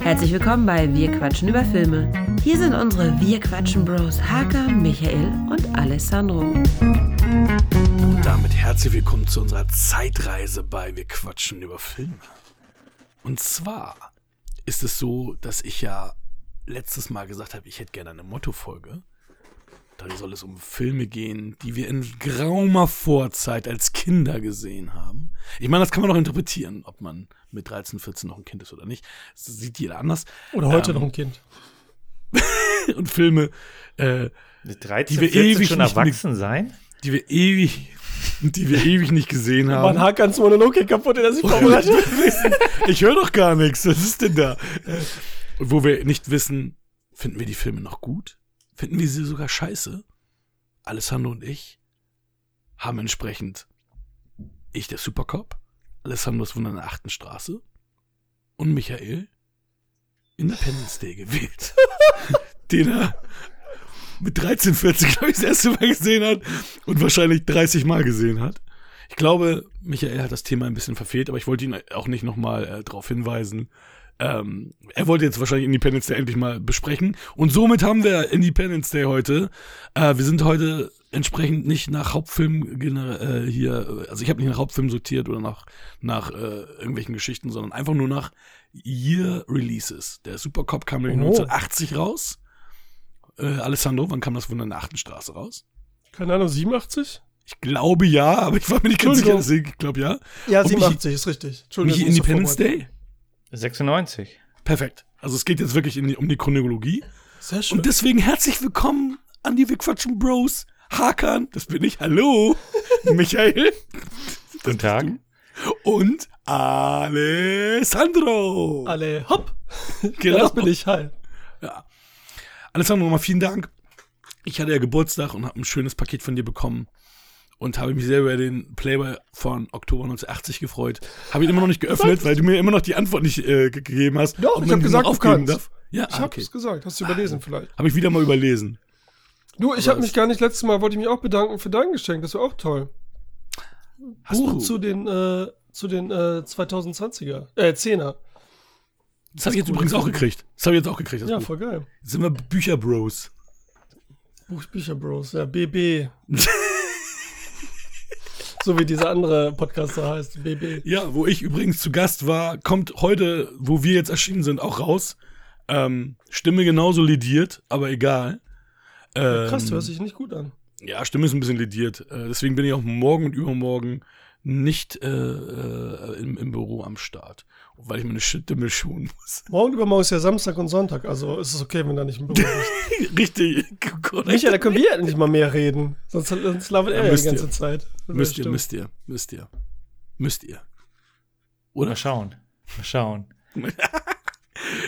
Herzlich willkommen bei Wir quatschen über Filme. Hier sind unsere Wir quatschen Bros Hakan, Michael und Alessandro. Und damit herzlich willkommen zu unserer Zeitreise bei Wir quatschen über Filme. Und zwar ist es so, dass ich ja letztes Mal gesagt habe, ich hätte gerne eine Mottofolge. Da soll es um Filme gehen, die wir in graumer Vorzeit als Kinder gesehen haben. Ich meine, das kann man auch interpretieren, ob man mit 13, 14 noch ein Kind ist oder nicht. Das sieht jeder anders. Oder heute Ähm, noch ein Kind. Und Filme, äh, Mit 13, Die wir 14 ewig schon nicht erwachsen sein? die wir ewig, die wir ewig nicht gesehen haben. Mein Hakans Monolog hier kaputt, er sich vorbereitet. Ich höre doch gar nichts. Was ist denn da? Und wo wir nicht wissen, finden wir die Filme noch gut? Finden wir sie sogar scheiße? Alessandro und ich haben entsprechend ich der Supercop, Alessandro ist Wunder in der achten Straße und Michael Independence Day gewählt. den er mit 13, 14, glaube ich, das erste Mal gesehen hat und wahrscheinlich 30 Mal gesehen hat. Ich glaube, Michael hat das Thema ein bisschen verfehlt, aber ich wollte ihn auch nicht nochmal äh, darauf hinweisen. Ähm, er wollte jetzt wahrscheinlich Independence Day endlich mal besprechen. Und somit haben wir Independence Day heute. Äh, wir sind heute entsprechend nicht nach Hauptfilm äh, hier, also ich habe nicht nach Hauptfilm sortiert oder nach, nach äh, irgendwelchen Geschichten, sondern einfach nur nach Year Releases. Der Supercop kam nämlich Oh. 1980 raus. Äh, Alessandro, wann kam das Wunder in der achten Straße raus? Keine Ahnung, 87? Ich glaube ja, aber ich war mir nicht ganz sicher. Deswegen- Ich glaube ja. Ja, Und 87 ist richtig. Entschuldigung. Michi Independence. Day? 96. Perfekt. Also es geht jetzt wirklich in die, um die Chronologie. Sehr schön. Und deswegen herzlich willkommen an die Wir quatschen Bros. Hakan, das bin ich. Hallo. Michael. Guten Tag. Und Alessandro. Alle, hopp. Genau. Ja, das bin ich, hi. Alessandro, nochmal vielen Dank. Ich hatte ja Geburtstag und habe ein schönes Paket von dir bekommen. Und habe mich sehr über den Playboy von Oktober 1980 gefreut. Habe ihn immer noch nicht geöffnet, weil du mir immer noch die Antwort nicht äh, ge- gegeben hast. Doch, ich man hab diesen gesagt, du kannst. Ja, Ich ah, hab's okay. gesagt. Hast du überlesen vielleicht? Habe ich wieder mal überlesen. Du, ich habe mich gar nicht, letztes Mal wollte ich mich auch bedanken für dein Geschenk. Das war auch toll. Hast Buch du? zu den, äh, zu den äh, 2020er, äh, 10er. Das habe ich jetzt übrigens auch gekriegt. Das habe ich jetzt auch gekriegt. Das Ja, Buch. voll geil. Jetzt sind wir Bücherbros. Buch Bücher Bros, ja, BB. so wie dieser andere Podcaster heißt, BB. Ja, wo ich übrigens zu Gast war, kommt heute, wo wir jetzt erschienen sind, auch raus. Ähm, Stimme genauso lidiert, aber egal. Ähm, Krass, du hörst dich nicht gut an. Ja, Stimme ist ein bisschen lidiert. Äh, deswegen bin ich auch morgen und übermorgen nicht äh, äh, im, im Büro am Start. Weil ich meine Stimme schonen muss. Morgen übermorgen ist ja Samstag und Sonntag, also ist es okay, wenn du nicht im Büro bist. Richtig. korrekt. Michael, da können wir ja nicht mal mehr reden. Sonst, sonst labert er Ja, ja, die ganze ihr. Zeit. Müsst ihr, müsst ihr, müsst ihr. Müsst ihr. Mal schauen. Mal schauen.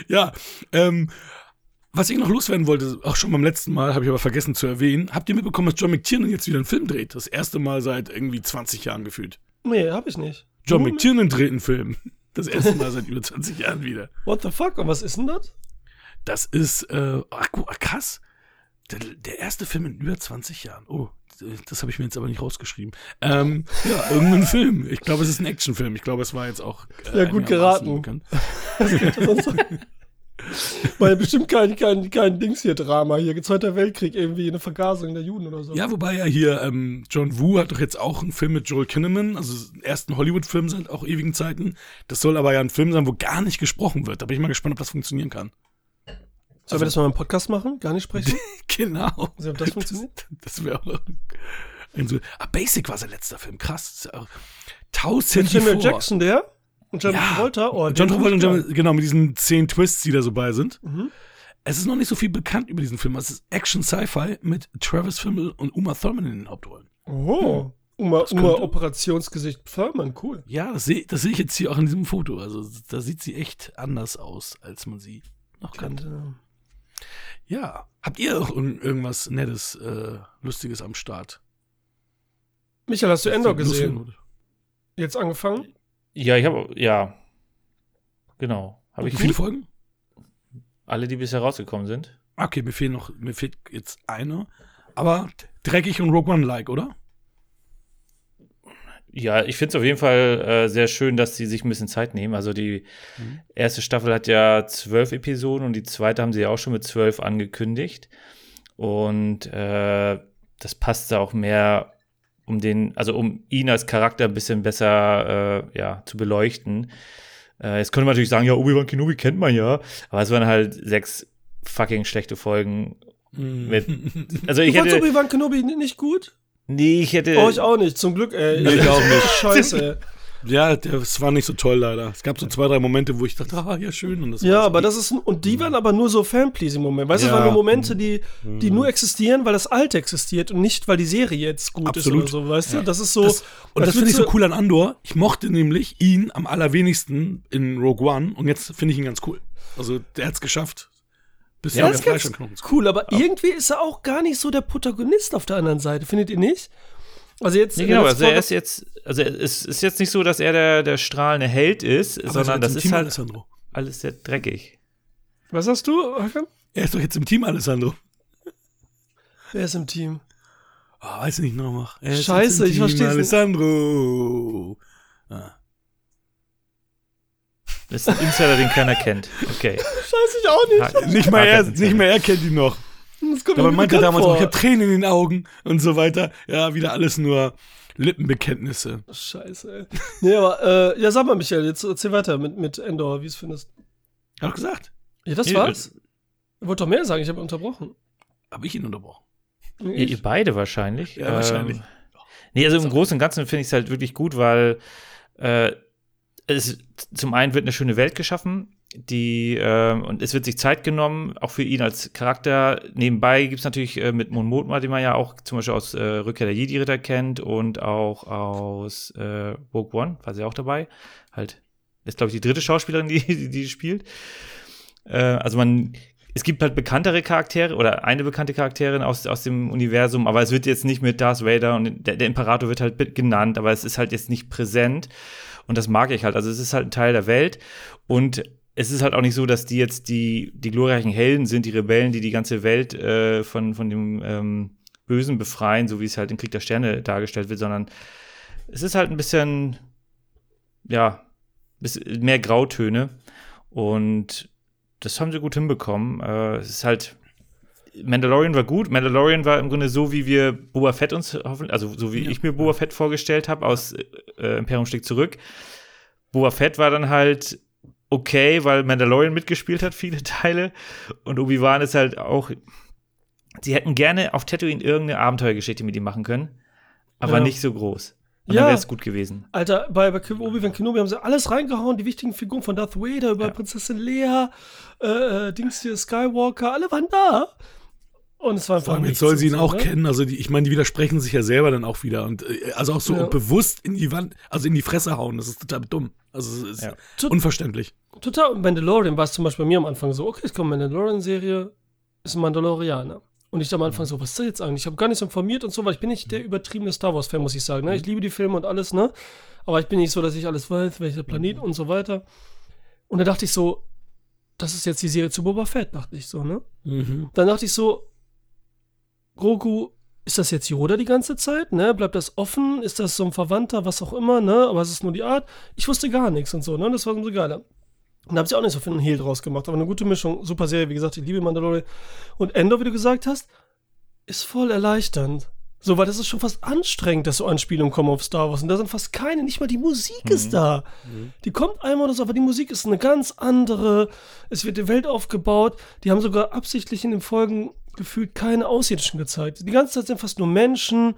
Ja, ähm, was ich noch loswerden wollte, auch schon beim letzten Mal, habe ich aber vergessen zu erwähnen. Habt ihr mitbekommen, dass John McTiernan jetzt wieder einen Film dreht? Das erste Mal seit irgendwie 20 Jahren gefühlt. Nee, hab ich nicht. John? McTiernan dreht einen Film. Das erste Mal seit über 20 Jahren wieder. What the fuck? Und was ist denn das? Das ist, äh, ach, krass. Der, der erste Film in über 20 Jahren. Oh, das habe ich mir jetzt aber nicht rausgeschrieben. Ähm, ja, irgendein Film. Ich glaube, es ist ein Actionfilm. Ich glaube, es war jetzt auch. Äh, Ja, gut geraten. War ja bestimmt kein, kein, kein Dings hier Drama. Hier Zweiter Weltkrieg, irgendwie eine Vergasung der Juden oder so. Ja, wobei ja hier ähm, John Woo hat doch jetzt auch einen Film mit Joel Kinnaman, also den ersten Hollywood-Film seit auch ewigen Zeiten. Das soll aber ja ein Film sein, wo gar nicht gesprochen wird. Da bin ich mal gespannt, ob das funktionieren kann. Sollen wir das mal im Podcast machen? Gar nicht sprechen? Genau. Also, ob das funktioniert? Das, das wäre auch ein so. Ah, Basic war sein letzter Film. Krass. Tausend Samuel Jackson, der? Und John Ja. Travolta? Oh, John Travolta und John, genau, mit diesen zehn Twists, die da so bei sind. Mhm. Es ist noch nicht so viel bekannt über diesen Film. Es ist Action-Sci-Fi mit Travis Fimmel und Uma Thurman in den Hauptrollen. Oh. Uma, Das Uma könnte- Operationsgesicht Thurman, cool. Ja, das sehe das seh ich jetzt hier auch in diesem Foto. Also da sieht sie echt anders aus, als man sie noch kannte. Ja. Habt ihr auch irg- irgendwas Nettes, äh, Lustiges am Start? Michael, hast du Endor gesehen? Jetzt angefangen? Ja, ich habe, ja. Genau. Wie ich viele Folgen? alle, die bisher rausgekommen sind? Okay, mir fehlen noch, mir fehlt jetzt eine. Aber dreckig und Rogue One like, oder? Ja, ich finde es auf jeden Fall äh, sehr schön, dass sie sich ein bisschen Zeit nehmen. Also die Mhm. erste Staffel hat ja zwölf Episoden und die zweite haben sie ja auch schon mit zwölf angekündigt. Und äh, das passt da auch mehr, um den, also um ihn als Charakter ein bisschen besser äh, ja, zu beleuchten. Äh, jetzt könnte man natürlich sagen, ja, Obi-Wan Kenobi kennt man ja, aber es waren halt sechs fucking schlechte Folgen mit. Also Du ich fandst hätte. Obi-Wan Kenobi nicht gut? Nee, ich hätte. Oh, ich auch nicht. Zum Glück, ey. Ich auch nicht. Scheiße. Ja, das war nicht so toll leider. Es gab so zwei, drei Momente, wo ich dachte, ah, ja, schön. Und das Ja, aber das ist, und die waren aber nur so Fanpleasing-Momente. Weißt du, das Ja. waren nur Momente, die, die nur existieren, weil das Alte existiert und nicht, weil die Serie jetzt gut Absolut. ist oder so, weißt du? Das ist so. Das, und das, finde ich so cool an Andor. Ich mochte nämlich ihn am allerwenigsten in Rogue One und jetzt finde ich ihn ganz cool. Also der hat's geschafft. Bis Ja, ja, das ist ganz cool, aber irgendwie ist er auch gar nicht so der Protagonist auf der anderen Seite, findet ihr nicht? Also jetzt. Nee, genau, letzten also er ist jetzt, also es ist jetzt nicht so, dass er der, der strahlende Held ist, Aber sondern er das ist Team halt Alessandro. alles sehr dreckig. Was hast du, Hakan? Er ist doch jetzt im Team Alessandro. Wer ist im Team? Oh, weiß nicht noch. Er ist Scheiße, ich nicht. Alessandro. Ah. Das ist ein Insider, den keiner kennt. Okay. Scheiße, ich auch nicht. Ha- Nicht mal er, nicht mal er kennt ihn noch. Das kommt Aber mir meinte damals auch, vor. ich habe Tränen in den Augen und so weiter. Ja, wieder alles nur Lippenbekenntnisse. Scheiße, ey. Nee, aber, äh, ja, sag mal, Michael, jetzt erzähl weiter mit, mit Endor, wie es findest. Hab ich gesagt. Ja, das Nee, war's. Ihr wollt doch mehr sagen, ich habe unterbrochen. Habe ich ihn unterbrochen. Ihr, ihr beide wahrscheinlich. Ja, wahrscheinlich. Ähm, nee, also im Großen und Ganzen finde ich es halt wirklich gut, weil äh, es zum einen wird eine schöne Welt geschaffen, die ähm, und es wird sich Zeit genommen, auch für ihn als Charakter. Nebenbei gibt es natürlich äh, mit Mon Mothma, den man ja auch zum Beispiel aus äh, Rückkehr der Jedi-Ritter kennt und auch aus äh, Rogue One, war sie auch dabei. Halt, ist, glaube ich, die dritte Schauspielerin, die, die, die spielt. Äh, also man es gibt halt bekanntere Charaktere oder eine bekannte Charakterin aus, aus dem Universum, aber es wird jetzt nicht mit Darth Vader und der, der Imperator wird halt genannt, aber es ist halt jetzt nicht präsent und das mag ich halt. Also es ist halt ein Teil der Welt und es ist halt auch nicht so, dass die jetzt die, die glorreichen Helden sind, die Rebellen, die die ganze Welt äh, von, von dem ähm, Bösen befreien, so wie es halt im Krieg der Sterne dargestellt wird, sondern es ist halt ein bisschen, ja, bisschen mehr Grautöne und das haben sie gut hinbekommen. Äh, es ist halt. Mandalorian war gut. Mandalorian war im Grunde so, wie wir Boba Fett uns hoffen, also so wie Ja. ich mir Boba Fett vorgestellt habe aus äh, Imperium schlägt zurück. Boba Fett war dann halt okay, weil Mandalorian mitgespielt hat, viele Teile. Und Obi-Wan ist halt auch. Sie hätten gerne auf Tatooine irgendeine Abenteuergeschichte mit ihm machen können, aber Ja. nicht so groß. Und Ja. dann wäre es gut gewesen. Alter, bei, bei Obi-Wan Kenobi haben sie alles reingehauen, die wichtigen Figuren von Darth Vader über Ja. Prinzessin Lea, äh, äh, Dings hier, Skywalker, alle waren da. Und es war einfach Vor allem, jetzt soll sie ihn so, auch ne? kennen. Also die, ich meine, die widersprechen sich ja selber dann auch wieder. Und äh, also auch so Ja. bewusst in die Wand, also in die Fresse hauen. Das ist total dumm. Also es ist Ja. Unverständlich. Total. Und Mandalorian war es zum Beispiel bei mir am Anfang so, okay, es kommt eine Mandalorian-Serie, ist ein Mandalorianer. Und ich am Anfang so, was ist das jetzt eigentlich? Ich habe gar nicht so informiert und so, weil ich bin nicht der übertriebene Star Wars-Fan, muss ich sagen. Ne? Ich liebe die Filme und alles, ne? Aber ich bin nicht so, dass ich alles weiß, welcher Planet und so weiter. Und da dachte ich so, das ist jetzt die Serie zu Boba Fett, dachte ich so, ne? Dann dachte ich so, Grogu, ist das jetzt Yoda die ganze Zeit, ne? Bleibt das offen? Ist das so ein Verwandter, was auch immer, ne? Aber es ist nur die Art. Ich wusste gar nichts und so, ne? Das war umso geiler. Und da habe ich auch nicht so viel einen Hehl draus gemacht, aber eine gute Mischung, super Serie, wie gesagt, ich liebe Mandalorian. Und Endor, wie du gesagt hast, ist voll erleichternd. So, weil das ist schon fast anstrengend, dass so Anspielungen kommen auf Star Wars. Und da sind fast keine, nicht mal die Musik ist da. Die kommt einmal oder so, aber die Musik ist eine ganz andere. Es wird die Welt aufgebaut. Die haben sogar absichtlich in den Folgen gefühlt keine Außerirdischen gezeigt. Die ganze Zeit sind fast nur Menschen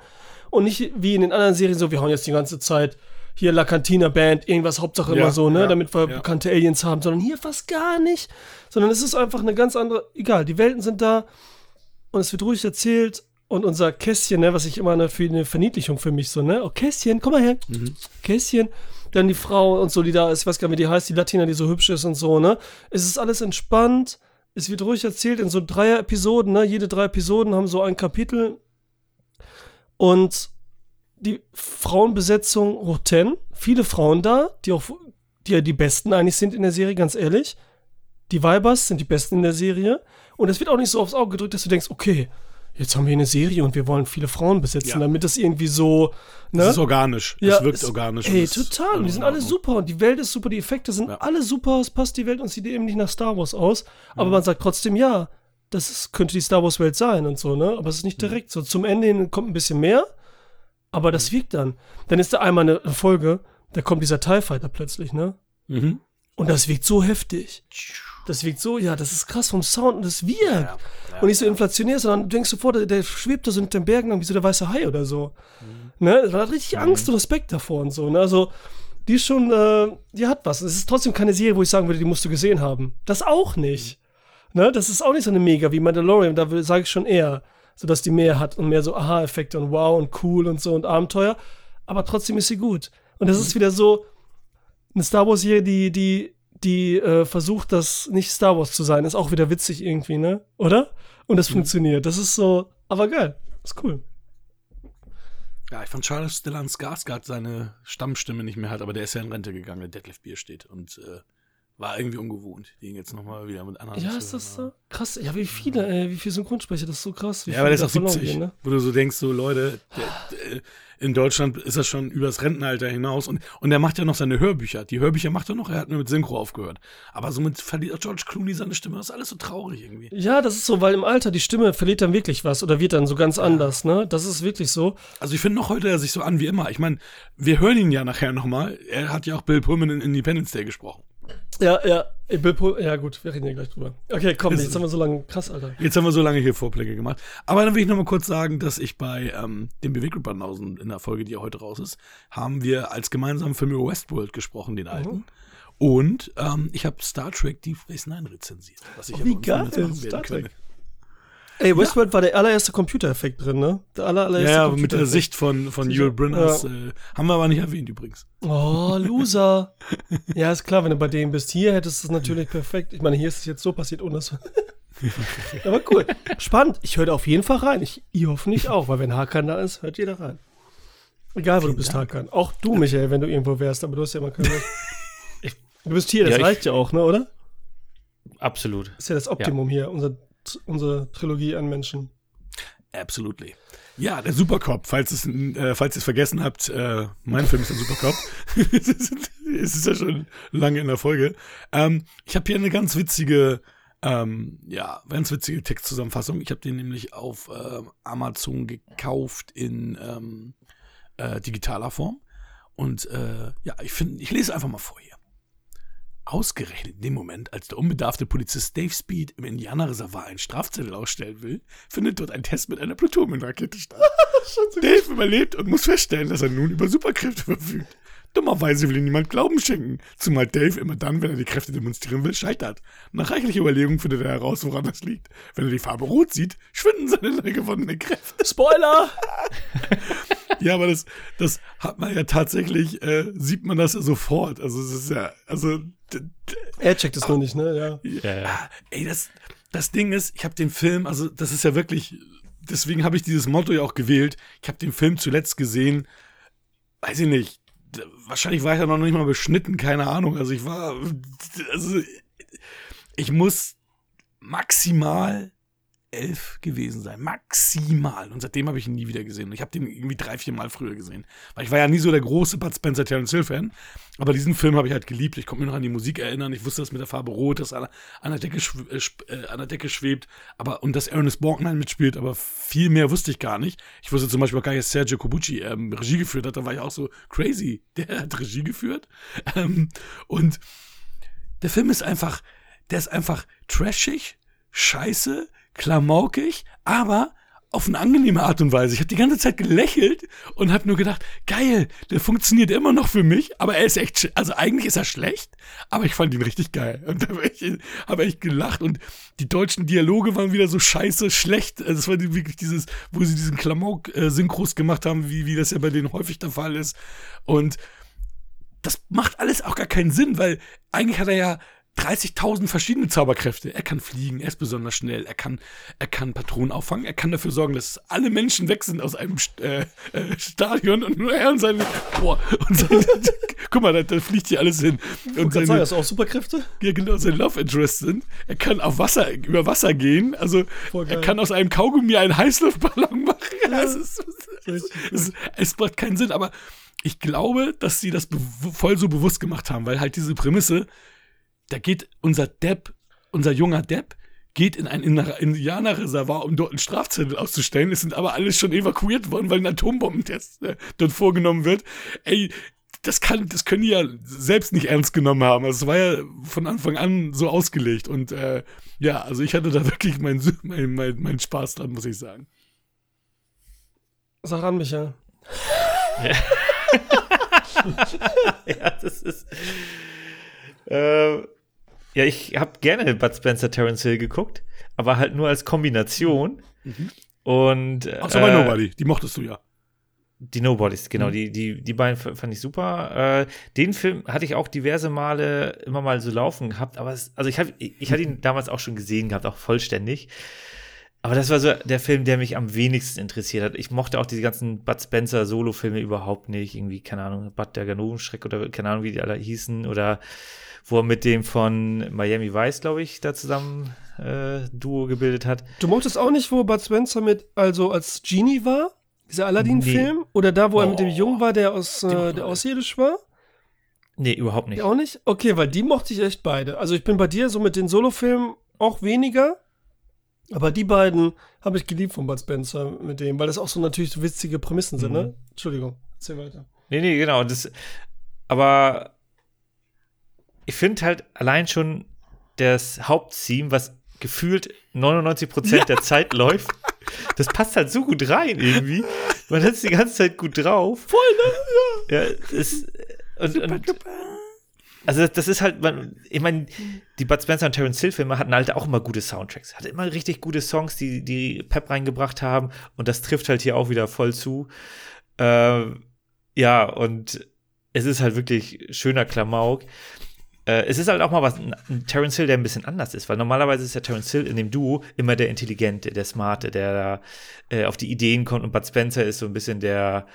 und nicht wie in den anderen Serien so, wir hauen jetzt die ganze Zeit hier La Cantina Band, irgendwas, Hauptsache Ja, immer so, ne, ja, damit wir ja. bekannte Aliens haben, sondern hier fast gar nicht. Sondern es ist einfach eine ganz andere, egal, die Welten sind da und es wird ruhig erzählt und unser Kästchen, ne, was ich immer eine, für eine Verniedlichung für mich so, ne, oh Kästchen, komm mal her, Kästchen, dann die Frau und so, die da ist, ich weiß gar nicht, wie die heißt, die Latina, die so hübsch ist und so, ne, es ist alles entspannt, es wird ruhig erzählt in so Dreier-Episoden, ne, jede drei Episoden haben so ein Kapitel. Und die Frauenbesetzung hoch 10, viele Frauen da, die auch, die ja die Besten eigentlich sind in der Serie, ganz ehrlich, die Weibers sind die Besten in der Serie. Und es wird auch nicht so aufs Auge gedrückt, dass du denkst, okay, jetzt haben wir eine Serie und wir wollen viele Frauen besetzen, Ja. damit das irgendwie so, ne? Das ist organisch. es wirkt es- organisch. Ey, total. Und die sind in alle super und die Welt ist super, die Effekte sind Ja. alle super. Es passt die Welt und sieht eben nicht nach Star Wars aus. Aber Mhm. man sagt trotzdem, ja, das ist, könnte die Star Wars Welt sein und so, ne? Aber es ist nicht direkt so. Zum Ende hin kommt ein bisschen mehr, aber das wirkt dann. Dann ist da einmal eine eine Folge, da kommt dieser TIE Fighter plötzlich, ne? Mhm. Und das wirkt so heftig. Das wirkt so, ja, das ist krass vom Sound und das wirkt. Ja, und nicht so inflationär, sondern du denkst sofort, der, der schwebt da so mit den Bergen wie so der weiße Hai oder so. Mhm. Ne? Man hat richtig Angst und Respekt davor und so. Ne? Also, die ist schon, äh, die hat was. Es ist trotzdem keine Serie, wo ich sagen würde, die musst du gesehen haben. Das auch nicht. Ne? Das ist auch nicht so eine Mega wie Mandalorian. Da sage ich schon eher, so dass die mehr hat und mehr so Aha-Effekte und wow und cool und so und Abenteuer. Aber trotzdem ist sie gut. Und das ist wieder so eine Star Wars-Serie, die, die, die äh, versucht, das nicht Star Wars zu sein. Ist auch wieder witzig irgendwie, ne? Oder? Und das funktioniert. Das ist so, aber geil. Ist cool. Ja, ich fand dass Stellan Skarsgård seine Stammstimme nicht mehr hat, aber der ist ja in Rente gegangen, der Detlef Bier steht und äh, war irgendwie ungewohnt, den jetzt nochmal wieder mit anderen Ja, ist das so? Krass. Ja, wie viele, äh, wie viele Synchronsprecher, das ist so krass. Wie Ja, aber der ist auch da verloren 70, gehen, ne? wo du so denkst, so Leute, der, der, in Deutschland ist er schon übers Rentenalter hinaus und, und er macht ja noch seine Hörbücher. Die Hörbücher macht er noch, er hat nur mit Synchro aufgehört. Aber somit verliert George Clooney seine Stimme, das ist alles so traurig irgendwie. Ja, das ist so, weil im Alter die Stimme verliert dann wirklich was oder wird dann so ganz anders, ne? Das ist wirklich so. Also ich finde noch heute er sich so an wie immer. Ich meine, wir hören ihn ja nachher nochmal. Er hat ja auch Bill Pullman in Independence Day gesprochen. Ja, ja. Bill Pull- ja, gut, wir reden ja gleich drüber. Okay, komm, jetzt haben wir so lange. Krass, Alter. Jetzt haben wir so lange hier Vorpläge gemacht. Aber dann will ich noch mal kurz sagen, dass ich bei ähm, dem Beweggrundbanausen in der Folge, die ja heute raus ist, haben wir als gemeinsamen Film über Westworld gesprochen, den alten. Und ähm, ich habe Star Trek Deep Space Nine rezensiert. Was ich Oh, wie geil, Star Trek. könnte. Ey, Westworld war der allererste Computereffekt drin, ne? Der aller, Ja, allererste ja, mit der. Sicht von, von Yul Brynner. Äh, haben wir aber nicht erwähnt übrigens. Oh, Loser. ja, ist klar, wenn du bei dem bist. Hier hättest du es natürlich perfekt. Ich meine, hier ist es jetzt so passiert, ohne dass. Aber cool. Spannend. Ich höre auf jeden Fall rein. Ich, ihr hoffentlich auch, weil wenn Hakan da ist, hört jeder rein. Egal, wo du bist, Hakan. Auch du, Michael, wenn du irgendwo wärst, aber du hast ja immer keine. Du bist hier, das Ja, ich- reicht ja auch, ne, oder? Absolut. Ist ja das Optimum hier, unser, unsere Trilogie an Menschen. Absolutely. Ja, der Supercop, falls es, äh, falls ihr es vergessen habt, äh, mein Film ist der Supercop. es ist ja schon lange in der Folge. Ähm, ich habe hier eine ganz witzige, ähm, ja, ganz witzige Textzusammenfassung. Ich habe den nämlich auf äh, Amazon gekauft in ähm, äh, digitaler Form. Und äh, ja, ich finde, ich lese einfach mal vor hier. Ausgerechnet in dem Moment, als der unbedarfte Polizist Dave Speed im Indianerreservat einen Strafzettel ausstellen will, findet dort ein Test mit einer Plutoniumrakete statt. Dave überlebt und muss feststellen, dass er nun über Superkräfte verfügt. Dummerweise will ihm niemand Glauben schenken, zumal Dave immer dann, wenn er die Kräfte demonstrieren will, scheitert. Nach reichlicher Überlegung findet er heraus, woran das liegt. Wenn er die Farbe rot sieht, schwinden seine neu gewonnenen Kräfte. Spoiler! Ja, aber das, das hat man ja tatsächlich, äh, sieht man das ja sofort. Also es ist ja, also Er checkt es nur nicht, ne? Ja. Ja, ja. Ah, ey, das, das Ding ist, ich habe den Film, also das ist ja wirklich, deswegen habe ich dieses Motto ja auch gewählt. Ich habe den Film zuletzt gesehen, weiß ich nicht, wahrscheinlich war ich ja noch nicht mal beschnitten, keine Ahnung. Also ich war, also ich muss maximal elf gewesen sein, maximal. Und seitdem habe ich ihn nie wieder gesehen. Ich habe den irgendwie drei, vier Mal früher gesehen. Weil ich war ja nie so der große Bud Spencer Terence Hill Fan. Aber diesen Film habe ich halt geliebt. Ich konnte mich noch an die Musik erinnern. Ich wusste, dass mit der Farbe Rot, dass an, an, der Decke, äh, äh, an der Decke schwebt. Aber, und dass Ernest Borgnine mitspielt. Aber viel mehr wusste ich gar nicht. Ich wusste zum Beispiel auch gar nicht, dass Sergio Cobucci ähm, Regie geführt hat. Da war ich auch so crazy. Der hat Regie geführt. Ähm, und der Film ist einfach, der ist einfach trashig, scheiße, klamaukig, aber auf eine angenehme Art und Weise. Ich habe die ganze Zeit gelächelt und habe nur gedacht, geil, der funktioniert immer noch für mich, aber er ist echt, also eigentlich ist er schlecht, aber ich fand ihn richtig geil. Und da habe ich, hab echt gelacht und die deutschen Dialoge waren wieder so scheiße, schlecht. Also es war wirklich dieses, wo sie diesen Klamauk-Synchros gemacht haben, wie, wie das ja bei denen häufig der Fall ist. Und das macht alles auch gar keinen Sinn, weil eigentlich hat er ja 30.000 verschiedene Zauberkräfte. Er kann fliegen, er ist besonders schnell, er kann, er kann Patronen auffangen, er kann dafür sorgen, dass alle Menschen weg sind aus einem äh, äh, Stadion und nur er und seine. Boah, und seine, guck mal, da, da, fliegt hier alles hin. Und seine, sagen, hast du auch Superkräfte? Ja, genau, seine Love Interest sind. Er kann auf Wasser, über Wasser gehen. Also er kann aus einem Kaugummi einen Heißluftballon machen. Ja, es, ist, es, es, es macht keinen Sinn, aber ich glaube, dass sie das voll so bewusst gemacht haben, weil halt diese Prämisse da geht unser Depp, unser junger Depp, geht in ein Indianerreservat, um dort einen Strafzettel auszustellen. Es sind aber alle schon evakuiert worden, weil ein Atombombentest äh, dort vorgenommen wird. Ey, das kann, das können die ja selbst nicht ernst genommen haben. Also es war ja von Anfang an so ausgelegt. Und äh, ja, also ich hatte da wirklich meinen mein, mein, mein Spaß dran, muss ich sagen. Sag an, Michael. Ja. ja, das ist. Äh, ja, ich habe gerne Bud Spencer Terence Hill geguckt, aber halt nur als Kombination. Mhm. Und. Außer bei äh, Nobody, die mochtest du ja. Die Nobodies, genau, mhm. die, die, die beiden fand ich super. Äh, den Film hatte ich auch diverse Male immer mal so laufen gehabt, aber es, also ich, hab, ich, ich hatte ihn damals auch schon gesehen gehabt, auch vollständig. Aber das war so der Film, der mich am wenigsten interessiert hat. Ich mochte auch diese ganzen Bud Spencer Solo-Filme überhaupt nicht. Irgendwie, keine Ahnung, Bud der Ganovenschreck oder keine Ahnung, wie die alle hießen. Oder wo er mit dem von Miami Vice, glaube ich, da zusammen äh, Duo gebildet hat. Du mochtest auch nicht, wo Bud Spencer mit, also als Genie war? Dieser Aladdin-Film? Nee. Oder da, wo oh. er mit dem Jungen war, der aus, äh, der außerirdisch war? Nee, überhaupt nicht. Ja, auch nicht? Okay, weil die mochte ich echt beide. Also ich bin bei dir so mit den Solo-Filmen auch weniger. Aber die beiden habe ich geliebt von Bud Spencer mit dem, weil das auch so natürlich so witzige Prämissen sind, ne? mhm. ne? Entschuldigung, erzähl weiter. Nee, nee, genau. Das, aber ich finde halt allein schon das Haupttheme, was gefühlt 99 ja. der Zeit läuft, das passt halt so gut rein irgendwie. Man hat es die ganze Zeit gut drauf. Voll, ne? Ja. es, und, und, also das ist halt, man, ich meine, die Bud Spencer und Terence Hill Filme hatten halt auch immer gute Soundtracks, hatte immer richtig gute Songs, die die Pep reingebracht haben und das trifft halt hier auch wieder voll zu. Äh, ja und es ist halt wirklich schöner Klamauk. Äh, es ist halt auch mal was, ein Terence Hill, der ein bisschen anders ist, weil normalerweise ist der Terence Hill in dem Duo immer der Intelligente, der Smarte, der äh, auf die Ideen kommt und Bud Spencer ist so ein bisschen der,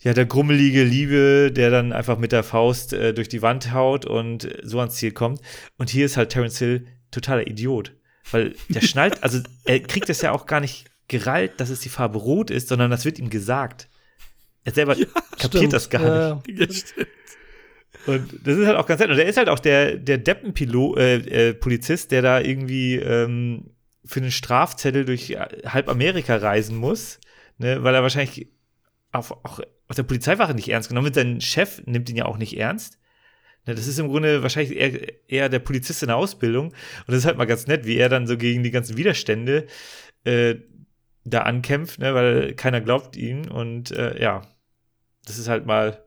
ja, der grummelige Liebe, der dann einfach mit der Faust äh, durch die Wand haut und so ans Ziel kommt. Und hier ist halt Terence Hill totaler Idiot. Weil der schnallt, also er kriegt das ja auch gar nicht gerallt, dass es die Farbe rot ist, sondern das wird ihm gesagt. Er selber ja, kapiert stimmt. das gar nicht. Ja, stimmt. Und das ist halt auch ganz nett. Und er ist halt auch der, der Deppenpilot, äh, äh, Polizist, der da irgendwie ähm, für einen Strafzettel durch halb Amerika reisen muss, ne, weil er wahrscheinlich auf, auch auf der Polizeiwache nicht ernst genommen wird. Sein Chef nimmt ihn ja auch nicht ernst. Ne, das ist im Grunde wahrscheinlich eher, eher der Polizist in der Ausbildung. Und das ist halt mal ganz nett, wie er dann so gegen die ganzen Widerstände äh, da ankämpft, ne, weil keiner glaubt ihm. Und äh, ja, das ist halt mal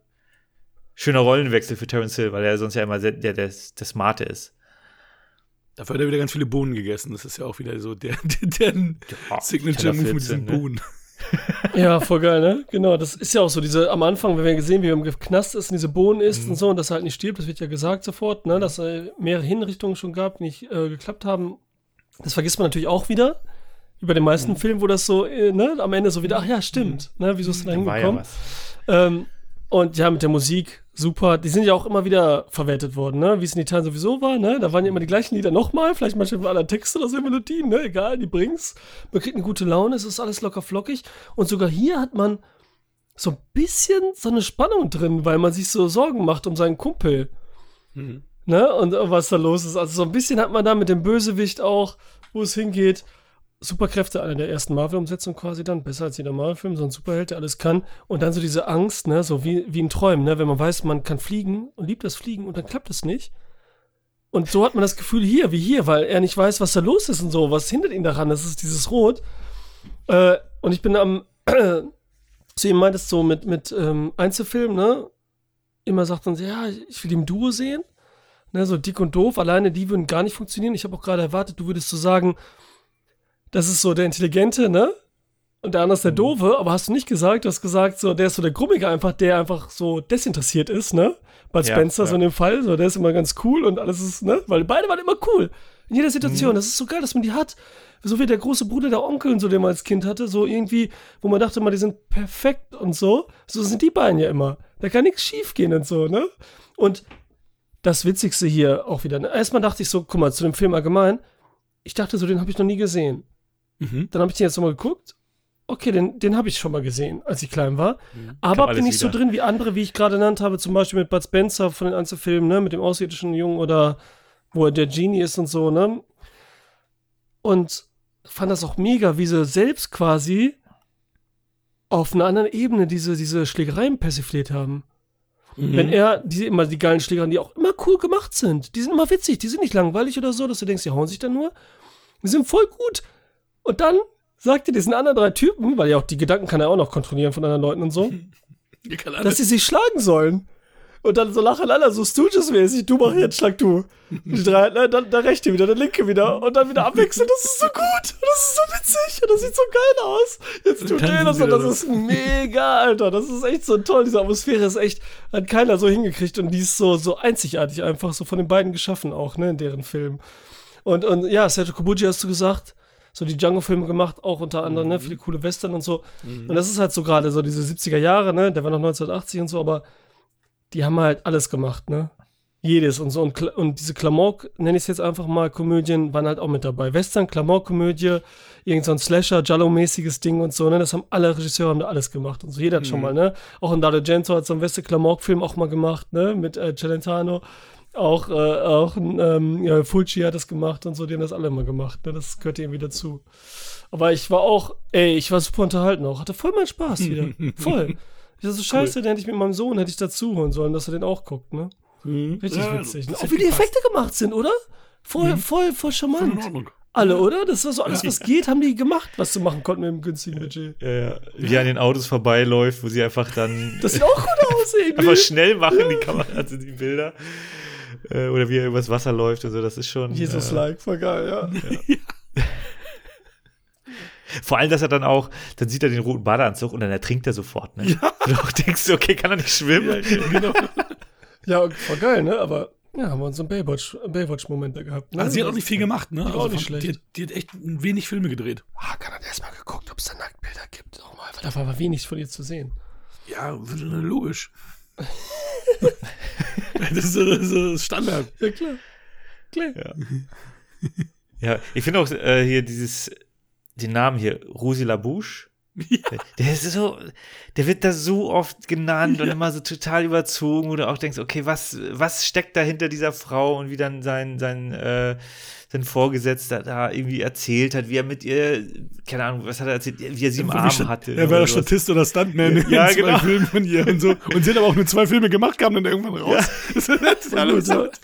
schöner Rollenwechsel für Terence Hill, weil er sonst ja immer der, der, der, der Smarte ist. Dafür hat er wieder ganz viele Bohnen gegessen. Das ist ja auch wieder so der, der, der ja, Signature Move mit diesen ne? Bohnen. ja, voll geil, ne? Genau, das ist ja auch so, diese, am Anfang, wenn wir gesehen, wie er im Knast ist und diese Bohnen isst mhm. und so, und dass er halt nicht stirbt, das wird ja gesagt sofort, ne? Dass er mehrere Hinrichtungen schon gab, die nicht äh, geklappt haben. Das vergisst man natürlich auch wieder. Über den meisten mhm. Filmen, wo das so, äh, ne, am Ende so wieder, ach ja, stimmt, mhm. ne? Wieso ist denn da hingekommen? Ja ähm, und ja, mit der Musik, super. Die sind ja auch immer wieder verwertet worden, ne? Wie es in Italien sowieso war, ne? Da waren ja immer die gleichen Lieder nochmal, vielleicht manchmal mit anderen Texte oder so Melodien, ne? Egal, die bringt's. Man kriegt eine gute Laune, es ist alles locker flockig. Und sogar hier hat man so ein bisschen so eine Spannung drin, weil man sich so Sorgen macht um seinen Kumpel. Mhm. Ne? Und was da los ist. Also so ein bisschen hat man da mit dem Bösewicht auch, wo es hingeht. Superkräfte, eine der ersten Marvel-Umsetzungen quasi dann, besser als jeder Marvel-Film, so ein Superheld, der alles kann. Und dann so diese Angst, ne, so wie, wie in Träumen, ne, wenn man weiß, man kann fliegen und liebt das Fliegen und dann klappt es nicht. Und so hat man das Gefühl hier, wie hier, weil er nicht weiß, was da los ist und so, was hindert ihn daran, das ist dieses Rot. Äh, und ich bin am, äh, zu ihm meintest so mit, mit ähm, Einzelfilmen, ne, immer sagt man, ja, ich will ihn im Duo sehen, ne, so dick und doof, alleine die würden gar nicht funktionieren. Ich habe auch gerade erwartet, du würdest so sagen, das ist so der Intelligente, ne? Und der andere ist der Doofe, aber hast du nicht gesagt, du hast gesagt, so, der ist so der Grummige einfach, der einfach so desinteressiert ist, ne? Bei Spencer ja. so in dem Fall, so, der ist immer ganz cool und alles ist, ne? Weil beide waren immer cool. In jeder Situation. Das ist so geil, dass man die hat. So wie der große Bruder, der Onkel und so, den man als Kind hatte, so irgendwie, wo man dachte immer, die sind perfekt und so. So sind die beiden ja immer. Da kann nichts schief gehen und so, ne? Und das Witzigste hier auch wieder. Ne? Erstmal dachte ich so, guck mal, zu dem Film allgemein, ich dachte so, den habe ich noch nie gesehen. Mhm. Dann habe ich den jetzt nochmal geguckt. Okay, den, den habe ich schon mal gesehen, als ich klein war. Aber Kam alles bin nicht so wieder. drin wie andere, wie ich gerade genannt habe, zum Beispiel mit Bud Spencer von den Einzelfilmen, ne, mit dem außerirdischen Jungen oder wo er der Genie ist und so, ne? Und fand das auch mega, wie sie selbst quasi auf einer anderen Ebene diese, diese Schlägereien persifliert haben. Mhm. Wenn er, die immer die geilen Schlägereien, die auch immer cool gemacht sind, die sind immer witzig, die sind nicht langweilig oder so, dass du denkst, die hauen sich dann nur. Die sind voll gut. Und dann sagt er diesen anderen drei Typen, weil ja auch die Gedanken kann er auch noch kontrollieren von anderen Leuten und so, dass sie sich schlagen sollen. Und dann so lachen alle, so Stooges-mäßig, du mach jetzt, schlag du. Und die drei, ne, dann der rechte wieder, der linke wieder und dann wieder abwechseln, das ist so gut, das ist so witzig und das sieht so geil aus. Jetzt tut der das und da das ist mega, Alter, das ist echt so toll, diese Atmosphäre ist echt, hat keiner so hingekriegt und die ist so, so einzigartig einfach, so von den beiden geschaffen auch, ne, in deren Film. Und, und ja, Sergio Kobuji hast du gesagt, so die Django-Filme gemacht, auch unter anderem, ne, viele coole Western und so. Und das ist halt so gerade so diese 70er Jahre, ne, der war noch 1980 und so, aber die haben halt alles gemacht, ne? Jedes und so. Und, und diese Klamauk, nenne ich es jetzt einfach mal, Komödien waren halt auch mit dabei. Western, Klamauk-Komödie, irgend so ein Slasher, Jallo-mäßiges Ding und so, ne? Das haben alle Regisseure haben da alles gemacht und so. Jeder hat schon mal, ne? Auch in Dario Gento hat so einen Western-Klamauk-Film auch mal gemacht, ne? Mit äh, Celentano. Auch, äh, auch ähm, ja, Fulci hat das gemacht und so, die haben das alle mal gemacht, ne? Das gehört irgendwie dazu. Aber ich war auch, ey, ich war super unterhalten auch. Hatte voll meinen Spaß wieder. voll. Ich dachte so, scheiße, den hätte ich mit meinem Sohn, hätte ich dazu holen sollen, dass er den auch guckt, ne? Mhm. Richtig Ja, witzig. das Auch wie die. Effekte gemacht sind, oder? Voll, voll, voll Voll charmant. in Ordnung. Alle, oder? Das war so alles, was geht, haben die gemacht, was sie machen konnten mit dem günstigen Budget. Ja, ja. Wie an den Autos vorbeiläuft, wo sie einfach dann Das sieht auch gut aus, irgendwie. einfach schnell machen, die Kamera, also die Bilder. Äh, oder wie er übers Wasser läuft und so, das ist schon. Äh, Jesus-like, voll geil, ja. vor allem, dass er dann auch, dann sieht er den roten Badeanzug und dann ertrinkt er sofort, ne? Ja. Du auch denkst, okay, kann er nicht schwimmen? genau. Ja, voll geil, ne? Aber ja, haben wir uns einen Baywatch- Baywatch-Moment da gehabt. Ne? Also sie hat auch nicht viel gemacht, ne? Die war auch nicht schlecht. Die, hat- die hat echt wenig Filme gedreht. Hakan hat erstmal geguckt, ob es da Nacktbilder gibt. Nochmal, weil da war aber wenig von ihr zu sehen. Ja, logisch. Das ist, so- das ist Standard. Ja, klar. Klar. Ja, ich finde auch äh, hier dieses, den Namen hier, Rosi Labouche. Der ist so, der wird da so oft genannt und immer so total überzogen, wo du auch denkst, okay, was, was steckt da hinter dieser Frau und wie dann sein, sein, äh, sein Vorgesetzter da irgendwie erzählt hat, wie er mit ihr, keine Ahnung, was hat er erzählt, wie er sie im Arm hatte. Er war sowas. Statist oder Stuntman in Ja, zwei genau. Filmen von ihr und so. Und sie hat aber auch nur zwei Filme gemacht, kamen dann irgendwann raus. Das ist ja. absurd.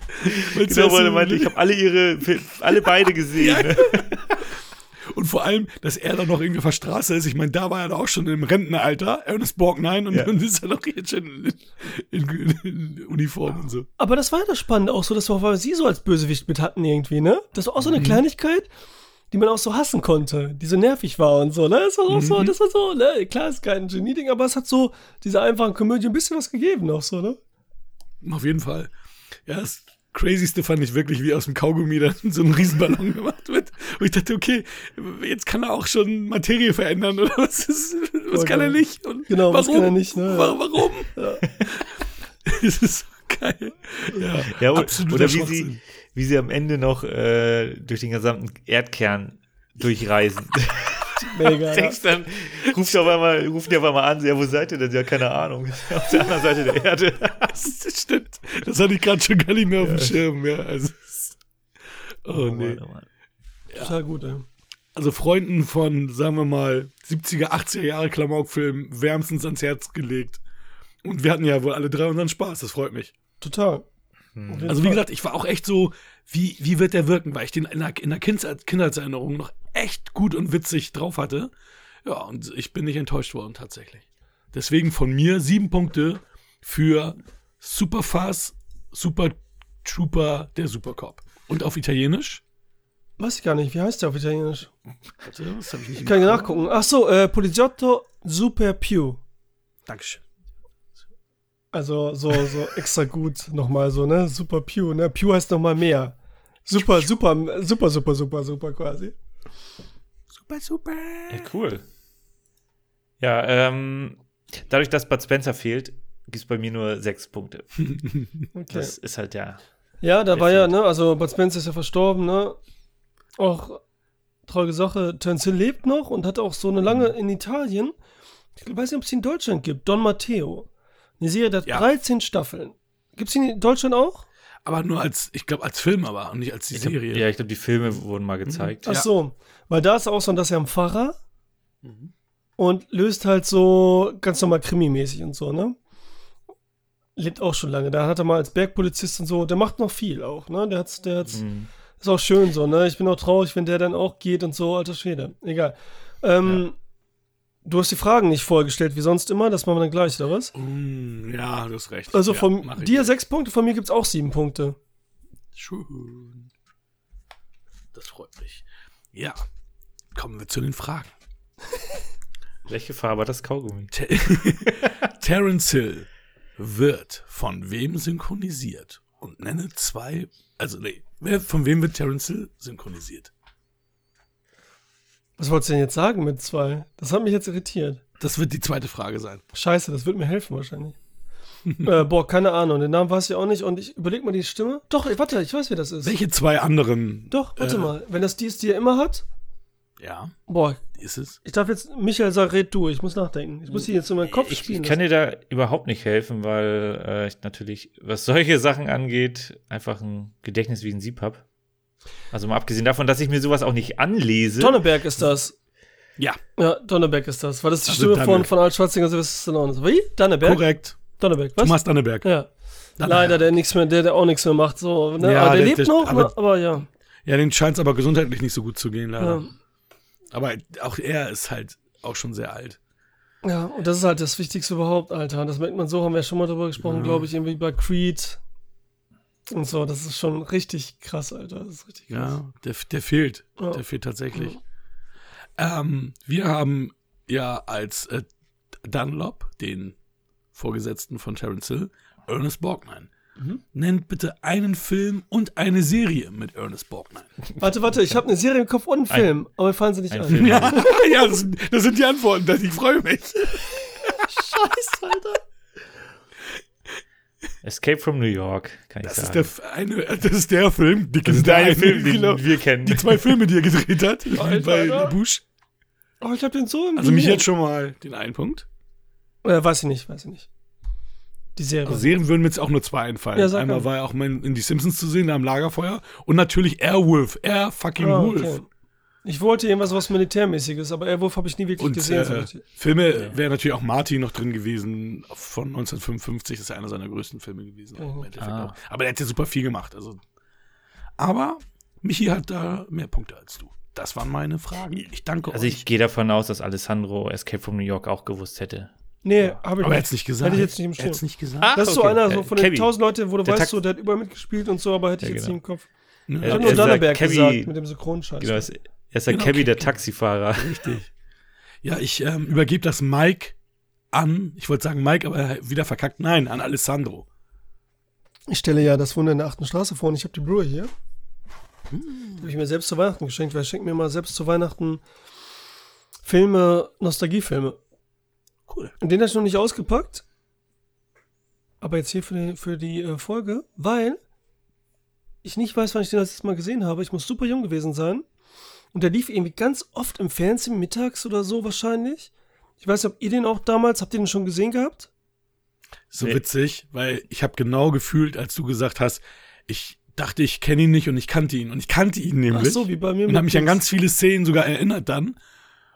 Weil Genau, weil er so- meinte, ich habe alle ihre, alle beide gesehen. ne? Und vor allem, dass er dann noch irgendwie auf der Straße ist. Ich meine, da war er doch auch schon im Rentenalter. Ernest Borgnine und Ja. dann ist er doch jetzt schon in, in, in Uniform und so. Aber das war ja das Spannende auch so, dass wir auch sie so als Bösewicht mit hatten irgendwie, ne? Das war auch so eine Kleinigkeit, die man auch so hassen konnte, die so nervig war und so, ne? Das war auch so, das war so, ne? Klar, ist kein Genie-Ding, aber es hat so dieser einfachen Komödie ein bisschen was gegeben auch so, ne? Auf jeden Fall. Ja, das Crazyste fand ich wirklich, wie aus dem Kaugummi dann so ein Riesenballon gemacht wird. Und ich dachte, okay, jetzt kann er auch schon Materie verändern oder was ist, was kann er nicht? Und Genau, was warum? kann er nicht, ne? Wa- Warum? Das ist so geil. Ja, Ja, und, oder wie sie, wie sie am Ende noch äh, durch den gesamten Erdkern durchreisen. Mega. ja. Denkst dann, ruft auf einmal, rufen die auf einmal an, ja, wo seid ihr denn? Ja, keine Ahnung. Auf der anderen Seite der Erde. Das stimmt. Das hatte ich gerade schon gar nicht mehr auf dem Schirm. Ja, also, es- oh, nee. Mann, oh Mann. Total gut, ey. Also Freunden von, sagen wir mal, 70er, 80er Jahre Klamaukfilmen wärmstens ans Herz gelegt. Und wir hatten ja wohl alle drei unseren Spaß, das freut mich. Total. Jeden Also wie gesagt, ich war auch echt so, wie, wie wird der wirken, weil ich den in der, in der Kindheit, Kindheitserinnerung noch echt gut und witzig drauf hatte. Ja, und ich bin nicht enttäuscht worden tatsächlich. Deswegen von mir sieben Punkte für Superfast, Super Trooper, der Supercop. Und auf Italienisch? Weiß ich gar nicht, wie heißt der auf Italienisch? Warte, das habe ich nicht Kann ich nachgucken. Ach so, äh, Poliziotto Super Pew. Dankeschön. Also so, so extra gut nochmal so, ne? Super Pew, ne? Pew heißt nochmal mehr. Super, super, super, super, super, super quasi. Super, super. Ja, cool. Ja, ähm, dadurch, dass Bud Spencer fehlt, gibt es bei mir nur sechs Punkte. Okay. Das ist halt ja. Ja, da war ja, ne, also Bud Spencer ist ja verstorben, ne? Auch traurige Sache. Terence Hill lebt noch und hat auch so eine lange in Italien. Ich weiß nicht, ob es die in Deutschland gibt. Don Matteo. Eine Serie, die hat Ja. 13 Staffeln. Gibt es die in Deutschland auch? Aber nur als, ich glaube, als Film aber und nicht als die Ich glaub, Serie. ja, ich glaube, die Filme wurden mal gezeigt. Ach Ja. so. Weil da ist auch so, dass er ein Pfarrer Mhm. und löst halt so ganz normal krimimäßig und so, ne? Lebt auch schon lange. Da hat er mal als Bergpolizist und so, der macht noch viel auch, ne? Der hat's, der hat's, Mhm. ist auch schön so, ne? Ich bin auch traurig, wenn der dann auch geht und so, alter Schwede. Egal. Ähm, Du hast die Fragen nicht vorgestellt, wie sonst immer, das machen wir dann gleich, oder was? Mm, ja, du hast recht. Also ja, von dir sechs Punkte, von mir gibt's auch sieben Punkte. Schön. Das freut mich. Ja, kommen wir zu den Fragen. Welche Farbe hat das Kaugummi? Ter Terence Hill wird von wem synchronisiert? Und nenne zwei, also nee, wer, von wem wird Terence Hill synchronisiert? Was wolltest du denn jetzt sagen mit zwei? Das hat mich jetzt irritiert. Das wird die zweite Frage sein. Scheiße, das wird mir helfen wahrscheinlich. äh, boah, keine Ahnung, den Namen weiß ich auch nicht und ich überleg mal die Stimme. Doch, ey, warte, ich weiß, wer das ist. Welche zwei anderen? Doch, warte äh, mal, wenn das die ist, die er immer hat. Ja, Boah, ist es. ich darf jetzt, Michael, sag, red du, ich muss nachdenken. Ich muss die jetzt in meinen Kopf Ich, spielen. ich kann dir da überhaupt nicht helfen, weil äh, ich natürlich, was solche Sachen angeht, einfach ein Gedächtnis wie ein Sieb habe. Also mal abgesehen davon, dass ich mir sowas auch nicht anlese. Donnerberg ist das. Ja, Ja, Donnerberg ist das. War das die Also Stimme von, Danneberg. von Arnold Schwarzenegger Sylvester Stallone? Wie? Donnerberg? korrekt. Donnerberg, was? Thomas Danneberg. Ja. Danneberg. Leider, der nichts mehr, der, der auch nichts mehr macht. So, ne? Ja, aber der, der- lebt der- noch, aber- aber, aber ja. Ja, den scheint es aber gesundheitlich nicht so gut zu gehen, leider. ja. Aber auch er ist halt auch schon sehr alt. Ja, und das ist halt das Wichtigste überhaupt, Alter. Das merkt man so, haben wir ja schon mal drüber gesprochen, Ja. glaube ich, irgendwie bei Creed und so. Das ist schon richtig krass, Alter. Das ist richtig krass. Ja, der, der fehlt. Ja. Der fehlt tatsächlich. Ähm, wir haben ja als äh, Dunlop, den Vorgesetzten von Terence Hill, Ernest Borgnine. Mhm. Nennt bitte einen Film und eine Serie mit Ernest Borgnine. Warte, warte, ich habe eine Serie im Kopf und einen Ein- Film, aber mir fallen sie nicht ein ein. Film. Ja, ja das, sind- das sind die Antworten. das- Ich freue mich. Scheiße, Alter. Escape from New York, kann ich Das ist, sagen. der, F- eine, das ist der Film. Dick das ist der eine Film, den genau. wir kennen. Die zwei Filme, die er gedreht hat. Alter, bei Alter. Bush. Oh, ich hab den so im Also mich jetzt schon mal den einen Punkt. Äh, weiß ich nicht, weiß ich nicht. Die Serie. Also Serien würden mir jetzt auch nur zwei einfallen. Ja, Einmal mal. war er auch mal in die Simpsons zu sehen, da am Lagerfeuer. Und natürlich Airwolf. Air fucking Ah, Wolf. okay. Ich wollte irgendwas was Militärmäßiges, aber Airwolf habe ich nie wirklich Und gesehen. so äh. Filme wäre natürlich auch Marty noch drin gewesen von 1955. Das ist ja einer seiner größten Filme gewesen. Mhm. Ah. Aber er hat ja super viel gemacht. Also. Aber Michi hat da mehr Punkte als du. Das waren meine Fragen. Ich danke Also euch. ich gehe davon aus, dass Alessandro Escape from New York auch gewusst hätte. Nee, habe ich aber er hat nicht. es nicht gesagt. Hätte ich jetzt nicht im Er Schirm. hat's nicht gesagt. Ah, Das ist so okay. einer so Äh, von den Kevin. tausend Leuten, wo du Der weißt, so, der hat überall mitgespielt und so, aber hätte ich Ja, jetzt genau. nicht im Kopf. Ja, Ich Ja, habe nur Kevin- gesagt mit dem Synchronscheiß. Genau, er ist, er der Genau, Kevin, der. Taxifahrer. Richtig. Ja, ich ähm, übergebe das Mike an. Ich wollte sagen Mike, aber wieder verkackt. Nein, an Alessandro. Ich stelle ja das Wunder in der achten Straße vor und ich habe die Brühe hier. Hm. Die habe ich mir selbst zu Weihnachten geschenkt, weil ich schenke mir mal selbst zu Weihnachten Filme, Nostalgiefilme. Cool. Und den habe ich noch nicht ausgepackt. Aber jetzt hier für die, für die äh, Folge, weil ich nicht weiß, wann ich den das letzte Mal gesehen habe. Ich muss super jung gewesen sein. Und der lief irgendwie ganz oft im Fernsehen, mittags oder so wahrscheinlich. Ich weiß nicht, ob ihr den auch damals, habt ihr den schon gesehen gehabt? So Nee. witzig, weil ich habe genau gefühlt, als du gesagt hast, ich dachte, ich kenne ihn nicht und ich kannte ihn. Und ich kannte ihn Ach nämlich. so, wie bei mir. und habe mich an ganz viele Szenen sogar erinnert dann.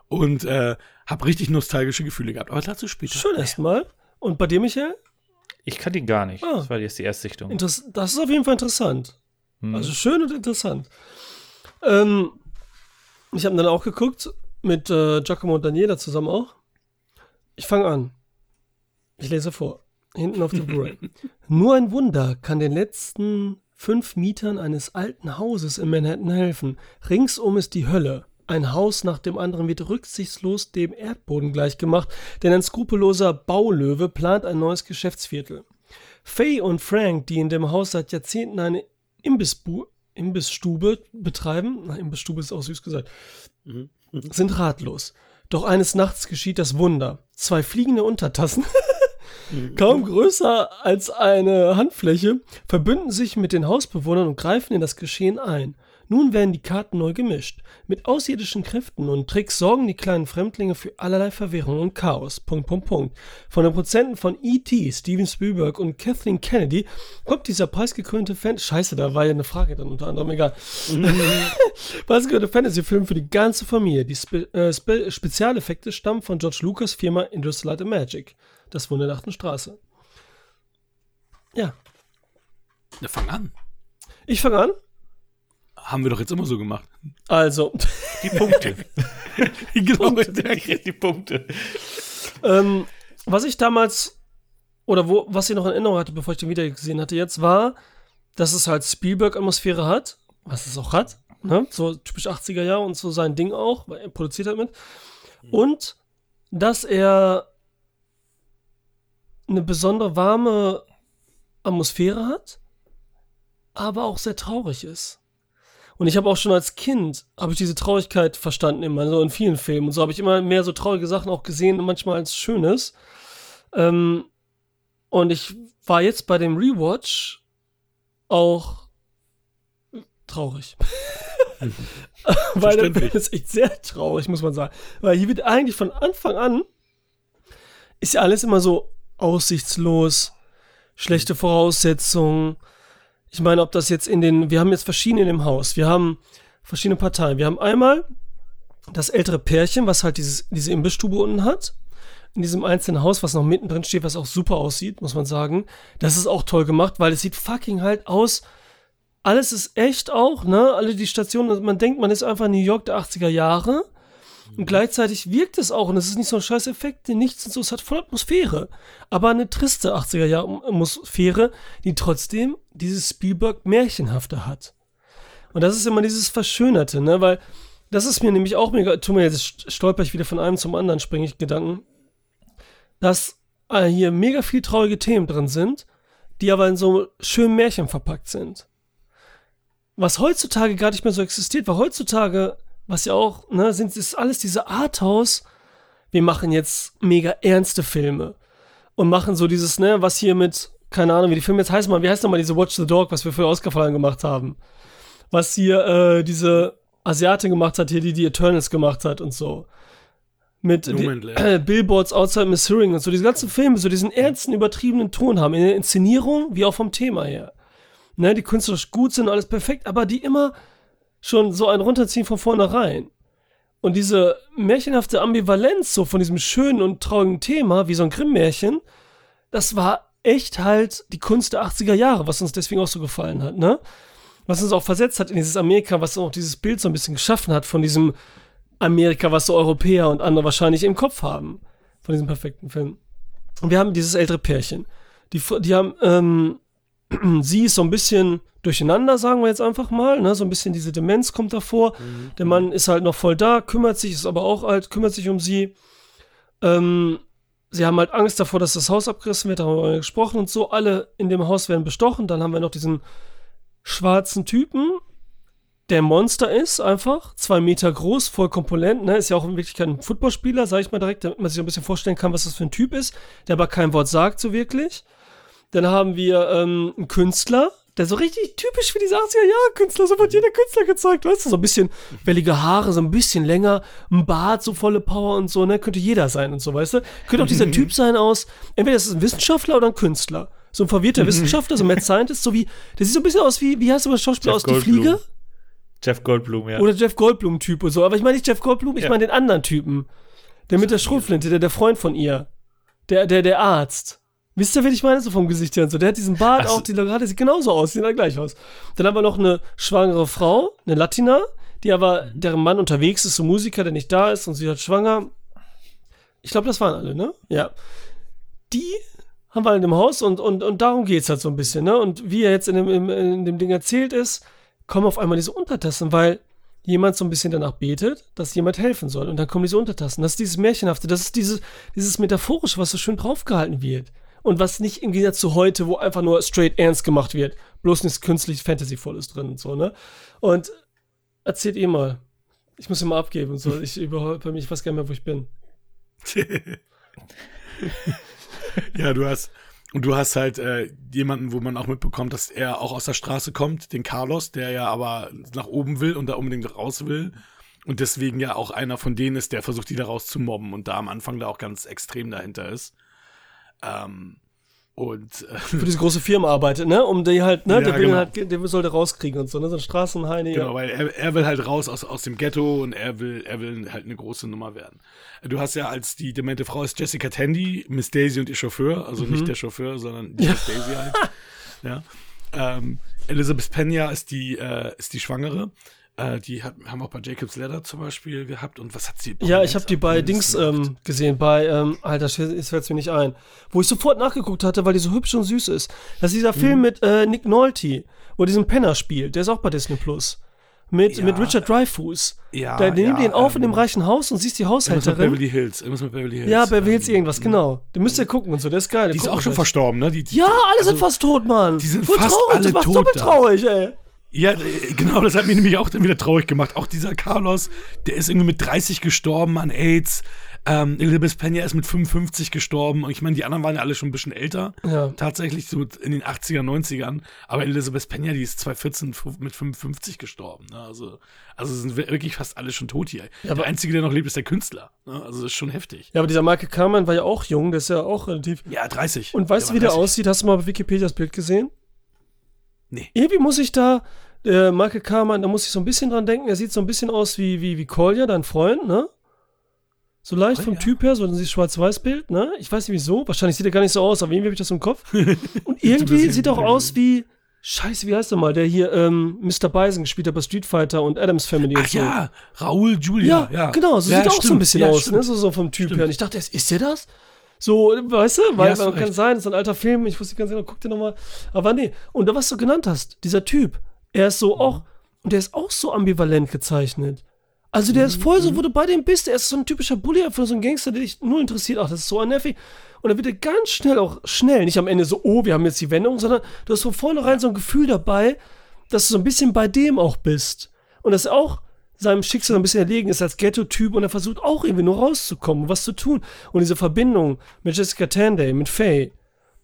Und äh, habe richtig nostalgische Gefühle gehabt. Aber dazu später. Schön erstmal. Und bei dir, Michael? Ich kann ihn gar nicht. Ah. Das war jetzt die Erstsichtung. Interess das ist auf jeden Fall interessant. Hm. Also schön und interessant. Ähm, ich habe dann auch geguckt, mit äh, Giacomo und Daniela zusammen auch. Ich fange an. Ich lese vor. Hinten auf der Blu-ray. Nur ein Wunder kann den letzten fünf Mietern eines alten Hauses in Manhattan helfen. Ringsum ist die Hölle. Ein Haus nach dem anderen wird rücksichtslos dem Erdboden gleichgemacht, denn ein skrupelloser Baulöwe plant ein neues Geschäftsviertel. Faye und Frank, die in dem Haus seit Jahrzehnten eine Imbissbu Imbissstube betreiben, na, Imbissstube ist auch süß gesagt, sind ratlos. Doch eines Nachts geschieht das Wunder. Zwei fliegende Untertassen, kaum größer als eine Handfläche, verbünden sich mit den Hausbewohnern und greifen in das Geschehen ein. Nun werden die Karten neu gemischt. Mit außerirdischen Kräften und Tricks sorgen die kleinen Fremdlinge für allerlei Verwirrung und Chaos. Punkt, Punkt, Punkt. Von den Prozenten von E.T., Steven Spielberg und Kathleen Kennedy kommt dieser preisgekrönte Fan... Scheiße, da war ja eine Frage dann unter anderem, egal. preisgekrönte Fantasy-Film für die ganze Familie. Die Spe äh, Spe Spezialeffekte stammen von George Lucas Firma Industrial Light and Magic. Das Wunder der Straße. Ja, Na, fang an. ich fange an. Haben wir doch jetzt immer so gemacht. Also, Die Punkte. genau. Direkt die Punkte. Ähm, was ich damals, oder wo, was ich noch in Erinnerung hatte, bevor ich den wieder gesehen hatte jetzt, war, dass es halt Spielberg-Atmosphäre hat, was es auch hat, ne? so typisch 80er Jahre und so sein Ding auch, weil er produziert hat mit. Und dass er eine besondere warme Atmosphäre hat, aber auch sehr traurig ist. Und ich habe auch schon als Kind, habe ich diese Traurigkeit verstanden immer, so in vielen Filmen. Und so habe ich immer mehr so traurige Sachen auch gesehen, manchmal als Schönes. Ähm, und ich war jetzt bei dem Rewatch auch traurig. Weil der Film ist echt sehr traurig, muss man sagen. Weil hier wird eigentlich von Anfang an ist ja alles immer so aussichtslos, schlechte Voraussetzungen. Ich meine, ob das jetzt in den, wir haben jetzt verschiedene in dem Haus. Wir haben verschiedene Parteien. Wir haben einmal das ältere Pärchen, was halt dieses, diese Imbissstube unten hat. In diesem einzelnen Haus, was noch mittendrin steht, was auch super aussieht, muss man sagen. Das ist auch toll gemacht, weil es sieht fucking halt aus. Alles ist echt auch, ne? Alle die Stationen, man denkt, man ist einfach in New York der 80er Jahre. Und gleichzeitig wirkt es auch, und es ist nicht so ein scheiß Effekt, nichts und so, es hat voll Atmosphäre. Aber eine triste 80er Jahre Atmosphäre, die trotzdem dieses Spielberg-Märchenhafte hat. Und das ist immer dieses Verschönerte, ne? Weil das ist mir nämlich auch mega, tu mir jetzt stolper ich wieder von einem zum anderen, springe ich Gedanken, dass äh, hier mega viel traurige Themen drin sind, die aber in so schönen Märchen verpackt sind. Was heutzutage gar nicht mehr so existiert, weil heutzutage, was ja auch, ne, sind, ist alles diese Arthouse, wir machen jetzt mega ernste Filme und machen so dieses, ne, was hier mit, keine Ahnung, wie die Filme jetzt heißen, mal, wie heißt nochmal diese Watch the Dog, was wir für Oscar-Verleihung gemacht haben? Was hier äh, diese Asiatin gemacht hat, hier, die die Eternals gemacht hat und so. Mit die, äh, Billboards Outside Missouri und so, diese ganzen Filme, so diesen ernsten, übertriebenen Ton haben, in der Inszenierung wie auch vom Thema her. Ne, die künstlerisch gut sind, alles perfekt, aber die immer schon so ein runterziehen von vornherein. Und diese märchenhafte Ambivalenz so von diesem schönen und traurigen Thema, wie so ein Grimm-Märchen, das war echt halt die Kunst der 80er Jahre, was uns deswegen auch so gefallen hat, ne? Was uns auch versetzt hat in dieses Amerika, was auch dieses Bild so ein bisschen geschaffen hat von diesem Amerika, was so Europäer und andere wahrscheinlich im Kopf haben. Von diesem perfekten Film. Und wir haben dieses ältere Pärchen. Die, die haben, ähm, sie ist so ein bisschen durcheinander, sagen wir jetzt einfach mal, ne? so ein bisschen diese Demenz kommt davor. Der Mann ist halt noch voll da, kümmert sich, ist aber auch alt, kümmert sich um sie. Ähm, sie haben halt Angst davor, dass das Haus abgerissen wird, da haben wir gesprochen und so. Alle in dem Haus werden bestochen. Dann haben wir noch diesen schwarzen Typen, der Monster ist, einfach. Zwei Meter groß, voll komponent, ne? Ist ja auch in Wirklichkeit ein Footballspieler, sage ich mal direkt, damit man sich ein bisschen vorstellen kann, was das für ein Typ ist, der aber kein Wort sagt, so wirklich. Dann haben wir ähm, einen Künstler, der so richtig typisch für diese 80er-Jahre-Künstler, so wird jeder Künstler gezeigt, weißt du, so ein bisschen wellige Haare, so ein bisschen länger, ein Bart, so volle Power und so, ne, könnte jeder sein und so, weißt du. Könnte auch dieser Typ sein aus, entweder ist es ein Wissenschaftler oder ein Künstler. So ein verwirrter Wissenschaftler, so ein Mad Scientist, so wie, der sieht so ein bisschen aus wie, wie heißt der Schauspieler Jeff aus Die Goldblum. Fliege? Jeff Goldblum, ja. Oder Jeff Goldblum-Typ und so. Aber ich meine nicht Jeff Goldblum, ich Ja. meine den anderen Typen. Der mit der Schrotflinte, der, der Freund von ihr. Der, der, der Arzt. Wisst ihr, wen ich meine? So vom Gesicht her und so. Der hat diesen Bart Ach so. auch, die gerade sieht genauso aus, sieht da gleich aus. Dann haben wir noch eine schwangere Frau, eine Latina, die aber, deren Mann unterwegs ist, so Musiker, der nicht da ist und sie hat schwanger. Ich glaube, das waren alle, ne? Ja. Die haben wir halt im Haus und, und, und darum geht's halt so ein bisschen, ne? Und wie er jetzt in dem, in, in dem Ding erzählt ist, kommen auf einmal diese Untertassen, weil jemand so ein bisschen danach betet, dass jemand helfen soll. Und dann kommen diese Untertassen. Das ist dieses Märchenhafte, das ist dieses, dieses Metaphorische, was so schön draufgehalten wird. Und was nicht im Gegensatz zu heute, wo einfach nur straight ernst gemacht wird. Bloß nichts künstlich Fantasyvolles drin und so, ne? Und erzählt ihr mal. Ich muss ihn mal abgeben und so. Ich überhaupt mich, ich weiß gar nicht mehr, wo ich bin. ja, du hast. Und du hast halt äh, jemanden, wo man auch mitbekommt, dass er auch aus der Straße kommt, den Carlos, der ja aber nach oben will und da unbedingt raus will. Und deswegen ja auch einer von denen ist, der versucht, die da rauszumobben und da am Anfang da auch ganz extrem dahinter ist. Ähm, und äh, Für diese große Firma arbeitet, ne? Um die halt, ne? Ja, der will genau. halt, der soll der rauskriegen und so, ne? So ein Straßenheini. Genau, ja. weil er, er will halt raus aus, aus dem Ghetto und er will, er will halt eine große Nummer werden. Du hast ja als die demente Frau ist Jessica Tandy, Miss Daisy und ihr Chauffeur, also nicht der Chauffeur, sondern die Miss Daisy halt. Ja. Ähm, Elizabeth Pena ist die, äh, ist die Schwangere. Äh, die hat, haben auch bei Jacob's Ladder zum Beispiel gehabt. Und was hat sie? Ja, ich habe die bei Dings ähm, gesehen, bei, ähm, Alter, jetzt fällt mir nicht ein, wo ich sofort nachgeguckt hatte, weil die so hübsch und süß ist. Das ist dieser Mhm. Film mit äh, Nick Nolte, wo er diesen Penner spielt, der ist auch bei Disney Plus. Mit, Ja. mit Richard Dreyfuss. Ja, da nehmen ja, die ihn auf in dem ähm, reichen Haus und siehst die Irgendwas mit Haushälterin. Beverly Hills. Irgendwas mit Beverly Hills. Ja, Beverly Hills Ähm, irgendwas, genau. Den müsst ihr gucken und so, der ist geil. Die ist auch schon gleich. verstorben, ne? Die, die, Ja, alle sind also- fast tot, Mann. die sind Voll fast traurig, alle tot doppelt traurig, ey. Ja, äh, genau, das hat mich nämlich auch dann wieder traurig gemacht. Auch dieser Carlos, der ist irgendwie mit 30 gestorben an AIDS. Ähm, Elizabeth Pena ist mit 55 gestorben. Und ich meine, die anderen waren ja alle schon ein bisschen älter. Ja. Tatsächlich so in den 80er, 90ern. Aber Elizabeth Pena, die ist 2014 fu- mit 55 gestorben. Ne? Also, also sind wir- wirklich fast alle schon tot hier. aber- der Einzige, der noch lebt, ist der Künstler. Ne? Also das ist schon heftig. Ja, aber dieser Michael Carman war ja auch jung, der ist ja auch relativ. Ja, 30. Und weißt du, wie der 30. aussieht? Hast du mal bei Wikipedia das Bild gesehen? Nee. Irgendwie muss ich da, äh, Michael Carman, da muss ich so ein bisschen dran denken. Er sieht so ein bisschen aus wie, wie, wie Kolja, dein Freund, ne? So leicht vom Kolja? Typ her, so dieses Schwarz-Weiß-Bild, ne? Ich weiß nicht wieso. Wahrscheinlich sieht er gar nicht so aus, aber irgendwie habe ich das im Kopf. Und irgendwie sieht er auch aus wie. Scheiße, wie heißt er mal? Der hier ähm, Mr. Bison gespielt hat bei Street Fighter und Adams Family und Ach so. ja, Raoul Julia. Ja, Ja, genau, so Ja, sieht er auch so ein bisschen Ja, aus, stimmt. ne? So, so vom Typ Stimmt. her. Und ich dachte, ist der das? So, weißt du, weil man kann recht. sein, das ist ein alter Film, ich wusste ganz genau, guck dir nochmal. Aber nee, und da, was du genannt hast, dieser Typ, er ist so Mhm. auch, und der ist auch so ambivalent gezeichnet. Also der ist voll Mhm. so, wo du bei dem bist, er ist so ein typischer Bully, einfach so ein Gangster, der dich nur interessiert, ach, das ist so nervig. Und dann wird er ganz schnell auch schnell, nicht am Ende so, oh, wir haben jetzt die Wendung, sondern du hast von vornherein so ein Gefühl dabei, dass du so ein bisschen bei dem auch bist. Und dass er auch seinem Schicksal ein bisschen erlegen ist als Ghetto-Typ und er versucht auch irgendwie nur rauszukommen und was zu tun. Und diese Verbindung mit Jessica Tanday, mit Faye,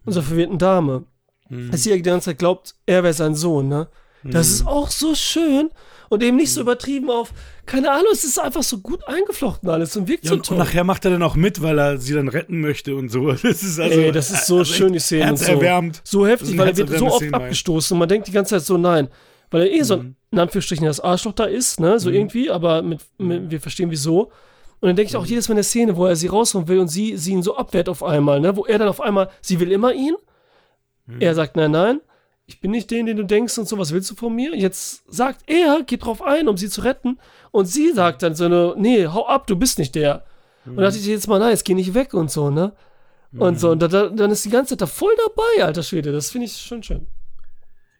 unserer verwirrten Dame, dass sie die ganze Zeit glaubt, er wäre sein Sohn, ne? Das ist auch so schön und eben nicht so übertrieben auf, keine Ahnung, es ist einfach so gut eingeflochten alles und wirkt Ja, so und, toll. und nachher macht er dann auch mit, weil er sie dann retten möchte und so. Das ist also, Ey, das ist so also schön, die Szene und so. Herzerwärmend. So heftig, weil er wird so oft Szenen, abgestoßen und man denkt die ganze Zeit so, nein. Weil er eh so, ein, in Anführungsstrichen, das Arschloch da ist, ne, so irgendwie, aber mit, mit, wir verstehen wieso. Und dann denke ich auch jedes Mal in der Szene, wo er sie rausholen will und sie, sie ihn so abwehrt auf einmal, ne, wo er dann auf einmal, sie will immer ihn. Er sagt, nein, nein, ich bin nicht den, den du denkst und so, was willst du von mir? Jetzt sagt er, geht drauf ein, um sie zu retten. Und sie sagt dann so, eine, nee, hau ab, du bist nicht der. Und dann dachte ich jetzt mal, nein, jetzt geh nicht weg und so, ne? Und so, und da, da, dann ist die ganze Zeit da voll dabei, alter Schwede. Das finde ich schon schön.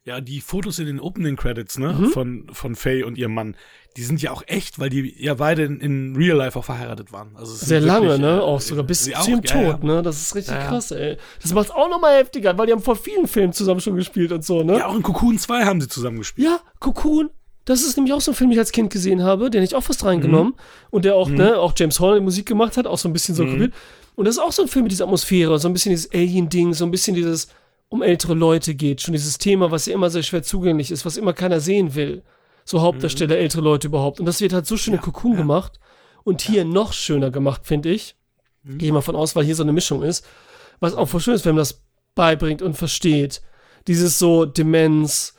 Ja, die Fotos in den Opening Credits, ne, Mhm. von, von Faye und ihrem Mann, die sind ja auch echt, weil die ja beide in, in Real Life auch verheiratet waren. Also Sehr lange, wirklich, ne? äh, Auch sogar bis zu ihrem ja, ja. Tod, ne? Das ist richtig Ja, ja. krass, ey. Das macht auch nochmal heftiger, weil die haben vor vielen Filmen zusammen schon gespielt und so, ne? Ja, auch in Cocoon 2 haben sie zusammen gespielt. Ja, Cocoon. Das ist nämlich auch so ein Film, den ich als Kind gesehen habe, den ich auch fast Mhm. reingenommen und der auch, ne, auch James Horner Musik gemacht hat, auch so ein bisschen Mhm. so kopiert. Und das ist auch so ein Film mit dieser Atmosphäre, so ein bisschen dieses Alien-Ding, so ein bisschen dieses um ältere Leute geht, schon dieses Thema, was ja immer sehr schwer zugänglich ist, was immer keiner sehen will. So Hauptdarsteller, ältere Leute überhaupt. Und das wird halt so schön in Cocoon gemacht und hier noch schöner gemacht, finde ich. Gehe mal von aus, weil hier so eine Mischung ist. Was auch voll schön ist, wenn man das beibringt und versteht. Dieses so Demenz,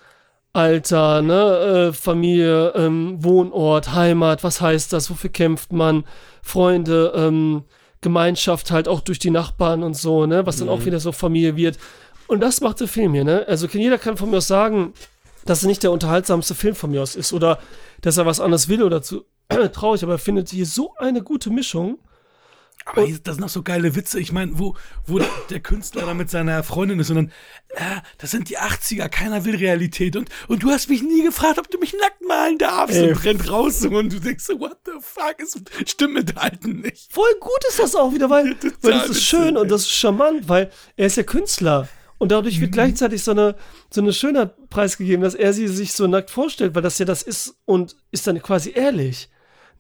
Alter, ne, äh, Familie, ähm, Wohnort, Heimat, was heißt das, wofür kämpft man, Freunde, ähm, Gemeinschaft halt auch durch die Nachbarn und so, ne, was dann auch wieder so Familie wird. Und das macht der Film hier, ne? Also jeder kann von mir aus sagen, dass er nicht der unterhaltsamste Film von mir aus ist oder dass er was anderes will oder zu traurig, aber er findet hier so eine gute Mischung. Aber hier, das sind noch so geile Witze. Ich meine, wo, wo der Künstler da mit seiner Freundin ist und dann, äh, das sind die 80er, keiner will Realität. Und, und du hast mich nie gefragt, ob du mich nackt malen darfst. Ey. Und rennt raus und du denkst so, what the fuck, es stimmt mit Alten nicht. Voll gut ist das auch wieder, weil, weil das ist schön und das ist charmant, weil er ist ja Künstler. Und dadurch Mhm. wird gleichzeitig so eine, so eine Schönheit preisgegeben, dass er sie sich so nackt vorstellt, weil das ja das ist und ist dann quasi ehrlich.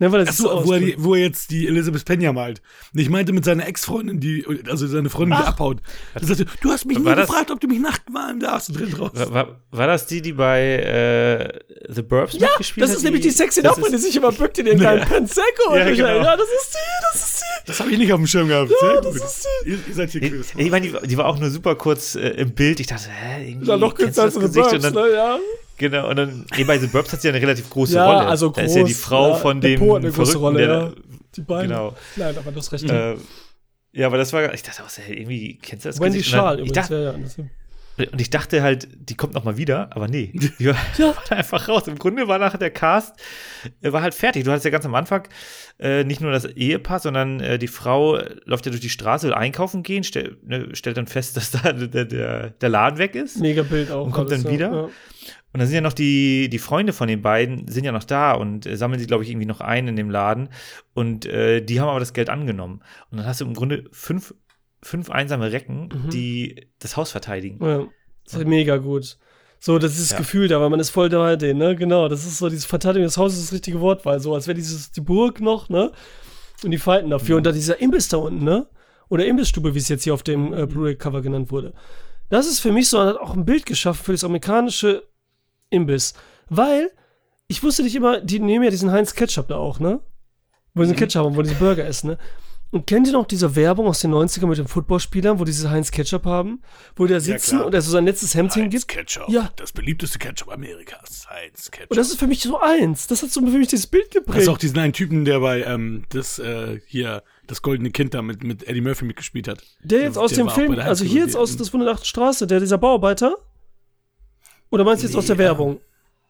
Ne, weil sich so Achso, wo, er die, wo er jetzt die Elizabeth Pena malt. Und Ich meinte mit seiner Ex-Freundin, die, also seine Freundin, die Ach. abhaut. Er sagte, du hast mich nie das- gefragt, ob du mich nackt malen darfst. Und rennt raus. War, war, war das die, die bei äh, The Burbs Ja, mitgespielt das hat? ist nämlich die sexy das Nachbarin, die sich immer bückt in den kleinen Pansecco. Ja, genau. ja, das ist die, das ist die. Das habe ich nicht auf dem Schirm gehabt. Sehr das ist ihr, ihr seid hier Ich, Quiz. ich meine, die, die war auch nur super kurz äh, im Bild. Ich dachte, hä, irgendwie Ja, noch kennst kürzer du als das The Gesicht? Burbs, und dann, ne, ja. Genau, und dann, nee, bei The Burbs hat sie ja eine relativ große Ja, Rolle. also Da ist ja die groß, Frau ja. von dem eine große Verrückten, Rolle, der ja. da- Die beiden. Genau. Nein, aber das recht. Äh, ja, aber das war, ich dachte auch, irgendwie kennst du das Wendy Schal ich dachte, Ja, ja, Und ich dachte halt, die kommt noch mal wieder, aber nee. Die war, Ja. einfach raus. Im Grunde war nachher der Cast, äh, war halt fertig. Du hattest ja ganz am Anfang äh, nicht nur das Ehepaar, sondern äh, die Frau äh, läuft ja durch die Straße, will einkaufen gehen, stell, ne, stellt dann fest, dass da der, der, der Laden weg ist. Mega Bild auch. Und kommt dann wieder? Ja. Und dann sind ja noch die, die Freunde von den beiden, sind ja noch da und äh, sammeln sich, glaube ich, irgendwie noch ein in dem Laden. Und äh, die haben aber das Geld angenommen. Und dann hast du im Grunde fünf, fünf einsame Recken, Mhm. die das Haus verteidigen. Ja, das ist mega gut. So, das ist das Ja. Gefühl da, weil man ist voll dabei, den, ne? Genau, das ist so, diese Verteidigung des Hauses ist das richtige Wort, weil so, als wäre dieses, die Burg noch, ne? Und die fighten dafür. Und da dieser Imbiss da unten, ne? Oder Imbissstube, wie es jetzt hier auf dem äh, Blu-ray-Cover genannt wurde. Das ist für mich so, hat auch ein Bild geschaffen für das amerikanische Imbiss. Weil, ich wusste nicht immer, die nehmen ja diesen Heinz Ketchup da auch, ne? Wo sie einen Ketchup haben, wo diese Burger essen, ne? Und kennt ihr noch diese Werbung aus den 90ern mit den Footballspielern, wo diese Heinz Ketchup haben? Wo da sitzen klar. und er so sein letztes Hemd Heinz hingibt? Ketchup. Ja. Das beliebteste Ketchup Amerikas. Heinz Ketchup. Und das ist für mich so eins. Das hat so für mich dieses Bild Das ist geprägt. auch diesen einen Typen, der bei ähm, das äh, hier das goldene Kind da mit, mit Eddie Murphy mitgespielt hat. der jetzt aus der dem Film, der also hier jetzt aus das von der achten Straße, der dieser Bauarbeiter? Oder meinst du jetzt aus der Nee, Werbung?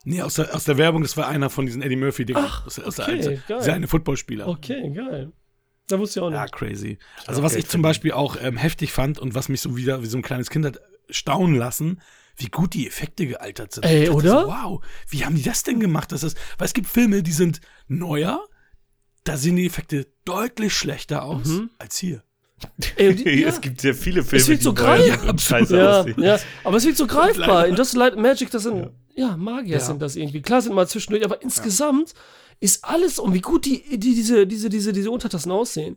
Nee, aus der, aus der Werbung, das war einer von diesen Eddie Murphy-Dingen. Ach, aus, der- aus okay, der geil. Dieser eine Footballspieler. Okay, geil. Da wusste ich auch nicht. Ja, crazy. Also was ich zum Beispiel auch ähm, heftig fand und was mich so wieder wie so ein kleines Kind hat staunen lassen, wie gut die Effekte gealtert sind. Ey, oder? So, wow, wie haben die das denn gemacht? Das ist, weil es gibt Filme, die sind neuer, da sehen die Effekte deutlich schlechter aus Mhm. als hier. Ey, die, ja. Es gibt sehr viele Filme, Es wird so greif- sind und scheiße ja, ja, aber es wird so greifbar. Industrial Light Magic, das sind, ja, Magier Ja. sind das irgendwie. Klar sind mal zwischendurch, aber insgesamt ist alles, und wie gut die, die diese, diese, diese, diese Untertassen aussehen.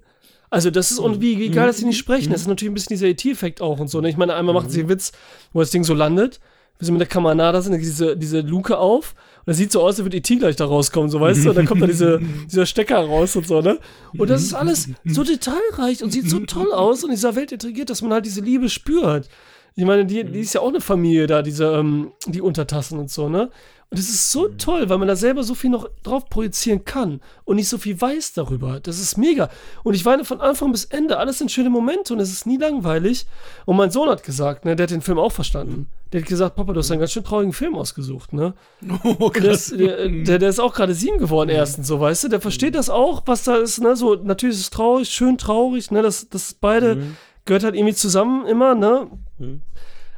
Also das ist, und wie, wie geil, dass sie nicht sprechen. Das ist natürlich ein bisschen dieser ET-Effekt auch und so. Ne? Ich meine, einmal machen sie einen Witz, wo das Ding so landet, wie sie mit der Kamera da sind, diese, diese Luke auf und das sieht so aus, als würde ET gleich da rauskommen, so weißt du, und dann kommt da diese, dieser Stecker raus und so, ne? Und das ist alles so detailreich und sieht so toll aus und dieser Welt intrigiert, dass man halt diese Liebe spürt. Ich meine, die, die ist ja auch eine Familie da, diese, ähm, die Untertassen und so, ne? Und es ist so toll, weil man da selber so viel noch drauf projizieren kann und nicht so viel weiß darüber. Das ist mega. Und ich weine von Anfang bis Ende. Alles sind schöne Momente und es ist nie langweilig. Und mein Sohn hat gesagt, ne, der hat den Film auch verstanden. Der hat gesagt, Papa, du hast einen ganz schön traurigen Film ausgesucht, ne? Oh, Der ist, der, der, der ist auch gerade sieben geworden, erstens, so, weißt du? Der versteht das auch, was da ist, ne? So, natürlich ist es traurig, schön traurig, ne? Das, das beide gehört halt irgendwie zusammen immer, ne?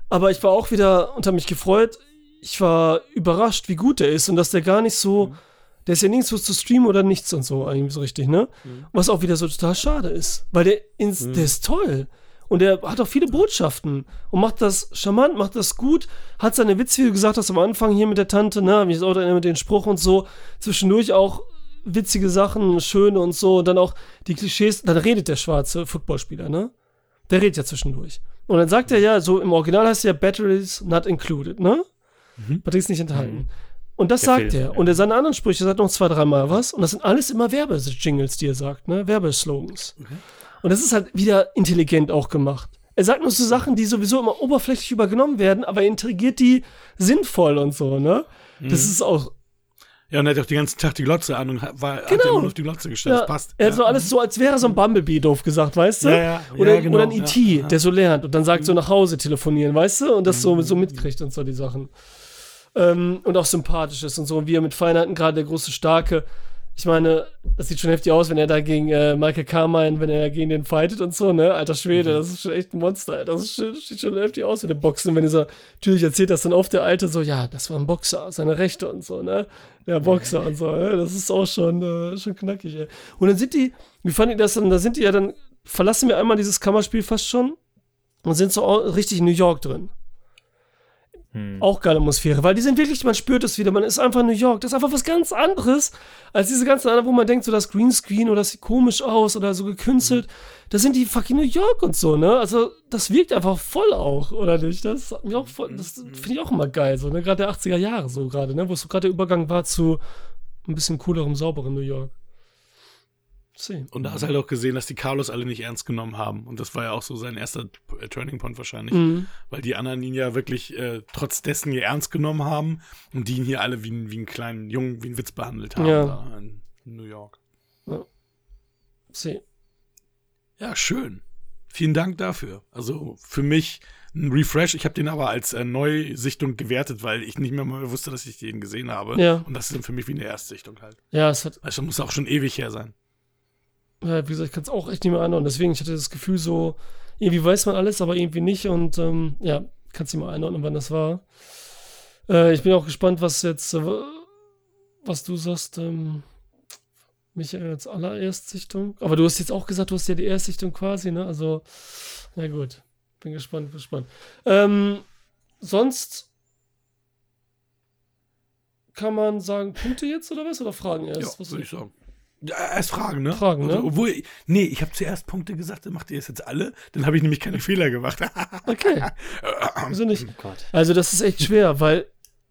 Aber ich war auch wieder unter mich gefreut. Ich war überrascht, wie gut der ist und dass der gar nicht so, der ist ja nirgendwo zu streamen oder nichts und so, eigentlich so richtig, ne? Was auch wieder so total schade ist, weil der, ins, der ist toll. Und der hat auch viele Botschaften und macht das charmant, macht das gut, hat seine Witze, wie du gesagt hast am Anfang hier mit der Tante, ne, wie auch mit den Spruch und so, zwischendurch auch witzige Sachen, schöne und so, und dann auch die Klischees, dann redet der schwarze Footballspieler, ne? Der redet ja zwischendurch. Und dann sagt er ja, so im Original heißt er ja Batteries not included, ne? Batteries nicht enthalten. Und das Der sagt Film, er. ja. Und er seine anderen Sprüche sagt noch zwei, dreimal was. Und das sind alles immer Werbejingles, die er sagt, ne? Werbeslogans. Und das ist halt wieder intelligent auch gemacht. Er sagt nur so Sachen, die sowieso immer oberflächlich übergenommen werden, aber er integriert die sinnvoll und so, ne? Das ist auch, Ja, und er hat auch den ganzen Tag die Glotze an und hat, war, hat Genau. immer nur auf die Glotze gestellt. ja, Das passt. er hat ja. so alles so, als wäre so ein Bumblebee, doof gesagt, weißt du? Ja, ja, oder, ja, genau, oder ein ja, E.T., ja. Mhm. der so lernt und dann sagt so nach Hause telefonieren, weißt du? Und das so, so mitkriegt und so die Sachen. Ähm, und auch sympathisch ist und so, und wie er mit Feinheiten, gerade der große Starke, ich meine, das sieht schon heftig aus, wenn er da gegen äh, Michael Carmine, wenn er gegen den fightet und so, ne? Alter Schwede, das ist schon echt ein Monster. Das ist schon, sieht schon heftig aus mit dem Boxen. Wenn dieser, natürlich erzählt das dann oft der Alte so, ja, das war ein Boxer, seine Rechte und so, ne? Der Boxer und so, ne? Das ist auch schon, äh, schon knackig, ey. Und dann sind die, wie fand ich das dann, da sind die ja dann, verlassen wir einmal dieses Kammerspiel fast schon und sind so richtig in New York drin. Hm. Auch geile Atmosphäre, weil die sind wirklich, man spürt es wieder, man ist einfach in New York. Das ist einfach was ganz anderes als diese ganzen anderen, wo man denkt, so das Greenscreen oder das sieht komisch aus oder so gekünstelt. Da sind die fucking New York und so, ne? Also, das wirkt einfach voll auch, oder nicht? Das voll, das finde ich auch immer geil, so, ne? Gerade der 80er Jahre so gerade, ne? Wo es so gerade der Übergang war zu ein bisschen coolerem, sauberem New York. See. Und da hast du halt auch gesehen, dass die Carlos alle nicht ernst genommen haben. Und das war ja auch so sein erster Turning Point wahrscheinlich. Mhm. Weil die anderen ihn ja wirklich äh, trotz dessen hier ernst genommen haben und die ihn hier alle wie, wie einen kleinen Jungen, wie einen Witz behandelt haben Ja. da in New York. See. Ja, schön. Vielen Dank dafür. Also für mich ein Refresh. Ich habe den aber als äh, Neusichtung gewertet, weil ich nicht mehr mal wusste, dass ich den gesehen habe. Ja. Und das ist dann für mich wie eine Erstsichtung halt. Ja, es hat, Also muss auch schon ewig her sein. Ja, wie gesagt, ich kann es auch echt nicht mehr einordnen. Deswegen, ich hatte das Gefühl so, irgendwie weiß man alles, aber irgendwie nicht. Und ähm, ja, kannst nicht mal einordnen, wann das war. Äh, ich bin auch gespannt, was jetzt, äh, was du sagst, ähm, Michael als Allererstsichtung. Aber du hast jetzt auch gesagt, du hast ja die Erstsichtung quasi, ne? Also, na gut. Bin gespannt, bin gespannt. Ähm, sonst kann man sagen, Punkte jetzt oder was? Oder Fragen erst? Ja, was würde ich sagen. Ja, erst Fragen, ne? Fragen, ne? Also, obwohl, nee, ich habe zuerst Punkte gesagt, dann macht ihr es jetzt alle. Dann habe ich nämlich keine Fehler gemacht. Okay. Wieso nicht? Oh Gott. Also, das ist echt schwer, weil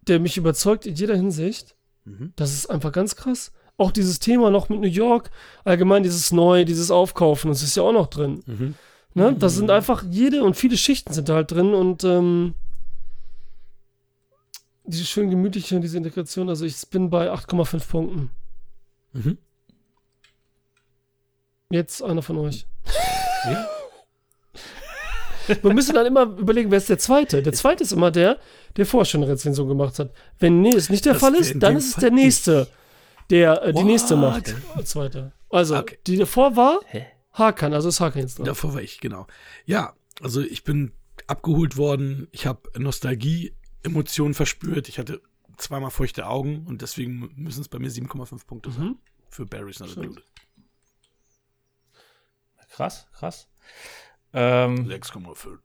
der mich überzeugt in jeder Hinsicht. Mhm. Das ist einfach ganz krass. Auch dieses Thema noch mit New York, allgemein dieses Neu, dieses Aufkaufen, das ist ja auch noch drin. Mhm. Ne? Das sind einfach jede und viele Schichten sind da halt drin und ähm, diese schön gemütliche, diese Integration. Also, ich bin bei 8,5 Punkten. Mhm. Jetzt einer von euch. Ja. Wir müssen dann immer überlegen, wer ist der Zweite. Der Zweite ist immer der, der vorher schon eine Rezension gemacht hat. Wenn nee, es nicht der Das Fall ist, dann ist es der Nächste, der äh, die What? nächste macht. Als Zweiter. Also, Okay. die davor war Hä? Hakan, also ist Hakan jetzt dran. Davor war ich, genau. Ja, also ich bin abgeholt worden. Ich habe Nostalgie, Emotionen verspürt. Ich hatte zweimal feuchte Augen und deswegen müssen es bei mir 7,5 Punkte sein. Mhm. Für Barry's Not. Included. Krass, krass. Ähm, 6,5.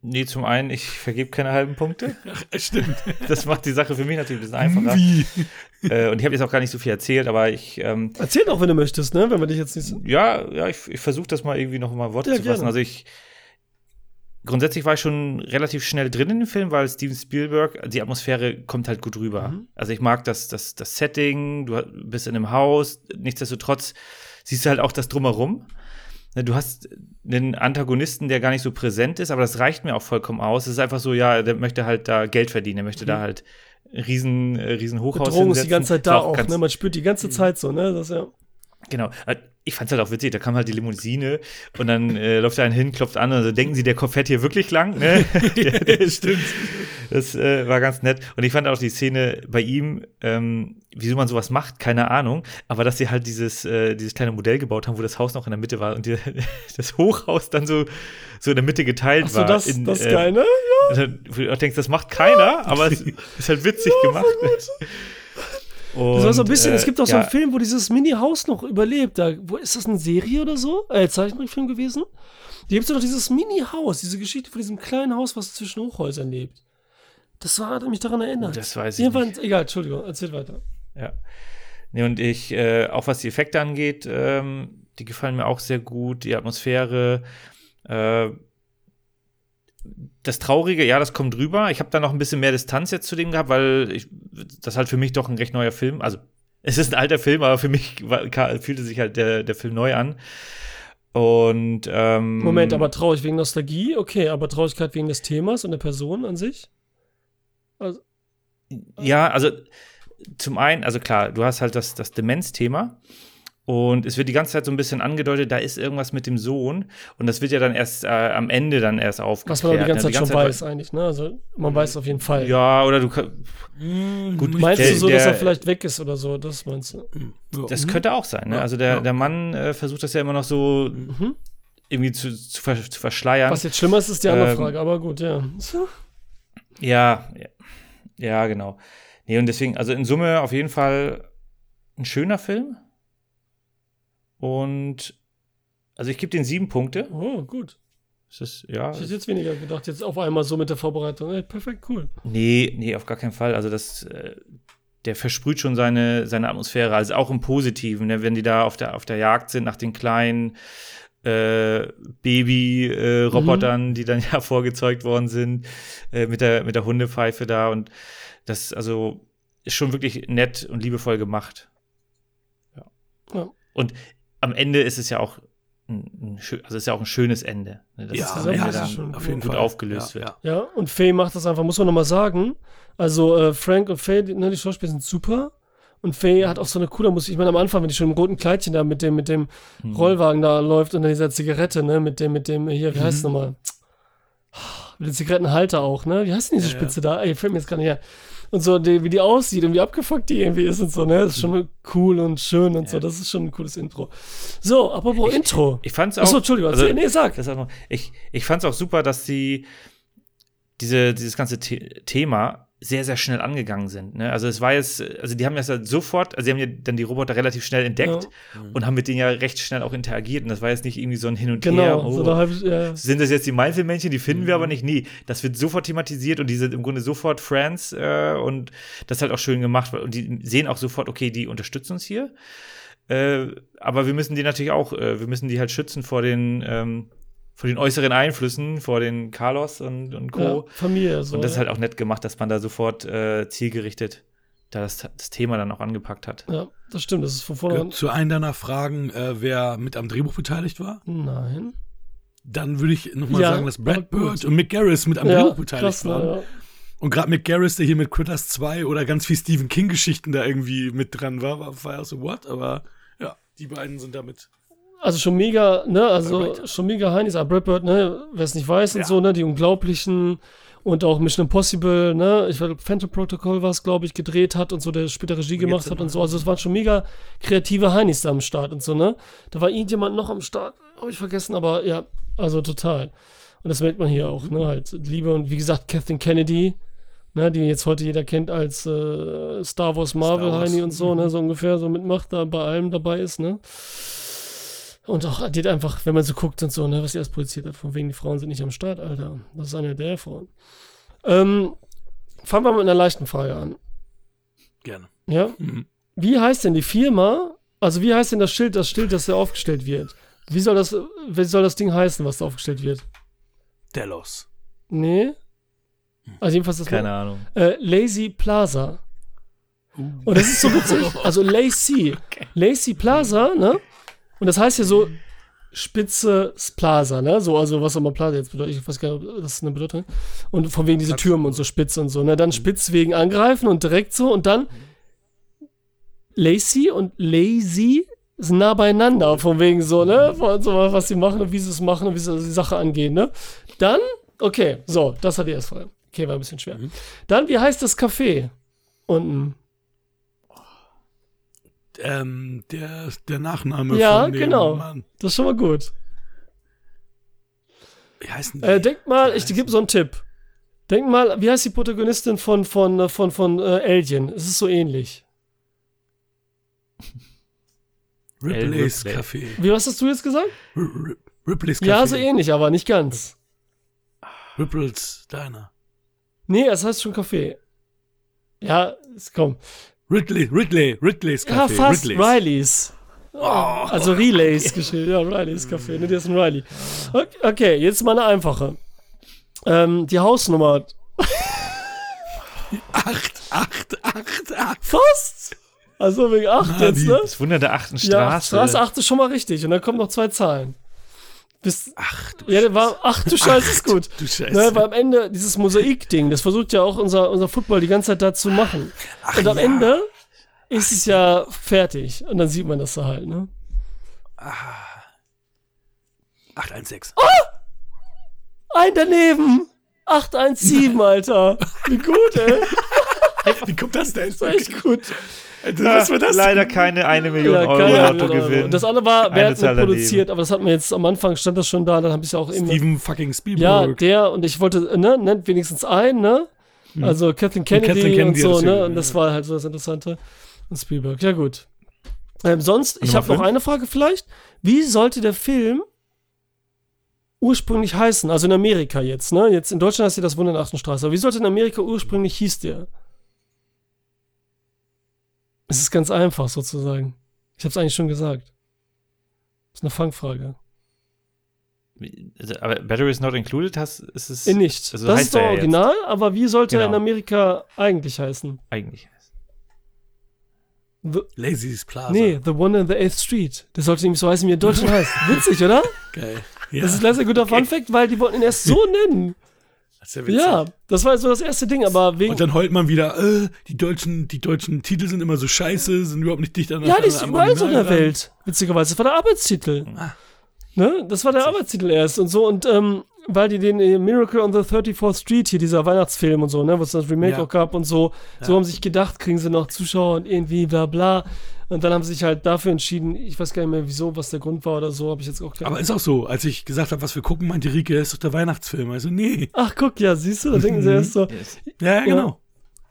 nee, zum einen, ich vergebe keine halben Punkte. Ach, stimmt. Das macht die Sache für mich natürlich ein bisschen einfacher. Wie? Äh, und ich habe jetzt auch gar nicht so viel erzählt, aber ich, ähm, Erzähl doch, wenn du möchtest, ne? Wenn wir dich jetzt nicht so. ja, ja, ich, ich versuche das mal irgendwie noch mal Worte Ja, zu fassen. gerne. Also ich, grundsätzlich war ich schon relativ schnell drin in dem Film, weil Steven Spielberg, die Atmosphäre kommt halt gut rüber. Mhm. Also ich mag das, das, das Setting, du bist in einem Haus, nichtsdestotrotz siehst du halt auch das Drumherum. Ne, Du hast einen Antagonisten, der gar nicht so präsent ist, aber das reicht mir auch vollkommen aus. Es ist einfach so, ja, der möchte halt da Geld verdienen, der möchte da halt riesen, äh, riesen Hochhaus Bedrohung ist die hinsetzen. ganze Zeit da auch, ganz- ne? Man spürt die ganze Zeit so, ne? Das ja. Genau. Ich fand's halt auch witzig, da kam halt die Limousine und dann äh, läuft da einen hin, klopft an und so denken sie, der Kopf fährt hier wirklich lang. Ne? der, stimmt. Das äh, war ganz nett. Und ich fand auch die Szene bei ihm, ähm, wieso man sowas macht, keine Ahnung, aber dass sie halt dieses, äh, dieses kleine Modell gebaut haben, wo das Haus noch in der Mitte war und die, das Hochhaus dann so, so in der Mitte geteilt Achso, war. das, in, das ist äh, geil, ne? dann, wo du auch denkst, das macht keiner, aber es ist halt witzig gemacht. Das war so ein Und, bisschen, es äh, gibt auch so ja, einen Film, wo dieses Mini-Haus noch überlebt. Da, wo, ist das eine Serie oder so? Äh, Zeichentrickfilm gewesen? Da gibt es doch dieses Mini-Haus, diese Geschichte von diesem kleinen Haus, was zwischen Hochhäusern lebt. Das war, hat mich daran erinnert. Das weiß ich Irgendwann, nicht. egal, Entschuldigung, erzähl weiter. Ja. Nee, und ich, äh, auch was die Effekte angeht, ähm, die gefallen mir auch sehr gut, die Atmosphäre, äh, das Traurige, ja, das kommt rüber. Ich habe da noch ein bisschen mehr Distanz jetzt zu dem gehabt, weil ich, das halt für mich doch ein recht neuer Film. Also, es ist ein alter Film, aber für mich war, fühlte sich halt der, der Film neu an. Und ähm, Moment, aber traurig wegen Nostalgie? Okay, aber Traurigkeit wegen des Themas und der Person an sich? Also, Ja, also zum einen, also klar, du hast halt das, das Demenz-Thema. Und es wird die ganze Zeit so ein bisschen angedeutet, da ist irgendwas mit dem Sohn. Und das wird ja dann erst äh, am Ende dann erst aufgeklärt. Was man aber die ganze ne? Zeit schon weiß eigentlich, ne? Also man weiß es auf jeden Fall. Ja, oder du kann- Gut, Meinst der- du so, dass der- er vielleicht weg ist oder so? Das meinst du? Das könnte auch sein, ne? Also der, ja. der Mann äh, versucht das ja immer noch so irgendwie zu, zu, ver zu verschleiern. Was jetzt schlimmer ist, ist die andere Ähm, Frage, aber gut, ja. Ja, ja, ja, genau. Nee, und deswegen, also in Summe auf jeden Fall ein schöner Film. Und also ich gebe den sieben Punkte. Oh, gut. Das ist, ja. Ich hätte jetzt weniger gedacht, jetzt auf einmal so mit der Vorbereitung. Ey, perfekt, cool. Nee, nee, auf gar keinen Fall. Also das, äh, der versprüht schon seine, seine Atmosphäre, also auch im Positiven, ne? wenn die da auf der, auf der Jagd sind nach den kleinen äh, Baby-Robotern, die dann ja vorgezeugt worden sind, äh, mit, der, mit der Hundepfeife da und das, also, ist schon wirklich nett und liebevoll gemacht. Ja. Ja. Und am Ende ist es ja auch ein, ein, also ist ja auch ein schönes Ende. Ne? Dass Ja, es das am ist Ende ja dann schon auf jeden gut Fall. aufgelöst ja, wird. Ja. Ja, und Faye macht das einfach, muss man nochmal sagen. Also äh, Frank und Faye, die, ne, die Schauspieler sind super. Und Faye hat auch so eine coole Musik. Ich meine, am Anfang, wenn die schon im roten Kleidchen da mit dem, mit dem Mhm. Rollwagen da läuft und dann dieser Zigarette, ne, mit dem, mit dem, hier, wie heißt es nochmal? Mit dem Zigarettenhalter auch, ne? Wie heißt denn diese Ja, ja. Spitze da? Ey, fällt mir jetzt gar nicht her. Und so, die, wie die aussieht und wie abgefuckt die irgendwie ist und so, ne? Das ist schon cool und schön und so. Ja. Das ist schon ein cooles Intro. So, apropos Intro. Ich fand's auch. Achso, Entschuldigung. also- nee, sag. Das auch ich, ich fand es auch super, dass sie diese, dieses ganze The Thema sehr, sehr schnell angegangen sind. Ne? Also es war jetzt, also die haben das halt sofort, also sie haben ja dann die Roboter relativ schnell entdeckt und haben mit denen ja recht schnell auch interagiert. Und das war jetzt nicht irgendwie so ein Hin und Her. Genau. oh, So, ich, ja. sind das jetzt die Meinzelmännchen, die finden wir aber nicht. Nee, das wird sofort thematisiert und die sind im Grunde sofort Friends äh, und das ist halt auch schön gemacht. Und die sehen auch sofort, okay, die unterstützen uns hier. Äh, aber wir müssen die natürlich auch, äh, wir müssen die halt schützen vor den, ähm, vor den äußeren Einflüssen, vor den Carlos und, und Co. ja, Familie. So, und das ist halt auch nett gemacht, dass man da sofort äh, zielgerichtet da das, das Thema dann auch angepackt hat. Ja, das stimmt. Das ist von vornherein. Zu einem deiner Fragen, äh, wer mit am Drehbuch beteiligt war, Nein. dann würde ich nochmal Ja, sagen, dass Brad. Bird und Mick Garris mit am Ja, Drehbuch beteiligt krass, waren. ja. Und gerade Mick Garris, der hier mit Critters 2 oder ganz viel Stephen King-Geschichten da irgendwie mit dran war, war, war ja so, what? Aber ja, die beiden sind damit. Also schon mega, ne, also Alright. schon mega Heinis, aber Brad Bird, ne, wer es nicht weiß und Ja. so, ne, die Unglaublichen und auch Mission Impossible, ne, ich glaube, Phantom Protocol war es, glaube ich, gedreht hat und so, der später Regie gemacht hat und so, also es waren schon mega kreative Heinis da am Start und so, ne. Da war irgendjemand noch am Start, habe ich vergessen, aber ja, also total. Und das merkt man hier auch, ne, halt Liebe und wie gesagt, Kathleen Kennedy, ne, die jetzt heute jeder kennt als äh, Star Wars Marvel Star Wars. Heini und so, ne, so ungefähr so mitmacht, da bei allem dabei ist, ne. Und auch, die hat einfach, wenn man so guckt und so, ne, was sie erst produziert hat, von wegen die Frauen sind nicht am Start, Alter. Das ist eine der Frauen. Ähm, fangen wir mit einer leichten Frage an. Gerne. Ja? Mhm. Wie heißt denn die Firma, also wie heißt denn das Schild, das Schild, das da aufgestellt wird? Wie soll das, wie soll das Ding heißen, was da aufgestellt wird? Delos. Nee? Also jedenfalls das Keine Ahnung. äh, Lazy Plaza. Und das ist so witzig. Also Lazy. Lazy Plaza, ne? Und das heißt ja so Spitze Plaza, ne? So, also was auch immer Plaza jetzt bedeutet. Ich weiß gar nicht, ob das eine Bedeutung hat. Und von wegen diese Türme und so spitze und so, ne? Dann spitz wegen angreifen und direkt so und dann Lazy und Lazy sind nah beieinander, von wegen so, ne? Von so, was sie machen und wie sie es machen und wie sie die Sache angehen, ne? Dann, okay, so, das hat die erste Frage. Okay, war ein bisschen schwer. Dann, wie heißt das Café? Unten. Ähm, der, der Nachname Ja, von dem genau. Mann. Das ist schon mal gut. Wie heißen die? Äh, denk mal, ich gebe so einen Tipp. Denk mal, wie heißt die Protagonistin von, von, äh, von, von äh, Alien? Es ist so ähnlich. Ripley's Ripley. Café. Wie, was hast du jetzt gesagt? R R Ripley's Café. Ja, so ähnlich, aber nicht ganz. Ripples Diner. Nee, es heißt schon Café. Ja, komm. Ridley, Ridley, Ridley's Café. Ja, fast. Ridley's. Rileys. Also Relays geschrieben. Ja, Rileys Café. Ne, der ist ein Riley. Okay, jetzt mal eine einfache. Ähm, die Hausnummer. Acht, acht, acht, acht. Fast! Also wegen 8 Ah, jetzt, ne? Das Wunder der achten Ja, Straße. Straße 8 ist schon mal richtig. Und dann kommen noch zwei Zahlen. Bis, Ach, du ja, der war, ach du Scheiße, ist gut. Du Scheiße. Ne, weil am Ende dieses Mosaik-Ding, das versucht ja auch unser, unser Football die ganze Zeit da zu machen. Und am ja. Ende ist es ja fertig. Und dann sieht man das da halt, ne? 816. Ein daneben. 817, Alter. Wie gut, ey. Wie kommt das denn? Das war echt gut. Was war das? Leider keine eine Million Ja, Euro keine Lotto Ahnung. gewinnen. Das andere war, wer hat produziert, aber das hat man jetzt am Anfang, stand das schon da, dann habe ich es ja auch immer. Steven fucking Ja, Spielberg. der und ich wollte, ne, nennt wenigstens einen, ne? Also Kathleen Kennedy und, Kathleen Kennedy so, hat das ne? ja- Und das war halt so das Interessante. Und Spielberg, ja gut. Ähm, sonst, ich habe noch eine Frage vielleicht. Wie sollte der Film ursprünglich heißen? Also in Amerika jetzt, ne? Jetzt in Deutschland heißt ja das Wunder in der achten Straße. Aber wie sollte in Amerika ursprünglich hieß der? Es ist ganz einfach sozusagen. Ich habe es eigentlich schon gesagt. Das ist eine Fangfrage. Also, Aber Battery is not included, hast, ist es In nicht. also das heißt ist doch ja jetzt. original, aber wie sollte er in Genau. Amerika eigentlich heißen? eigentlich. The, Lazy's Plaza. nee, The One in the Eighth Street. Der sollte nämlich so heißen, wie er in Deutschland heißt. Witzig, oder? Geil. Ja, Das ist leider ein guter Fun-Fact, weil die wollten ihn erst so nennen. Das ja. Ja, das war so das erste Ding, aber wegen. Und dann heult man wieder, äh, die deutschen, die deutschen Titel sind immer so scheiße, sind überhaupt nicht dicht an ja, die ist am überall so in der dran. Welt. Witzigerweise. Das war der Arbeitstitel. Ah. Ne? Das war der Arbeitstitel erst und so. Und ähm, weil die den äh, Miracle on the 34th Street, hier dieser Weihnachtsfilm und so, ne, wo es das Remake Ja. auch gab und so, so Ja. haben sie sich gedacht, kriegen sie noch Zuschauer und irgendwie bla bla. Und dann haben sie sich halt dafür entschieden, ich weiß gar nicht mehr wieso, was der Grund war oder so, habe ich jetzt auch gar Aber ist auch so, als ich gesagt habe, was wir gucken, meinte Rike, das ist doch der Weihnachtsfim. Also, nee. Ach, guck, ja, siehst du, da denken sie Mhm. erst so, Yes. Ja, ja, genau.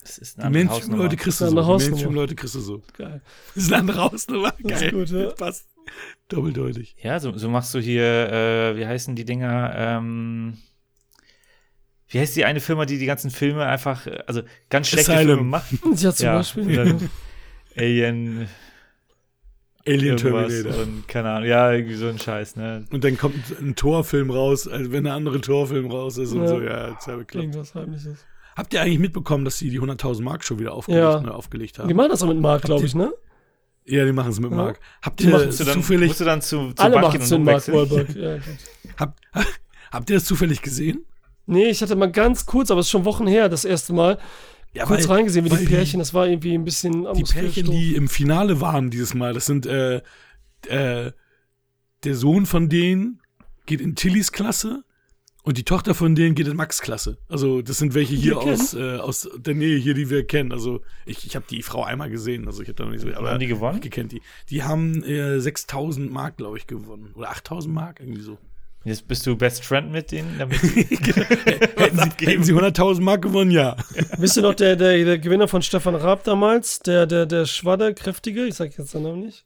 Das ist Die eine andere Mainstream-Leute kriegst du Das so. ist Die. Mainstream-Leute kriegst du so. geil. Das ist eine andere Hausnummer. Das ist Geil. gut, ja. Passt. Doppeldeutig. Ja, so, so machst du hier, äh, wie heißen die Dinger? Ähm, wie heißt die eine Firma, die die ganzen Filme einfach, äh, also ganz schlechte Asylum. Filme macht? Ja, zum Ja, Beispiel. Alien, Alien Terminator. und keine Ahnung, ja, irgendwie so ein Scheiß, ne? Und dann kommt ein Torfilm raus, also wenn ein anderer Torfilm raus ist und Ja. so, ja, das ist ja bekloppt. Irgendwas Heimliches. Habt ihr eigentlich mitbekommen, dass die die 100.000 Mark schon wieder aufgelegt, Ja. ne, aufgelegt Die haben? machen das auch mit Mark, glaube ich, ne? Ja, die machen es mit Ja. Mark. Habt ihr dann, zufällig, musst du dann zu, zu Alle machen es mit Mark? Wahlberg. Ja, gut. habt, ihr das zufällig gesehen? Nee, ich hatte mal ganz kurz, aber es ist schon Wochen her, das erste Mal, Ja, kurz reingesehen, wie weil die Pärchen, das war irgendwie ein bisschen Die Pärchen, die im Finale waren dieses Mal, das sind äh, äh, der Sohn von denen geht in Tillys Klasse und die Tochter von denen geht in Max Klasse. Also das sind welche hier aus, äh, aus der Nähe hier, die wir kennen. Also ich, ich habe die Frau einmal gesehen, also ich habe da noch nicht so, aber Haben die gewonnen? ich kennt die. Die haben äh, 6000 Mark, glaube ich, gewonnen oder 8000 Mark irgendwie so. Jetzt bist du Best Friend mit denen, damit hätten, sie, hätten sie 100.000 Mark gewonnen, ja. Wisst ihr noch, der, der, der Gewinner von Stefan Raab damals, der, der, der Schwadder, kräftige, ich sag jetzt den Namen nicht.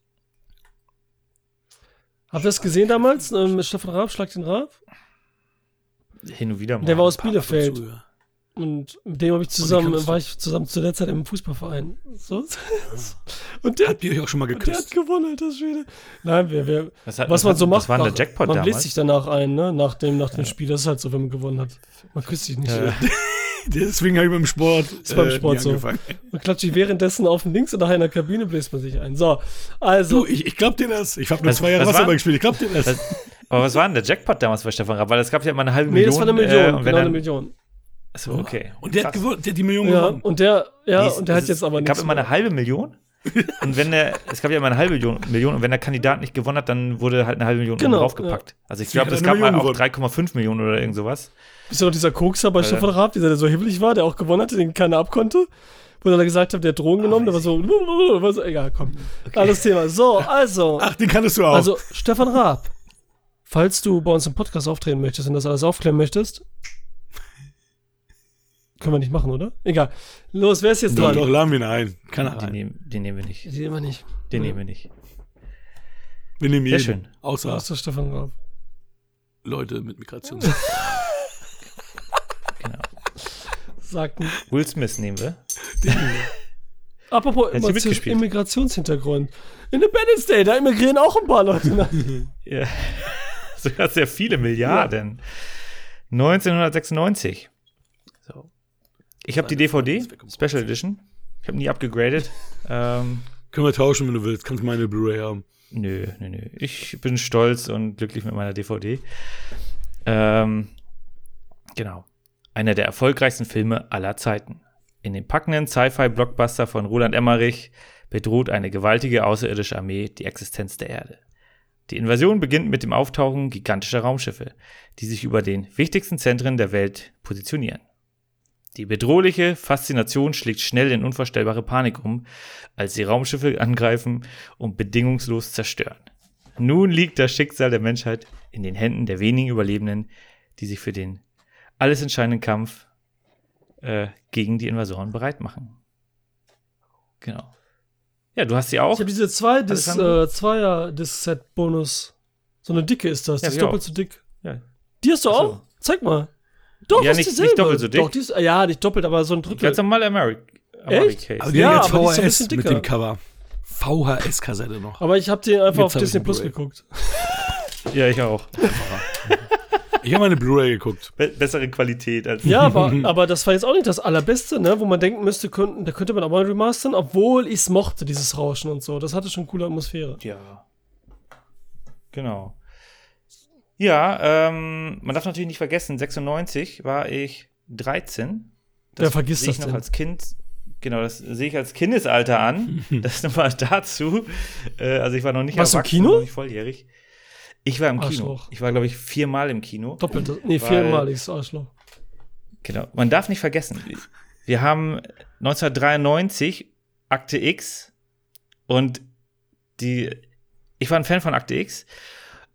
Habt ihr das gesehen damals? Ähm, Stefan Raab, Schlag den Raab? Hin und wieder mal. Der war aus Bielefeld. dazu, ja. Und mit dem habe ich zusammen, war ich zusammen zu der Zeit im Fußballverein. So. Und der, Habt ihr euch auch schon mal und der hat geküsst? gewonnen, alter Schwede. Nein, wir, wir, Was, hat, was man hat- so macht, Das war der macht- Jackpot man bläst damals. sich danach ein, ne? Nach dem, nach dem Spiel. Das ist halt so, wenn man gewonnen hat. Man küsst sich nicht. Ja. Deswegen habe ich beim Sport, Ist beim äh, Sport nie so. angefangen. Man klatscht sich währenddessen auf den Links und nachher in der Kabine bläst man sich ein. So, also. Du, ich, ich glaub dir das. Ich habe nur Was- zwei Jahre Wasserball gespielt. Ich glaub dir das. Was, aber was war denn der Jackpot damals bei Stefan Raab? Weil es gab ja immer eine halbe nee, Million. das war eine Million. äh, genau eine Million. Achso, okay. Und der hat, Krass. gewonnen, der hat die Million Ja, gewonnen. und der, ja, Nee, und der es hat jetzt aber Es nichts. gab immer eine halbe Million. Und wenn der, es gab ja immer eine halbe Million, Million und wenn der Kandidat nicht gewonnen hat, dann wurde halt eine halbe Million Genau, draufgepackt. Also ich glaube, es gab eine mal auch Million 3,5 Millionen oder irgend sowas. Bist du noch dieser Kokser bei Ja, Stefan Raab, dieser, der so hibbelig war, der auch gewonnen hatte, den keiner abkonnte? Wo er dann gesagt hat, der hat Drogen genommen, der war so, war so, egal, komm. Alles Thema. So, also, Ach, den kanntest du auch. also Stefan Raab, falls du bei uns im Podcast auftreten möchtest und das alles aufklären möchtest, können wir nicht machen, oder? Egal. Los, wer ist jetzt dran? doch, laden wir ihn ein. Kann er Den rein. nehmen, den nehmen wir nicht. Die immer nicht. Den nehmen wir nicht. Wir nehmen Sehr jeden. schön. Außer Außer Stefan Raab. Leute mit Migration. Genau. Sagten. Will Smith nehmen wir. Apropos Hat sie Immigration- mitgespielt? Immigrationshintergrund. Independence Day, da immigrieren auch ein paar Leute. nach. Ja. Sogar sehr viele Milliarden. 1996. So. Ich habe die DVD, Special Edition. Ich habe nie abgegradet. Ähm, Können wir tauschen, wenn du willst. Kannst meine Blu-ray haben. nö, nö, nö. Ich bin stolz und glücklich mit meiner DVD. Ähm, genau. Einer der erfolgreichsten Filme aller Zeiten. In dem packenden Sci-Fi-Blockbuster von Roland Emmerich bedroht eine gewaltige außerirdische Armee die Existenz der Erde. Die Invasion beginnt mit dem Auftauchen gigantischer Raumschiffe, die sich über den wichtigsten Zentren der Welt positionieren. Die bedrohliche Faszination schlägt schnell in unvorstellbare Panik um, als die Raumschiffe angreifen und bedingungslos zerstören. Nun liegt das Schicksal der Menschheit in den Händen der wenigen Überlebenden, die sich für den alles entscheidenden Kampf äh, gegen die Invasoren bereit machen. Genau. Ja, du hast sie auch. Ich habe diese zwei Dis, äh, Zweier Disc Set Bonus. So eine dicke ist das. Ja, die ist doppelt so dick. Ja. Die hast du Ach so. auch? Zeig mal. Doch, Ja, ist nicht- dieselbe. nicht doppelt so dick. Doch, die ist, ja, nicht doppelt, aber so ein Drittel. Ganz normal Americ Echt? Americase. Aber die Ja, jetzt aber die ist so ein VHS bisschen mit dicker. dem Cover. VHS-Kassette noch. aber ich habe den einfach auf Jetzt ich Disney Plus geguckt. Ja, ich auch. Ich habe mal eine Blu-ray geguckt. Be bessere Qualität als. Ja, aber, aber das war jetzt auch nicht das Allerbeste, ne? Wo man denken müsste, könnten, da könnte man auch mal remastern, obwohl ich es mochte, dieses Rauschen und so. Das hatte schon coole Atmosphäre. Ja. Genau. Ja, ähm, man darf natürlich nicht vergessen, 96 war ich 13. Wer vergisst sehe ich das noch denn? als Kind. Genau, das sehe ich als Kindesalter an. Das nochmal dazu. Äh, also ich war noch nicht Warst du im erwachsen, Kino? noch nicht volljährig. Ich war im Kino. Arschloch. Ich war, glaube ich, viermal im Kino. Doppelt. Nee, Weil- viermaliges Arschloch. Genau. Man darf nicht vergessen, wir haben 1993 Akte X und die, ich war ein Fan von Akte X,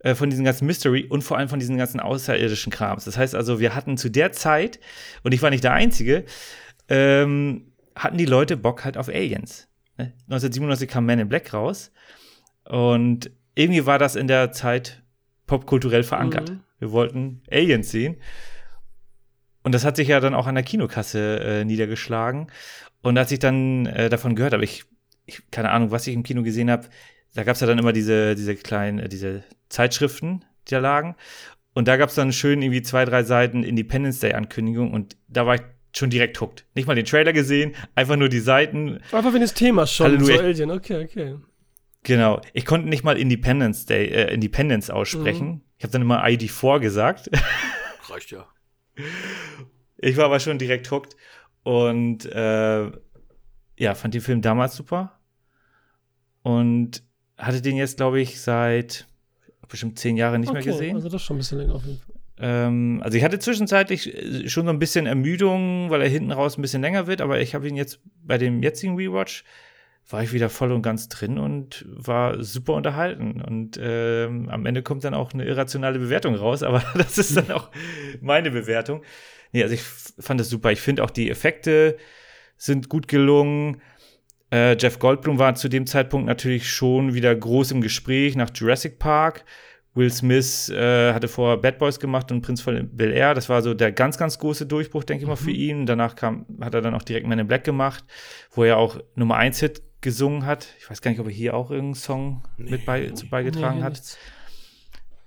äh, von diesen ganzen Mystery und vor allem von diesen ganzen außerirdischen Krams. Das heißt also, wir hatten zu der Zeit, und ich war nicht der Einzige, ähm, hatten die Leute Bock halt auf Aliens. Ne? 1997 kam Man in Black raus und irgendwie war das in der Zeit popkulturell verankert. Mhm. Wir wollten Aliens sehen. Und das hat sich ja dann auch an der Kinokasse äh, niedergeschlagen. Und als ich dann äh, davon gehört habe, ich, ich, keine Ahnung, was ich im Kino gesehen habe, da gab es ja dann immer diese, diese kleinen, äh, diese Zeitschriften, die da lagen. Und da gab es dann schön irgendwie zwei, drei Seiten Independence Day-Ankündigung und da war ich schon direkt hooked. Nicht mal den Trailer gesehen, einfach nur die Seiten. Einfach wenn das Thema schon, Halleluja. so Alien. Okay, okay. Genau. Ich konnte nicht mal Independence Day, äh, Independence aussprechen. Ich habe dann immer ID4 gesagt. Reicht ja. Ich war aber schon direkt hooked und äh, ja, fand den Film damals super und hatte den jetzt, glaube ich, seit bestimmt zehn Jahren nicht okay, mehr gesehen. Also das schon ein bisschen länger auf jeden Fall. Ähm, also ich hatte zwischenzeitlich äh, schon so ein bisschen Ermüdung, weil er hinten raus ein bisschen länger wird, aber ich habe ihn jetzt bei dem jetzigen Rewatch war ich wieder voll und ganz drin und war super unterhalten. Und ähm, am Ende kommt dann auch eine irrationale Bewertung raus, aber das ist dann auch meine Bewertung. Nee, also ich fand das super. Ich finde auch die Effekte sind gut gelungen. Äh, Jeff Goldblum war zu dem Zeitpunkt natürlich schon wieder groß im Gespräch nach Jurassic Park. Will Smith äh, hatte vorher Bad Boys gemacht und Prinz von Bel Air. Das war so der ganz, ganz große Durchbruch, denke ich mal, für ihn. Danach kam, hat er dann auch direkt Man in Black gemacht, wo er auch Nummer 1 Hit gesungen hat. Ich weiß gar nicht, ob er hier auch irgendeinen Song mit bei, zu beigetragen Nee, hat.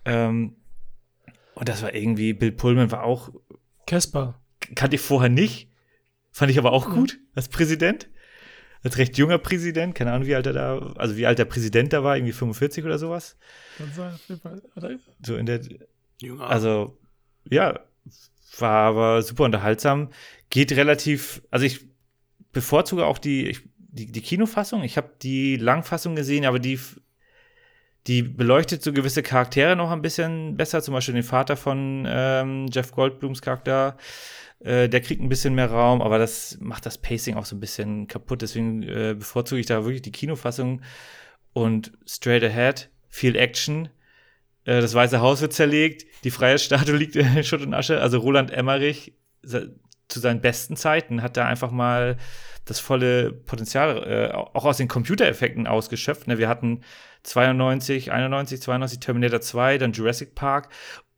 Ähm, und das war irgendwie, Bill Pullman war auch, Casper. kannte ich vorher nicht, fand ich aber auch gut als Präsident. Als recht junger Präsident, keine Ahnung, wie alt er da, also wie alt der Präsident da war, irgendwie 45 oder sowas. Kann sein, auf jeden Fall. Oder? So in der, Jünger. also, ja, war aber super unterhaltsam. Geht relativ, also ich bevorzuge auch die, ich, die, die Kinofassung. Ich habe die Langfassung gesehen, aber die, die beleuchtet so gewisse Charaktere noch ein bisschen besser. Zum Beispiel den Vater von ähm, Jeff Goldblums Charakter. Äh, der kriegt ein bisschen mehr Raum, aber das macht das Pacing auch so ein bisschen kaputt. Deswegen äh, bevorzuge ich da wirklich die Kinofassung und straight ahead, viel Action. Äh, das Weiße Haus wird zerlegt, die Freiheitsstatue liegt in Schutt und Asche. Also Roland Emmerich zu seinen besten Zeiten hat da einfach mal das volle Potenzial äh, auch aus den Computereffekten ausgeschöpft. Ne? Wir hatten 92, 91, 92 Terminator 2, dann Jurassic Park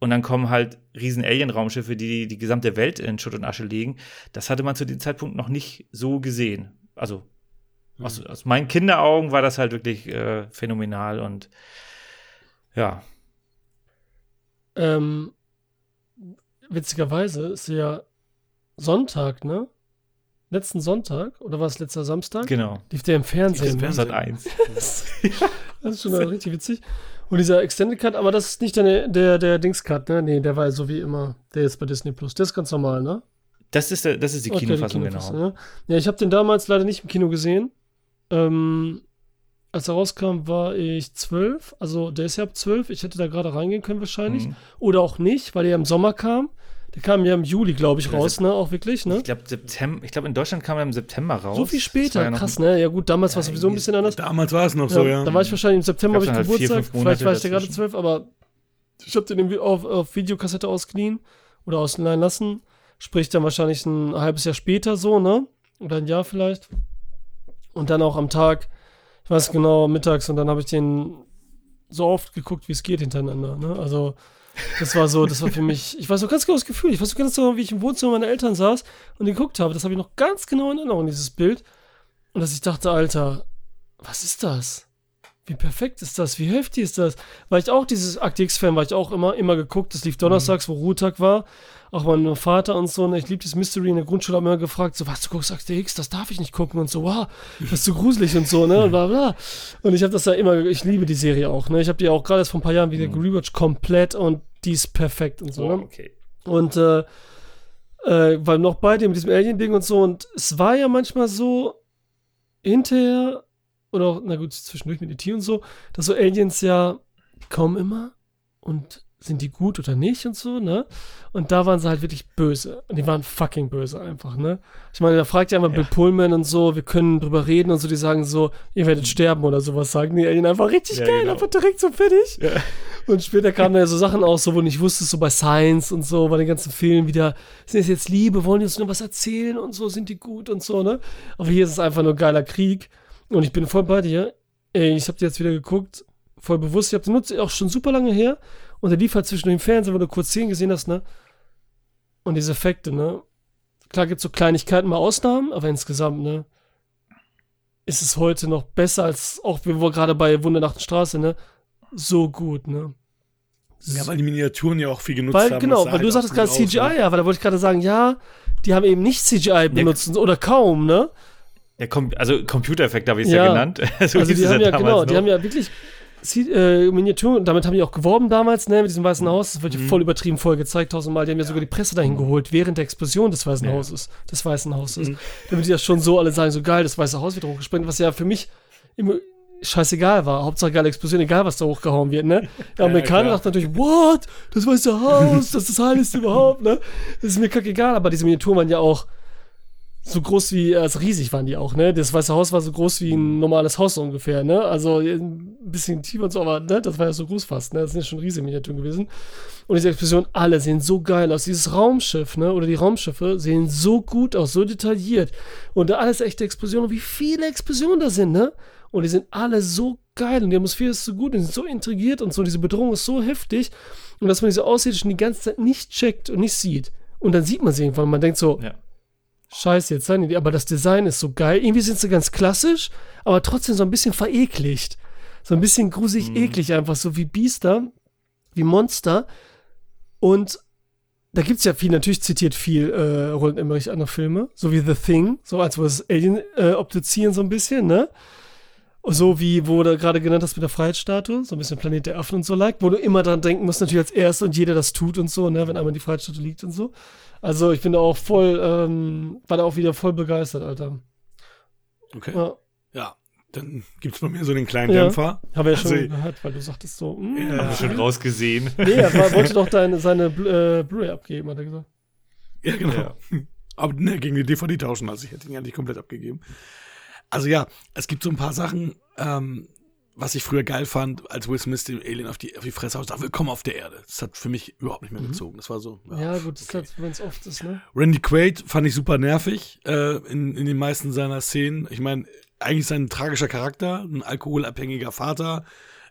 und dann kommen halt riesen Alien-Raumschiffe, die die gesamte Welt in Schutt und Asche legen. Das hatte man zu dem Zeitpunkt noch nicht so gesehen. Also aus, aus meinen Kinderaugen war das halt wirklich äh, phänomenal und ja, Ähm, witzigerweise ist ja Sonntag, ne? Letzten Sonntag, oder war es letzter Samstag? genau. Lief der im Fernsehen. Im ne? Fernsehen. Sat 1. Das ist schon mal richtig witzig. Und dieser Extended Cut, aber das ist nicht der, der, der Dings-Cut, ne? Nee, der war so wie immer. Der ist bei Disney Plus. Der ist ganz normal, ne? Das ist, der, das ist die Okay, Kinofassung, Kinofassung, genau. Ja, ja ich habe den damals leider nicht im Kino gesehen. Ähm, als er rauskam, war ich zwölf. Also der ist ja ab zwölf. Ich hätte da gerade reingehen können wahrscheinlich. Mhm. Oder auch nicht, weil ja im Sommer kam. Der kam ja im Juli, glaube ich, Ja, raus, ne? Auch wirklich, ne? Ich glaube, September, ich glaube, in Deutschland kam er im September raus. So viel später, ja krass, ne? Ja gut, damals war es Ja, sowieso ein bisschen anders. Damals war es noch so, ja. Da war ich wahrscheinlich im September, habe ich halt vier, Geburtstag. fünf Vielleicht war ich da gerade zwölf, aber ich habe den irgendwie auf, auf Videokassette ausgeliehen oder ausleihen lassen. Sprich dann wahrscheinlich ein halbes Jahr später so, ne? Oder ein Jahr vielleicht. Und dann auch am Tag, ich weiß genau, mittags und dann habe ich den so oft geguckt, wie es geht hintereinander, ne? Also das war so, das war für mich, ich weiß noch ganz genau das Gefühl, ich weiß noch ganz genau, wie ich im Wohnzimmer meiner Eltern saß und geguckt habe, das habe ich noch ganz genau in Erinnerung, dieses Bild. Und dass ich dachte, Alter, was ist das? Wie perfekt ist das? Wie heftig ist das? Weil ich auch dieses Akte X-Fan, war ich auch immer, immer geguckt. Das lief donnerstags, wo Ruhetag war. Auch mein Vater und so. Und ich liebe das Mystery in der Grundschule, haben immer gefragt, so, was, du guckst Akte X, das darf ich nicht gucken. Und so, wow, das ist so gruselig und so, ne? Und bla, bla. Und ich habe das ja immer, ich liebe die Serie auch, ne? Ich habe die auch gerade erst vor ein paar Jahren wieder gerewatcht, komplett. Und die ist perfekt und so, Oh, ne? okay. Und äh, äh, weil noch bei dem, mit diesem Alien-Ding und so, und es war ja manchmal so, hinterher, oder auch, na gut, zwischendurch mit ET und so, dass so Aliens ja kommen immer und sind die gut oder nicht und so, ne? Und da waren sie halt wirklich böse. Und die waren fucking böse einfach, ne? Ich meine, da fragt ja immer Bill Pullman und so, wir können drüber reden und so, die sagen so, ihr werdet sterben oder sowas, sagen die Alien einfach richtig Ja, geil, genau. einfach direkt so fertig. Und später kamen da ja so Sachen aus, so, wo du nicht wusstest, so bei Science und so, bei den ganzen Filmen wieder, sind es jetzt Liebe, wollen die uns nur was erzählen und so, sind die gut und so, ne? Aber hier ist es einfach nur geiler Krieg. Und ich bin voll bei dir. Ey, ich hab dir jetzt wieder geguckt, voll bewusst. Ich hab den nutzt auch schon super lange her. Und der lief halt zwischen dem Fernsehen, wo du kurz Szenen gesehen hast, ne? Und diese Effekte, ne? Klar gibt's so Kleinigkeiten, mal Ausnahmen, aber insgesamt, ne? Ist es heute noch besser als auch, wir waren gerade bei Wundernachtstraße, ne? So gut, ne? Ja, weil die Miniaturen ja auch viel genutzt Weil, haben. genau, weil halt du sagtest gerade aus, CGI, ne? ja, weil da wollte ich gerade sagen, ja, die haben eben nicht CGI benutzt oder kaum, ne? Ja, also Computereffekt habe ich es ja. Ja. genannt. so also die haben ja, genau, die noch. haben ja wirklich äh, Miniaturen, damit haben die auch geworben damals, ne, mit diesem Weißen Haus. Das wird ja Mhm. voll übertrieben, voll gezeigt tausendmal. Die haben ja sogar die Presse dahin geholt, während der Explosion des Weißen Ja. Hauses, des Weißen Hauses. Mhm. Damit die das schon so alle sagen, so geil, das Weiße Haus wird hochgesprengt, was ja für mich immer scheißegal war. Hauptsache geile Explosion, egal was da hochgehauen wird, ne? Der Amerikaner klar. dachte natürlich, what? Das Weiße Haus, das ist das Heiligste überhaupt, ne? Das ist mir kackegal, aber diese Miniaturen waren ja auch so groß wie, also riesig waren die auch, ne? Das Weiße Haus war so groß wie ein normales Haus ungefähr, ne? Also ein bisschen tiefer und so, aber ne? das war ja so groß fast, ne? Das sind ja schon riesige Miniaturen gewesen. Und diese Explosionen, alle sehen so geil aus. Dieses Raumschiff, ne? Oder die Raumschiffe sehen so gut aus, so detailliert. Und da alles echte Explosionen. Wie viele Explosionen da sind, ne? Und die sind alle so geil und die Atmosphäre ist so gut und die sind so intrigiert und so. Diese Bedrohung ist so heftig. Und dass man diese Außerirdischen die ganze Zeit nicht checkt und nicht sieht. Und dann sieht man sie irgendwann man denkt so, Ja. Scheiße, jetzt seien die, aber das Design ist so geil. Irgendwie sind sie ganz klassisch, aber trotzdem so ein bisschen verekligt. So ein bisschen gruselig Mhm. eklig, einfach so wie Biester, wie Monster. Und da gibt's ja viel, natürlich zitiert viel äh, Roland Emmerich andere Filme, so wie The Thing, so als wir das Alien äh, obduzieren so ein bisschen, ne? So wie, wo du gerade genannt hast mit der Freiheitsstatue, so ein bisschen Planet der Affen und so like, wo du immer dran denken musst, natürlich als erstes und jeder das tut und so, ne, wenn einmal die Freiheitsstatue liegt und so. Also ich bin da auch voll, ähm, war da auch wieder voll begeistert, Alter. Okay. Ja, Ja, dann gibt's bei mir so den kleinen Ja. Dämpfer. habe ja schon Also- gehört, weil du sagtest so, mm, Ja. Haben wir schon rausgesehen. nee, er war, wollte doch deine, seine äh, Blu-ray abgeben, hat er gesagt. Ja, genau. Ja. Aber ne, gegen die DVD tauschen, also ich hätte ihn ja nicht komplett abgegeben. Also ja, es gibt so ein paar Sachen, ähm, was ich früher geil fand, als Will Smith dem Alien auf die, auf die Fresse haut, sagt, willkommen auf der Erde. Das hat für mich überhaupt nicht mehr gezogen. Das war so. Ja, gut, das okay. ist halt, wenn es oft ist, ne? Randy Quaid fand ich super nervig äh, in, in den meisten seiner Szenen. Ich meine, eigentlich ist er ein tragischer Charakter, ein alkoholabhängiger Vater,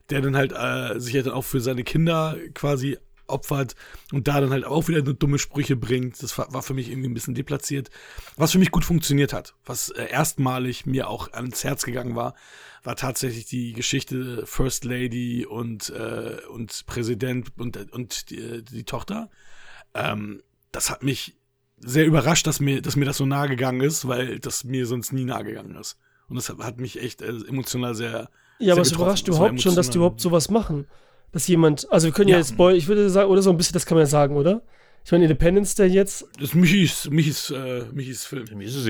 der dann halt äh, sich ja dann auch für seine Kinder quasi opfert und da dann halt auch wieder so dumme Sprüche bringt. Das war, war für mich irgendwie ein bisschen deplatziert. Was für mich gut funktioniert hat, was äh, erstmalig mir auch ans Herz gegangen war, war tatsächlich die Geschichte First Lady und, äh, und Präsident und, und die, die Tochter. Ähm, das hat mich sehr überrascht, dass mir, dass mir das so nahe gegangen ist, weil das mir sonst nie nahe gegangen ist. Und das hat, hat mich echt äh, emotional sehr. Ja, aber es sehr überrascht überhaupt schon, dass die überhaupt sowas machen. Dass jemand, also wir können ja, Ja. jetzt Boy, ich würde sagen, oder so ein bisschen, das kann man ja sagen, oder? Ich meine, Independence Day jetzt, Das ist Michis, Michis, äh, Michis Film. Mir ist es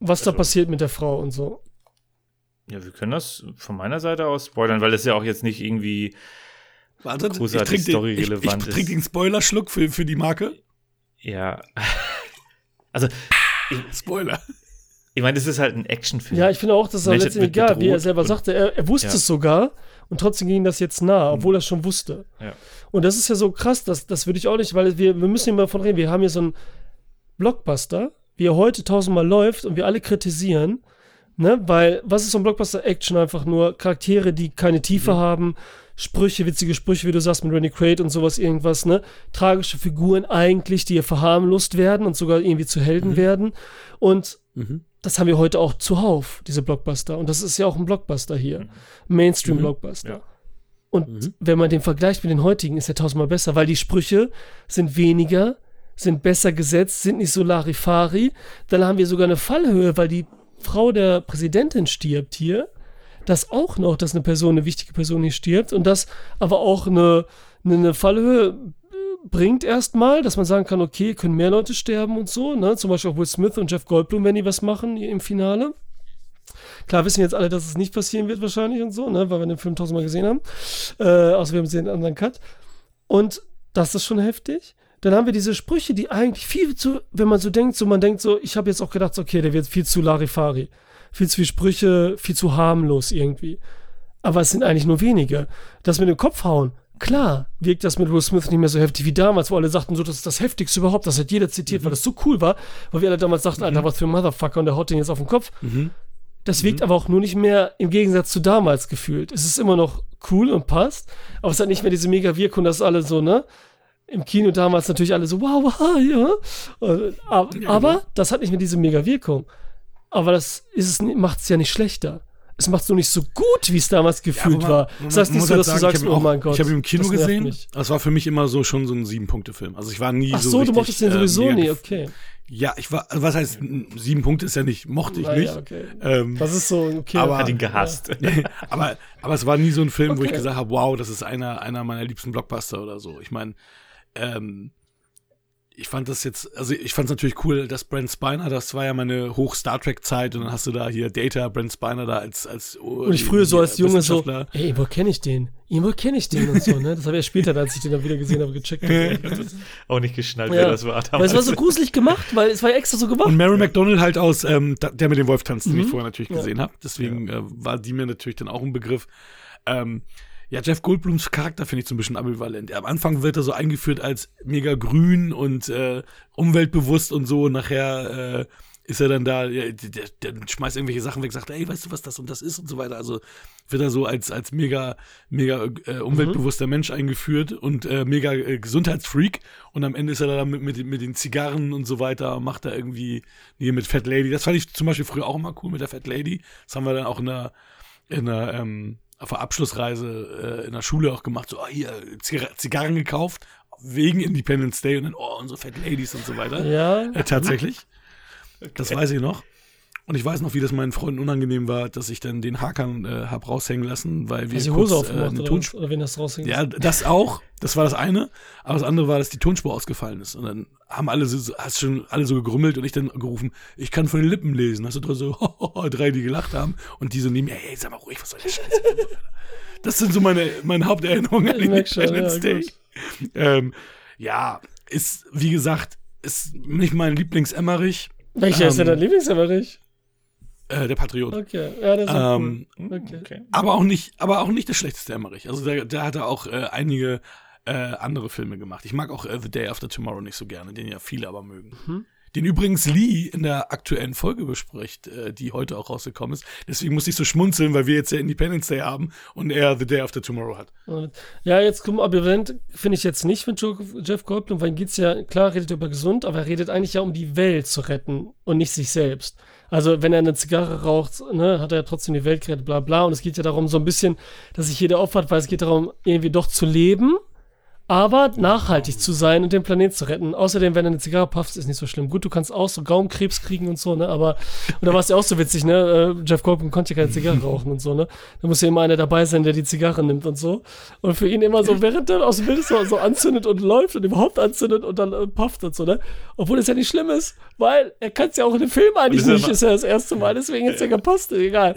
was da Also- passiert mit der Frau und so. Ja, wir können das von meiner Seite aus spoilern, weil das ja auch jetzt nicht irgendwie Warte, großartig ich trinke den, ich, ich storyrelevant trink ist. den Spoilerschluck für, für die Marke. Ja. Also, Spoiler. ich meine, das ist halt ein Actionfilm. Ja, ich finde auch, das ist auch Menschheit letztendlich egal, wie er selber sagte. Er, er wusste Ja. es sogar und trotzdem ging das jetzt nah, obwohl er es schon wusste. Ja. Und das ist ja so krass, das, das würde ich auch nicht, weil wir, wir müssen hier mal von reden. Wir haben hier so einen Blockbuster, wie er heute tausendmal läuft und wir alle kritisieren. Ne? Weil, was ist so ein Blockbuster-Action? Einfach nur Charaktere, die keine Tiefe haben, Sprüche, witzige Sprüche, wie du sagst, mit Randy Quaid und sowas, irgendwas, ne? Tragische Figuren eigentlich, die hier verharmlost werden und sogar irgendwie zu Helden werden. Und Mhm. Das haben wir heute auch zuhauf, diese Blockbuster. Und das ist ja auch ein Blockbuster hier. Mainstream-Blockbuster. Ja. Und wenn man den vergleicht mit den heutigen, ist er tausendmal besser, weil die Sprüche sind weniger, sind besser gesetzt, sind nicht so Larifari. Dann haben wir sogar eine Fallhöhe, weil die Frau der Präsidentin stirbt hier. Das auch noch, dass eine Person, eine wichtige Person hier stirbt. Und das aber auch eine, eine, eine Fallhöhe bringt erstmal, dass man sagen kann, okay, können mehr Leute sterben und so. Ne? Zum Beispiel auch Will Smith und Jeff Goldblum, wenn die was machen im Finale. Klar wissen jetzt alle, dass es nicht passieren wird wahrscheinlich und so, ne, weil wir den Film tausendmal gesehen haben. Äh, außer wir haben den anderen Cut. Und das ist schon heftig. Dann haben wir diese Sprüche, die eigentlich viel zu, wenn man so denkt, so man denkt so, ich habe jetzt auch gedacht, so, okay, der wird viel zu Larifari. Viel zu viele Sprüche, viel zu harmlos irgendwie. Aber es sind eigentlich nur wenige. Das mit dem Kopf hauen, klar, wirkt das mit Will Smith nicht mehr so heftig wie damals, wo alle sagten, so, das ist das Heftigste überhaupt, das hat jeder zitiert, weil das so cool war, weil wir alle damals dachten, Alter, was für ein Motherfucker und der haut den jetzt auf den Kopf. Das wirkt aber auch nur nicht mehr im Gegensatz zu damals gefühlt. Es ist immer noch cool und passt, aber es hat nicht mehr diese mega Wirkung, dass alle so, ne? Im Kino damals natürlich alle so, wow, wow, ja. Aber, aber das hat nicht mehr diese mega Wirkung. Aber das macht es ja nicht schlechter. Es macht nur nicht so gut, wie es damals gefühlt man- war. Das heißt nicht so, halt dass du sagen, sagst, ich hab oh mein Gott. Ich habe ihn im Kino das gesehen. mich. Das war für mich immer so schon so ein Sieben-Punkte-Film. Also ich war nie Ach so so, du richtig, mochtest den äh, sowieso nie, okay. Ja, ich war, also was heißt, sieben Punkte ist ja nicht, mochte ich Na nicht. ja, okay. Ähm, Das ist so, okay. aber- Hat ihn gehasst. aber, aber es war nie so ein Film, wo ich Okay. gesagt habe, wow, das ist einer, einer meiner liebsten Blockbuster oder so. Ich meine, ähm, ich fand das jetzt, also ich fand es natürlich cool, dass Brent Spiner, das war ja meine Hoch-Star Trek-Zeit und dann hast du da hier Data, Brent Spiner da als, als Und ich früher so als Junge so, ey, irgendwo kenne ich den. Irgendwo kenne ich den und so, ne? Das habe ich ja später, als ich den dann wieder gesehen habe, gecheckt. habe. Auch nicht geschnallt, Ja. wer das war. Weil es war so gruselig gemacht, weil es war ja extra so gemacht. Und Mary McDonald halt aus, ähm, der mit dem Wolf tanzt, den ich Mhm. vorher natürlich Ja. gesehen habe. Deswegen äh, war die mir natürlich dann auch ein Begriff. Ähm, ja, Jeff Goldblums Charakter finde ich so ein bisschen ambivalent. Am Anfang wird er so eingeführt als mega grün und äh, umweltbewusst und so. Und nachher äh, ist er dann da, ja, der, der schmeißt irgendwelche Sachen weg, sagt, ey, weißt du, was das und das ist und so weiter. Also wird er so als, als mega, mega äh, umweltbewusster Mensch eingeführt und äh, mega äh, Gesundheitsfreak. Und am Ende ist er da mit, mit, mit den Zigarren und so weiter, macht er irgendwie hier mit Fat Lady. Das fand ich zum Beispiel früher auch immer cool mit der Fat Lady. Das haben wir dann auch in der, in der, ähm, auf der Abschlussreise äh, in der Schule auch gemacht. So, oh, hier, Zigar Zigarren gekauft, wegen Independence Day und dann, oh, unsere Fat Ladies und so weiter. Ja. Äh, tatsächlich. Das weiß ich noch. Und ich weiß noch, wie das meinen Freunden unangenehm war, dass ich dann den Hakan äh, hab raushängen lassen, weil wir du die Hose kurz, äh, eine oder, Tonspur was? oder wen das raushängt? ja, das auch. Das war das eine. Aber das andere war, dass die Tonspur ausgefallen ist. Und dann haben alle so, hast schon alle so gegrümmelt und ich dann gerufen, ich kann von den Lippen lesen. Hast du drei so, drei, die gelacht haben. Und die so neben mir, hey, sag mal ruhig, was soll der Scheiß? Das sind so meine, meine Haupterinnerungen an merk schon, ja. Ähm, ja, ist, wie gesagt, ist nicht mein Lieblings-Emmerich, Welcher ist denn Ähm, dein Lieblingsemmerich? Äh, der Patriot. Okay, ja, das ist auch Ähm, cool. Okay. aber auch nicht, aber auch nicht das schlechteste Emmerich. Also der, der hatte auch äh, einige äh, andere Filme gemacht. Ich mag auch äh, The Day After Tomorrow nicht so gerne, den ja viele aber mögen. Mhm. Den übrigens Lee in der aktuellen Folge bespricht, äh, die heute auch rausgekommen ist. Deswegen muss ich so schmunzeln, weil wir jetzt ja Independence Day haben und er The Day After Tomorrow hat. Ja, jetzt kommen ambivalent finde ich jetzt nicht mit Jeff Goldblum, weil ihm geht's ja, klar redet er über gesund, aber er redet eigentlich ja um die Welt zu retten und nicht sich selbst. Also wenn er eine Zigarre raucht, ne, hat er ja trotzdem die Welt gerettet, bla bla. Und es geht ja darum so ein bisschen, dass sich jeder opfert, weil es geht darum, irgendwie doch zu leben, aber nachhaltig zu sein und den Planeten zu retten. Außerdem, wenn er eine Zigarre puffst, ist nicht so schlimm. Gut, du kannst auch so Gaumenkrebs kriegen und so, ne, aber, und da war es ja auch so witzig, ne, äh, Jeff Goldblum konnte ja keine Zigarre rauchen und so, ne. Da muss ja immer einer dabei sein, der die Zigarre nimmt und so. Und für ihn immer so, während er aus dem Bild so, so anzündet und läuft und überhaupt anzündet und dann äh, pufft und so, ne. Obwohl es ja nicht schlimm ist, weil er kann es ja auch in dem Film eigentlich ist nicht, ist ja das erste Mal, deswegen ist ja gepasst, egal.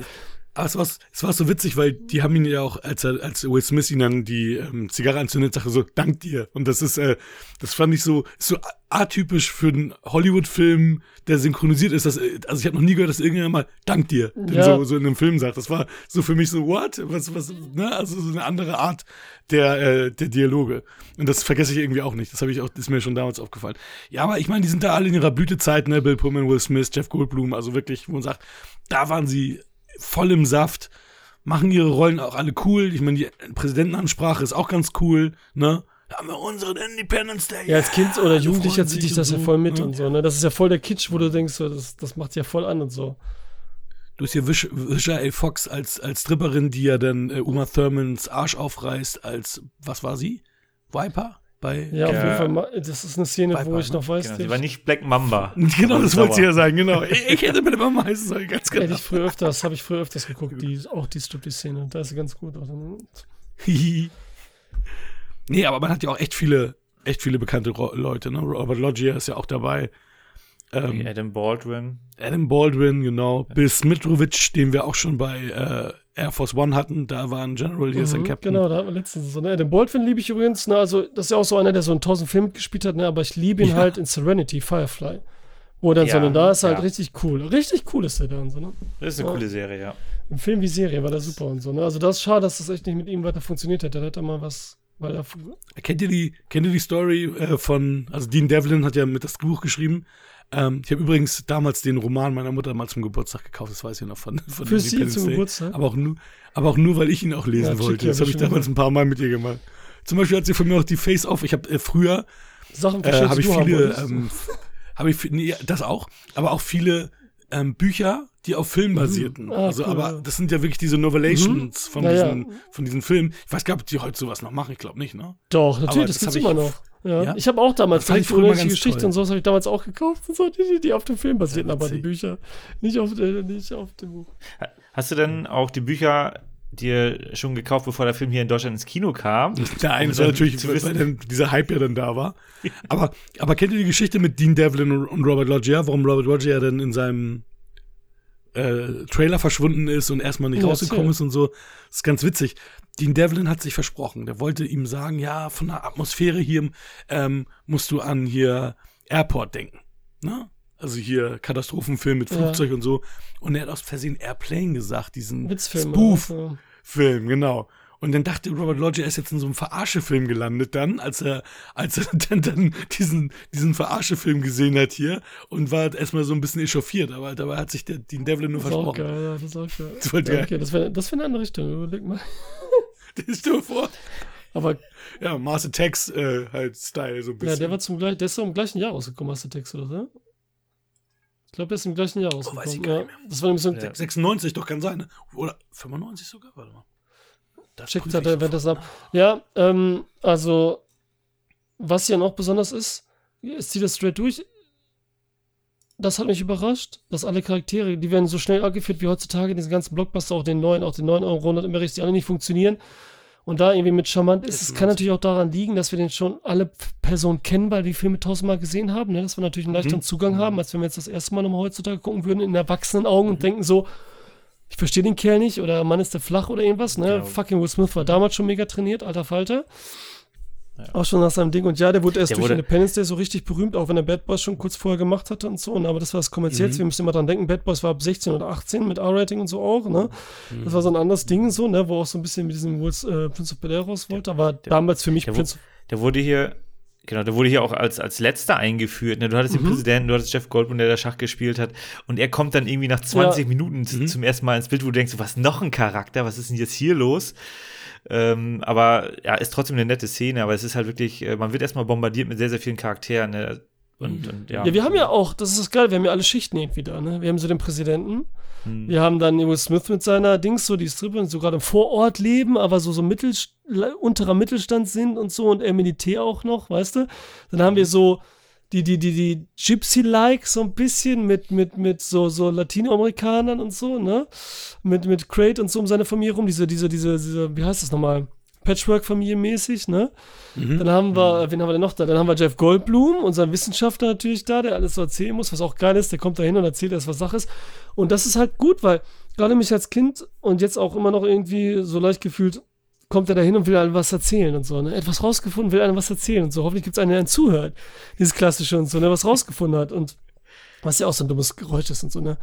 Aber es war, es war so witzig, weil die haben ihn ja auch, als er, als Will Smith ihn dann die ähm, Zigarre anzündet, sagte so, dank dir. Und das ist, äh, das fand ich so, so atypisch für einen Hollywood-Film, der synchronisiert ist. Dass, äh, also ich habe noch nie gehört, dass irgendjemand mal dank dir Ja. so, so in einem Film sagt. Das war so für mich so, what? Was, was, ne? Also so eine andere Art der, äh, der Dialoge. Und das vergesse ich irgendwie auch nicht. Das habe ich auch, ist mir schon damals aufgefallen. Ja, aber ich meine, die sind da alle in ihrer Blütezeit, ne? Bill Pullman, Will Smith, Jeff Goldblum, also wirklich, wo man sagt, da waren sie voll im Saft, machen ihre Rollen auch alle cool. Ich meine, die Präsidentenansprache ist auch ganz cool, ne? Da haben wir unseren Independence Day. Ja, als Kind oder Jugendlicher zieht sich dich das und ja so, voll mit ne? und so, ne? Das ist ja voll der Kitsch, wo du denkst, so, das, das macht ja voll an und so. Du hast hier Wish, Wisha A. Fox als, als Stripperin, die ja dann äh, Uma Thurmans Arsch aufreißt, als, was war sie? Viper? Bei. Ja, auf jeden Fall, ma- das ist eine Szene, Viper, wo ich noch weiß, Genau, die sie war nicht Black Mamba. Genau, das wollte sie Dauer. ja sagen, genau. Ich, ich hätte meine Mama heißen sollen, ganz hätte genau. ich früher öfters, habe ich früher öfters geguckt, die, auch die Strip-Szene. Da ist sie ganz gut. Nee, aber man hat ja auch echt viele, echt viele bekannte Ro Leute, ne? Robert Loggia ist ja auch dabei. Ähm, Adam Baldwin. Adam Baldwin, genau. Bill Smitrovich, den wir auch schon bei äh, Air Force One hatten. Da war ein General, hier ist ein Mhm, Captain. Genau, da hatten wir letztens so. Ne? Den Baldwin liebe ich übrigens. Ne? Also, das ist ja auch so einer, der so in tausend Filmen gespielt hat, ne? aber ich liebe ihn Ja. halt in Serenity, Firefly. Wo er dann so, Ja, ne, da ist er halt ja. richtig cool. Richtig cool ist er dann so, ne? Das ist eine Ja. coole Serie, ja. Im Film wie Serie war der super und so, ne? Also, das ist schade, dass das echt nicht mit ihm weiter funktioniert hätte. Da hätte er mal was, weil er. Kennt ihr die, kennt ihr die Story äh, von, also Dean Devlin hat ja mit das Buch geschrieben. Ähm, ich habe übrigens damals den Roman meiner Mutter mal zum Geburtstag gekauft, das weiß ich noch von, von Für sie zum Day. Geburtstag? Aber auch nur, aber auch nur, weil ich ihn auch lesen Ja, wollte. Das habe ich damals ein paar Mal mit ihr gemacht. Zum Beispiel hat sie von mir auch die Face-Off. Ich habe äh, früher Sachen äh, habe ich viele, ähm, habe ich, nee, das auch, aber auch viele ähm, Bücher, die auf Film basierten. Ah, also, cool, aber ja. das sind ja wirklich diese Novelations von, Ja, ja. diesen, von diesen Filmen. Ich weiß gar nicht, ob die heute sowas noch machen. Ich glaube nicht, ne? Doch, aber natürlich, das, das gibt's immer noch. Ja. Ja? Ich habe auch damals Das fand ich die früher ganz Geschichte toll. und sowas habe ich damals auch gekauft. Und so, die, die auf dem Film basierten, aber die. Bücher nicht auf, äh, nicht auf dem Buch. Hast du denn auch die Bücher dir schon gekauft, bevor der Film hier in Deutschland ins Kino kam? Nein, das war dann natürlich, zu weil wissen- dann dieser Hype ja dann da war. Aber, aber kennt ihr die Geschichte mit Dean Devlin und- Robert Loggia, warum Robert Loggia dann in seinem äh, Trailer verschwunden ist und erstmal nicht Ja, rausgekommen ist und so? Das ist ganz witzig. Dean Devlin hat sich versprochen. Der wollte ihm sagen, ja, von der Atmosphäre hier ähm, musst du an hier Airport denken. Ne? Also hier Katastrophenfilm mit Ja. Flugzeug und so. Und er hat aus Versehen Airplane gesagt, diesen Witzfilm. Spoof. oder was, ja. Film, genau. Und dann dachte Robert Lodge, er ist jetzt in so einem Verarsche-Film gelandet dann, als er, als er dann, dann diesen, diesen Verarsche-Film gesehen hat hier und war erstmal so ein bisschen echauffiert, aber dabei hat sich der Dean Devlin nur Das ist auch versprochen. geil, ja, das ist auch geil. Das war Ja, geil. okay, das wäre das wär eine andere Richtung, überleg mal. Das ist vor. Aber Ja, Mars Attacks äh, halt Style so ein bisschen. ja, der war zum gleichen, der ist doch im gleichen Jahr rausgekommen, du Text, oder so? Ich glaube, der ist im gleichen Jahr rausgekommen. Oh, weiß ich gar nicht mehr. das war nämlich so ein Ja. 96 doch kann sein, ne? Oder 95 sogar, warte mal. Das Checkt hat er, das ab. Ja, ähm, also, was ja noch besonders ist, es zieht das straight durch. Das hat mich überrascht, dass alle Charaktere, die werden so schnell angeführt wie heutzutage, diese ganzen Blockbuster, auch den neuen, auch den neuen Euro 100 immer die alle nicht funktionieren. Und da irgendwie mit charmant ist, es kann natürlich auch daran liegen, dass wir den schon alle Personen kennen, weil wir die Filme tausendmal gesehen haben, ne? dass wir natürlich einen leichteren Mhm. Zugang haben, als wenn wir jetzt das erste Mal nochmal heutzutage gucken würden in erwachsenen Augen und denken so, ich verstehe den Kerl nicht oder Mann ist der flach oder irgendwas, ne? Genau. Fucking Will Smith war damals schon mega trainiert, alter Falter. Ja. Auch schon nach seinem Ding. Und ja, der wurde erst Der durch wurde- Independence Day so richtig berühmt, auch wenn er Bad Boys schon kurz vorher gemacht hatte und so. Und aber das war das Kommerziellste. Mhm. Wir müssen immer dran denken, Bad Boys war ab 16 oder 18 mit R-Rating und so auch, ne? Mhm. Das war so ein anderes Ding, so, ne? Wo auch so ein bisschen mit diesem äh, Prince of Bel-Air raus wollte. Aber damals für mich der, Prince der wurde hier, genau, der wurde hier auch als, als letzter eingeführt. Ne? Du hattest Mhm. den Präsidenten, du hattest Jeff Goldblum, der da Schach gespielt hat. Und er kommt dann irgendwie nach 20 Minuten z- Mhm. zum ersten Mal ins Bild, wo du denkst, was noch ein Charakter, was ist denn jetzt hier los? Ähm, aber ja, ist trotzdem eine nette Szene, aber es ist halt wirklich, äh, man wird erstmal bombardiert mit sehr, sehr vielen Charakteren. Ne? Und, und ja. Ja, wir haben ja auch, das ist das geil, wir haben ja alle Schichten irgendwie da, ne? Wir haben so den Präsidenten, Hm. wir haben dann Will Smith mit seiner Dings, so die Stripper, so gerade im Vorort leben, aber so, so Mittel, unterer Mittelstand sind und so und er Militär auch noch, weißt du? Dann haben wir so die, die, die, die Gypsy-like so ein bisschen mit, mit, mit so, so Latinoamerikanern und so, ne? Mit, mit Crate und so um seine Familie rum, diese, diese, diese, diese, wie heißt das nochmal? Patchwork-Familie mäßig, ne? Mhm. Dann haben wir, wen haben wir denn noch da? Dann haben wir Jeff Goldblum, unseren Wissenschaftler natürlich da, der alles so erzählen muss, was auch geil ist. Der kommt da hin und erzählt erst, was Sache ist. Und das ist halt gut, weil gerade mich als Kind und jetzt auch immer noch irgendwie so leicht gefühlt, kommt er da hin und will einem was erzählen und so, ne? Etwas rausgefunden, will einem was erzählen und so. Hoffentlich gibt es einen, der einen zuhört. Dieses Klassische und so, ne? Was rausgefunden hat und was ja auch so ein dummes Geräusch ist und so, ne?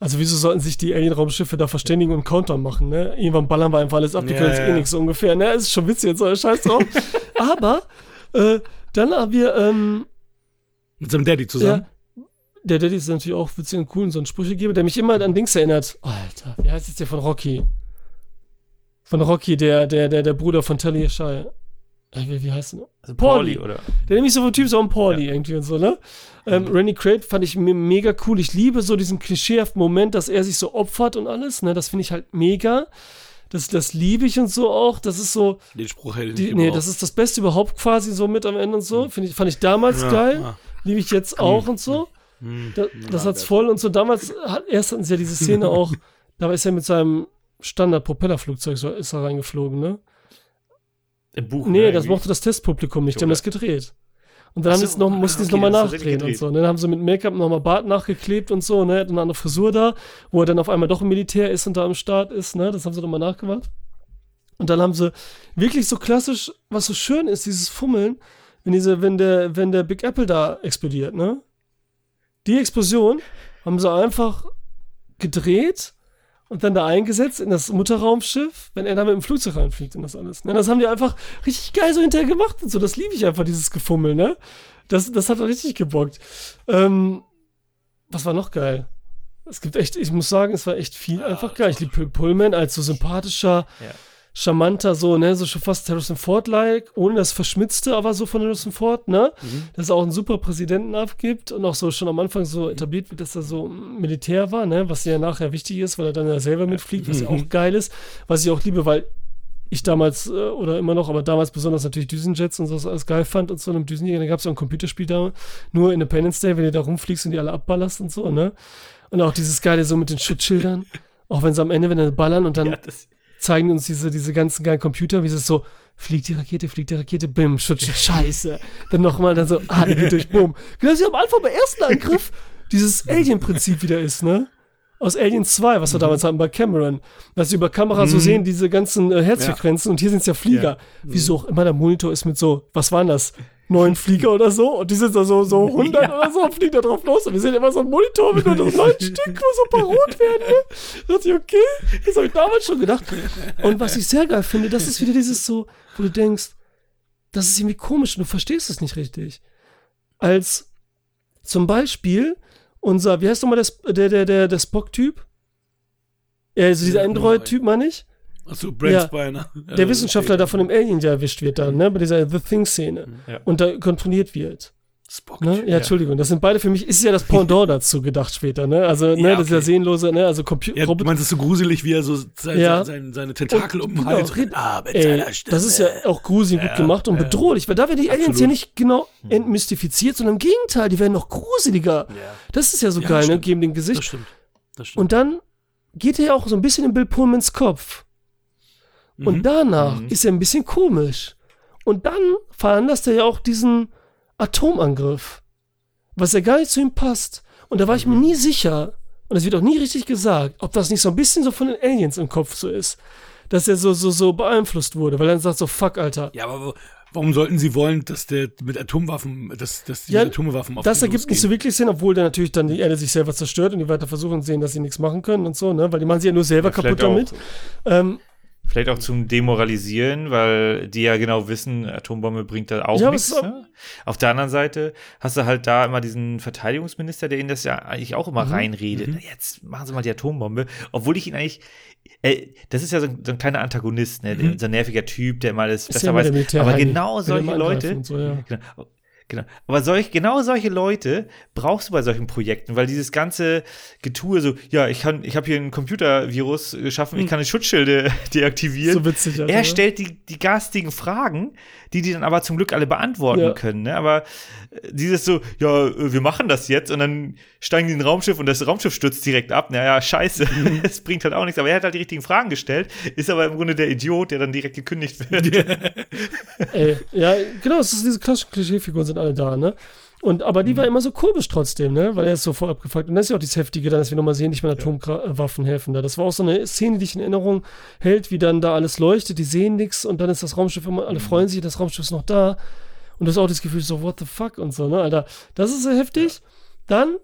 Also wieso sollten sich die Alien-Raumschiffe da verständigen und Countdown machen, ne? Irgendwann ballern wir einfach alles ab, die Ja, können jetzt ja. eh nichts so ungefähr, ne? Das ist schon witzig jetzt, so scheiß drauf. Aber äh, dann haben wir, ähm, Mit seinem Daddy zusammen. ja, der Daddy ist natürlich auch witzig und cool und so ein Sprüchegeber, der mich immer an Dings erinnert. Alter, wie heißt jetzt der von Rocky? Von Rocky, der, der, der, der Bruder von Talia Shire. Äh, Wie, wie heißt der? noch? Also Pauli. Oder? Der nämlich so ein Typ, so ein Pauli irgendwie und so, ne? Ähm, Randy Quaid fand ich me mega cool. Ich liebe so diesen klischeehaften Moment, dass er sich so opfert und alles, ne? Das finde ich halt mega. Das, das liebe ich und so auch. Das ist so, Den Spruch ich die, nicht nee, das ist das Beste überhaupt quasi so mit am Ende und so. Find ich, fand ich damals Ja, geil. ja. Liebe ich jetzt auch und so. Da, das hat's voll und so. Damals hat, erst hatten sie ja diese Szene auch, da ist er mit seinem Standard-Propellerflugzeug so, ist er reingeflogen, ne? Im Buch. Nee, ne, das mochte das Testpublikum nicht, die haben das gedreht. Und dann so, es noch, mussten sie es okay, nochmal ist tatsächlich nachdrehen und so. Und dann haben sie mit Make-up nochmal Bart nachgeklebt und so, ne? Hat eine andere Frisur da, wo er dann auf einmal doch im Militär ist und da am Start ist, ne? Das haben sie nochmal nachgemacht. Und dann haben sie wirklich so klassisch, was so schön ist, dieses Fummeln, wenn diese, wenn der, wenn der Big Apple da explodiert, ne? Die Explosion haben sie einfach gedreht und dann da eingesetzt in das Mutterraumschiff, wenn er da mit dem Flugzeug reinfliegt und das alles. Ne? Das haben die einfach richtig geil so hinterher gemacht und so. Das liebe ich einfach, dieses Gefummel, ne? Das, das hat richtig gebockt. Ähm, was war noch geil? Es gibt echt, ich muss sagen, es war echt viel einfach geil. Ich liebe Pullman als so sympathischer, Ja. Charmanter, so, ne, so schon fast Harrison Ford-like, ohne das Verschmitzte, aber so von Harrison Ford, ne? Dass er auch einen super Präsidenten abgibt und auch so schon am Anfang so etabliert wird, dass er so Militär war, ne? Was ja nachher wichtig ist, weil er dann ja selber mitfliegt, was ja auch geil ist. Was ich auch liebe, weil ich damals, äh, oder immer noch, aber damals besonders natürlich Düsenjets und so alles geil fand und so einem Düsenjäger. Da gab es ja auch ein Computerspiel da, nur Independence Day, wenn du da rumfliegst und die alle abballerst und so, ne? Und auch dieses Geile so mit den Schutzschildern. Auch wenn sie am Ende, wenn sie ballern und dann Ja, das, zeigen uns diese, diese ganzen geilen Computer, wie es ist so, fliegt die Rakete, fliegt die Rakete, bim, Schutz, scheiße. Dann nochmal, dann so, ah, die geht durch, bumm. Genau wie am Anfang beim ersten Angriff dieses Alien-Prinzip wieder ist, ne? Aus Alien 2, was wir damals hatten bei Cameron. Dass sie über Kamera so sehen, diese ganzen äh, Herzfrequenzen und hier sind es ja Flieger. Wieso auch immer der Monitor ist mit so, was waren das? Neun Flieger oder so und die sind da so, so 100 Ja. oder so und fliegen da drauf los und wir sehen immer so ein Monitor mit nur so neun Stück, wo so ein paar rot werden. Ne? Da dachte ich, okay, das habe ich damals schon gedacht. Und was ich sehr geil finde, das ist wieder dieses so, wo du denkst, das ist irgendwie komisch und du verstehst es nicht richtig. Als zum Beispiel unser, wie heißt nochmal der, der, der, der, der Spock-Typ? Ja, also dieser Android-Typ, meine ich? Achso, Brent Ja. Spiner. Der Wissenschaftler da von dem Alien, der erwischt wird dann, ne? Bei dieser The Thing-Szene. Ja. Und da kontrolliert wird. Spock. Ne? Ja, Entschuldigung, das sind beide für mich, ist ja das Pendant dazu gedacht später, ne? Also, ne, Ja, das ist ja okay. sehnlose, ne? Also Computer. Ja, du meinst es so gruselig, wie er so sein, Ja. sein, seine Tentakel um den genau, Hals red- Ah, mit Ey, seiner Stimme. das ist ja auch gruselig gut gemacht und bedrohlich, weil da werden die Aliens Absolut. ja nicht genau entmystifiziert, sondern im Gegenteil, die werden noch gruseliger. Ja, Das ist ja so Ja, geil, ne? Geben den das Gesicht. stimmt. Das stimmt. Und dann geht er ja auch so ein bisschen in Bill Pullmans Kopf. Und Mhm. danach Mhm. ist er ein bisschen komisch. Und dann veranlasst er ja auch diesen Atomangriff. Was ja gar nicht zu ihm passt. Und da war ich mir nie sicher, und es wird auch nie richtig gesagt, ob das nicht so ein bisschen so von den Aliens im Kopf so ist. Dass er so, so, so beeinflusst wurde, weil er dann sagt so, fuck, Alter. Ja, aber warum sollten sie wollen, dass der mit Atomwaffen, dass, dass die Ja, mit Atomwaffen auf Das ergibt nicht so wirklich Sinn, obwohl der natürlich dann die Erde sich selber zerstört und die weiter versuchen sehen, dass sie nichts machen können und so, ne? Weil die machen sie ja nur selber Ja, kaputt damit. Ähm, Vielleicht auch zum Demoralisieren, weil die ja genau wissen, Atombombe bringt da auch Ja, nichts. ist auch- Ne? Auf der anderen Seite hast du halt da immer diesen Verteidigungsminister, der ihnen das ja eigentlich auch Mhm. immer reinredet. Na, Jetzt machen sie mal die Atombombe. Obwohl ich ihn eigentlich, äh, das ist ja so ein, so ein kleiner Antagonist, ne? so ein nerviger Typ, der mal das Mhm. Ist besser ja weiß. Aber Heini. genau solche Leute, so, ja. genau, Genau. Aber solch, genau solche Leute brauchst du bei solchen Projekten, weil dieses ganze Getue so, ja, ich kann, ich habe hier ein Computervirus geschaffen, ich kann die Schutzschilde deaktivieren. So witzig, Alter, Er ne? stellt die, die garstigen Fragen, die die dann aber zum Glück alle beantworten Ja. können. Ne? Aber äh, dieses so, ja, wir machen das jetzt und dann steigen die in ein Raumschiff und das Raumschiff stürzt direkt ab. Naja, scheiße, Mhm. es bringt halt auch nichts. Aber er hat halt die richtigen Fragen gestellt, ist aber im Grunde der Idiot, der dann direkt gekündigt wird. Ey, ja, genau, es ist diese klassischen Klischeefiguren sind alle da, ne? Und, aber die war immer so komisch trotzdem, ne? Weil er ist so voll abgefuckt. Und das ist ja auch dieses Heftige, dann, dass wir nochmal sehen, nicht mit Atomwaffen helfen da. Das war auch so eine Szene, die ich in Erinnerung hält, wie dann da alles leuchtet, die sehen nichts und dann ist das Raumschiff immer, alle freuen sich, das Raumschiff ist noch da. Und du hast auch das Gefühl, so, what the fuck und so, ne? Alter, das ist sehr heftig. Dann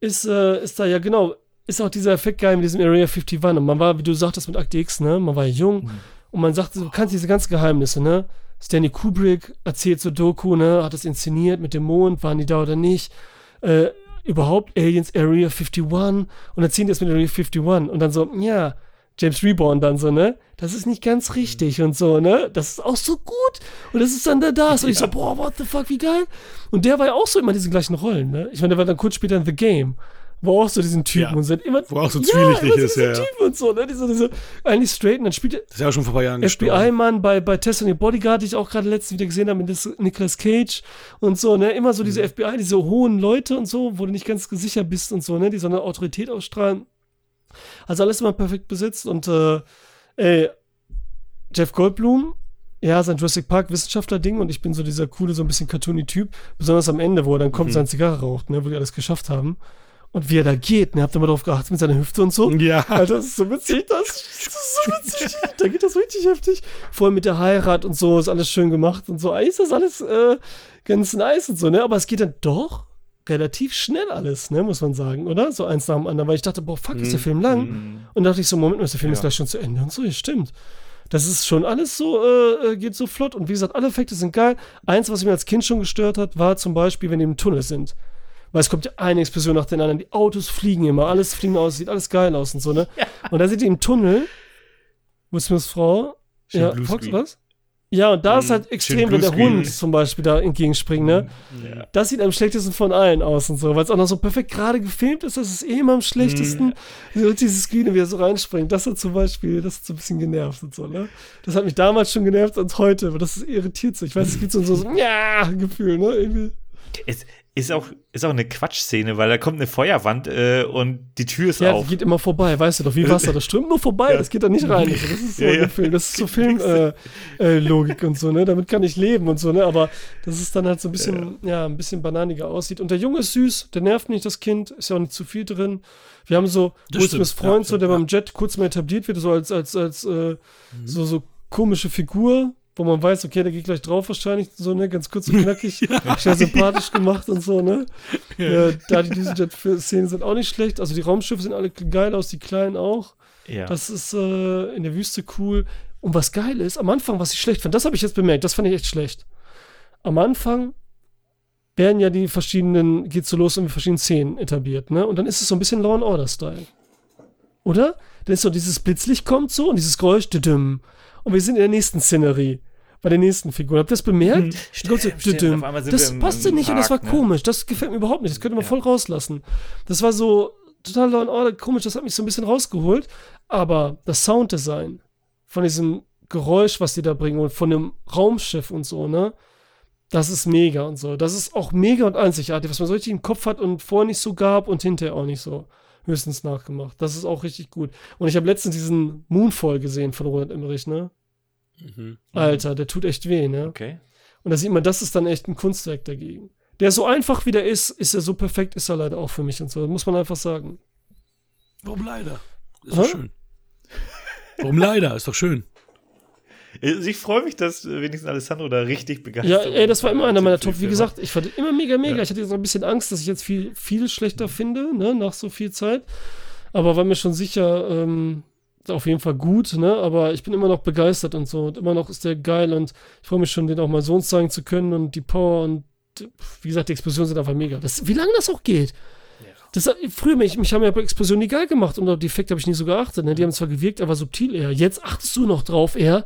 ist, äh, ist da ja genau, ist auch dieser Effekt geil mit diesem Area 51. Und man war, wie du sagtest, mit Akte X, ne? Man war ja jung und man sagt, du kannst diese ganzen Geheimnisse, ne? Stanley Kubrick erzählt so Doku, ne? Hat es inszeniert mit dem Mond, waren die da oder nicht? Äh, überhaupt Aliens Area 51 und dann ziehen die das mit Area 51 und dann so, ja, James Reborn dann so, ne? Das ist nicht ganz richtig und so, ne? Das ist auch so gut und das ist dann da da. Und ich so, boah, what the fuck, wie geil. Und der war ja auch so immer in diesen gleichen Rollen, ne? Ich meine, der war dann kurz später in The Game, wo auch so diesen Typen Ja. und sind immer, Wo auch so ja, zwielichtig so ist, diese ja, ja. Typen und so, ne? Diese, diese, eigentlich straight und dann spielt er, Das ist ja auch schon vor ein paar Jahren. FBI-Mann bei, bei Tess und the Bodyguard, die ich auch gerade letztens wieder gesehen habe, mit Nicolas Cage und so, ne? Immer so Mhm. diese FBI, diese hohen Leute und so, wo du nicht ganz sicher bist und so, ne? Die so eine Autorität ausstrahlen. Also alles immer perfekt besetzt und, äh, ey, Jeff Goldblum, ja, sein Jurassic Park Wissenschaftler-Ding und ich bin so dieser coole, so ein bisschen cartoony Typ, besonders am Ende, wo er dann kommt, Mhm. seine Zigarre raucht, ne? Wo die alles geschafft haben. Und wie er da geht, ne? Habt ihr mal drauf geachtet mit seiner Hüfte und so? Ja. Alter, das ist so witzig, das, das ist so witzig. Da geht das richtig heftig. Vor allem mit der Heirat und so ist alles schön gemacht und so. Eigentlich ist das alles äh, ganz nice und so, ne? Aber es geht dann doch relativ schnell alles, ne? Muss man sagen, oder? So eins nach dem anderen, weil ich dachte, boah, fuck, ist der Film lang? Und dachte ich so, Moment ist der Film ist gleich schon zu Ende und so, ja, stimmt. Das ist schon alles so, äh, äh, geht so flott. Und wie gesagt, alle Effekte sind geil. Eins, was mir als Kind schon gestört hat, war zum Beispiel, wenn die im Tunnel sind. Weil es kommt ja eine Explosion nach den anderen. Die Autos fliegen immer, alles fliegen aus, sieht alles geil aus und so, ne? Und da sind die im Tunnel. Will Smiths Frau. Schön ja. Fox, was? Ja, und da ist Mhm. halt extrem, wenn der. Hund zum Beispiel da entgegenspringt, ne? Ja. Das sieht am schlechtesten von allen aus und so, weil es auch noch so perfekt gerade gefilmt ist, das ist eh immer am schlechtesten. So dieses Screen, wie er so reinspringt, das hat zum Beispiel, das hat so ein bisschen genervt und so, ne? Das hat mich damals schon genervt und heute, aber das ist irritiert so. Ich weiß, es gibt so, so, so ja, Gefühl, ne? Irgendwie. Es ist auch, ist auch eine Quatschszene, weil da kommt eine Feuerwand äh, und die Tür ist Ja, auf. die geht immer vorbei, weißt du doch, wie Wasser, das strömt nur vorbei, das geht da nicht rein. Das ist so Ja, ja. ein Film, das ist so Filmlogik äh, Logik und so, ne? Damit kann ich leben und so, ne? Aber das ist dann halt so ein bisschen, ja, ein bisschen bananiger aussieht. Und der Junge ist süß, der nervt nicht, das Kind, ist ja auch nicht zu viel drin. Wir haben so Smiths Freund, ja, so, der ja. beim Jet kurz mal etabliert wird, so als, als, als äh, Mhm. so, so komische Figur, wo man weiß, okay, der geht gleich drauf wahrscheinlich, so, ne, ganz kurz und knackig, schnell sympathisch gemacht und so, ne. Ja. da die Düsenjet-Szenen sind auch nicht schlecht, also die Raumschiffe sind alle geil aus, die kleinen auch. ja. Das ist äh, in der Wüste cool. Und was geil ist, am Anfang, was ich schlecht fand, das habe ich jetzt bemerkt, das fand ich echt schlecht. Am Anfang werden ja die verschiedenen, geht so los und die verschiedenen Szenen etabliert, ne? Und dann ist es so ein bisschen Law and Order-Style. Oder? Dann ist so dieses Blitzlicht kommt so und dieses Geräusch, düdüm. Und wir sind in der nächsten Szenerie. Bei der nächsten Figur. Habt ihr das bemerkt? Stimmt, so, stimmt. sind Das passte nicht und das war Park, ne? komisch. Das gefällt mir überhaupt nicht. Das könnte man voll rauslassen. Das war so total Law and Order komisch. Das hat mich so ein bisschen rausgeholt. Aber das Sounddesign von diesem Geräusch, was die da bringen und von dem Raumschiff und so, ne? Das ist mega und so. Das ist auch mega und einzigartig, was man so richtig im Kopf hat und vorher nicht so gab und hinterher auch nicht so. Höchstens nachgemacht. Das ist auch richtig gut. Und ich habe letztens diesen Moonfall gesehen von Roland Emmerich, ne? Mhm. Alter, der tut echt weh, ne? Okay. Und da sieht man, das ist dann echt ein Kunstwerk dagegen. Der so einfach wie der ist, ist er so perfekt, ist er leider auch für mich und so. Muss man einfach sagen. Warum leider? Ist Hä? doch schön. Warum leider? Ist doch schön. Also Ich freue mich, dass wenigstens Alessandro da richtig Ja, begeistert ey, das war immer einer meiner Top. Wie gesagt, ich fand immer mega, mega. Ja. Ich hatte jetzt noch ein bisschen Angst, dass ich jetzt viel, viel schlechter finde, ne, nach so viel Zeit. Aber war mir schon sicher, ähm, auf jeden Fall gut, ne? Aber ich bin immer noch begeistert und so. Und immer noch ist der geil und ich freue mich schon, den auch mal so zeigen zu können und die Power und wie gesagt, die Explosionen sind einfach mega. Das, wie lange das auch geht. Das, früher, mich, mich haben ja bei Explosionen nie geil gemacht und auf die Effekte habe ich nie so geachtet. Ne? Die haben zwar gewirkt, aber subtil eher. Jetzt achtest du noch drauf eher.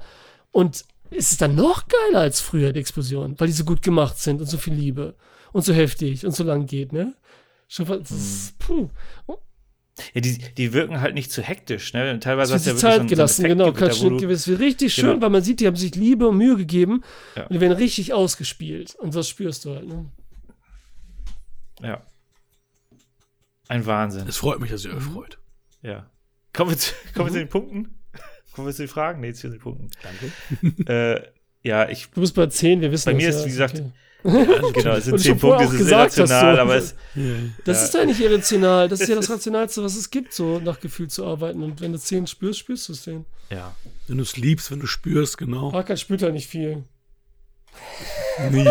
Und ist es dann noch geiler als früher, die Explosion, weil die so gut gemacht sind und so viel Liebe und so heftig und so lang geht, ne? Schon das ist, puh. Ja, die, die wirken halt nicht zu hektisch, ne? Teilweise hast wird du ja Zeit so gelassen, so genau. Kein Schnitt Es wird richtig schön, Genau. weil man sieht, die haben sich Liebe und Mühe gegeben Ja. und die werden richtig ausgespielt. Und das spürst du halt, ne? Ja. Ein Wahnsinn. Es freut mich, dass ihr Mhm. euch freut. Ja. Kommen wir zu, kommen wir zu den Punkten? Kommen wir zu den Fragen? Nee, zu den Punkten. Danke. Äh, ja, ich, Du bist bei 10, wir wissen Bei das, mir ja, ist, wie gesagt, okay. Genau, es sind zehn Punkte, es ist irrational, so. aber es, Das Ja. ist ja nicht irrational. Das ist ja das Rationalste, was es gibt, so nach Gefühl zu arbeiten. Und wenn du 10 spürst, spürst du es 10. ja. Wenn du es liebst, wenn du spürst, genau. Hakan spürt halt nicht viel. Nie.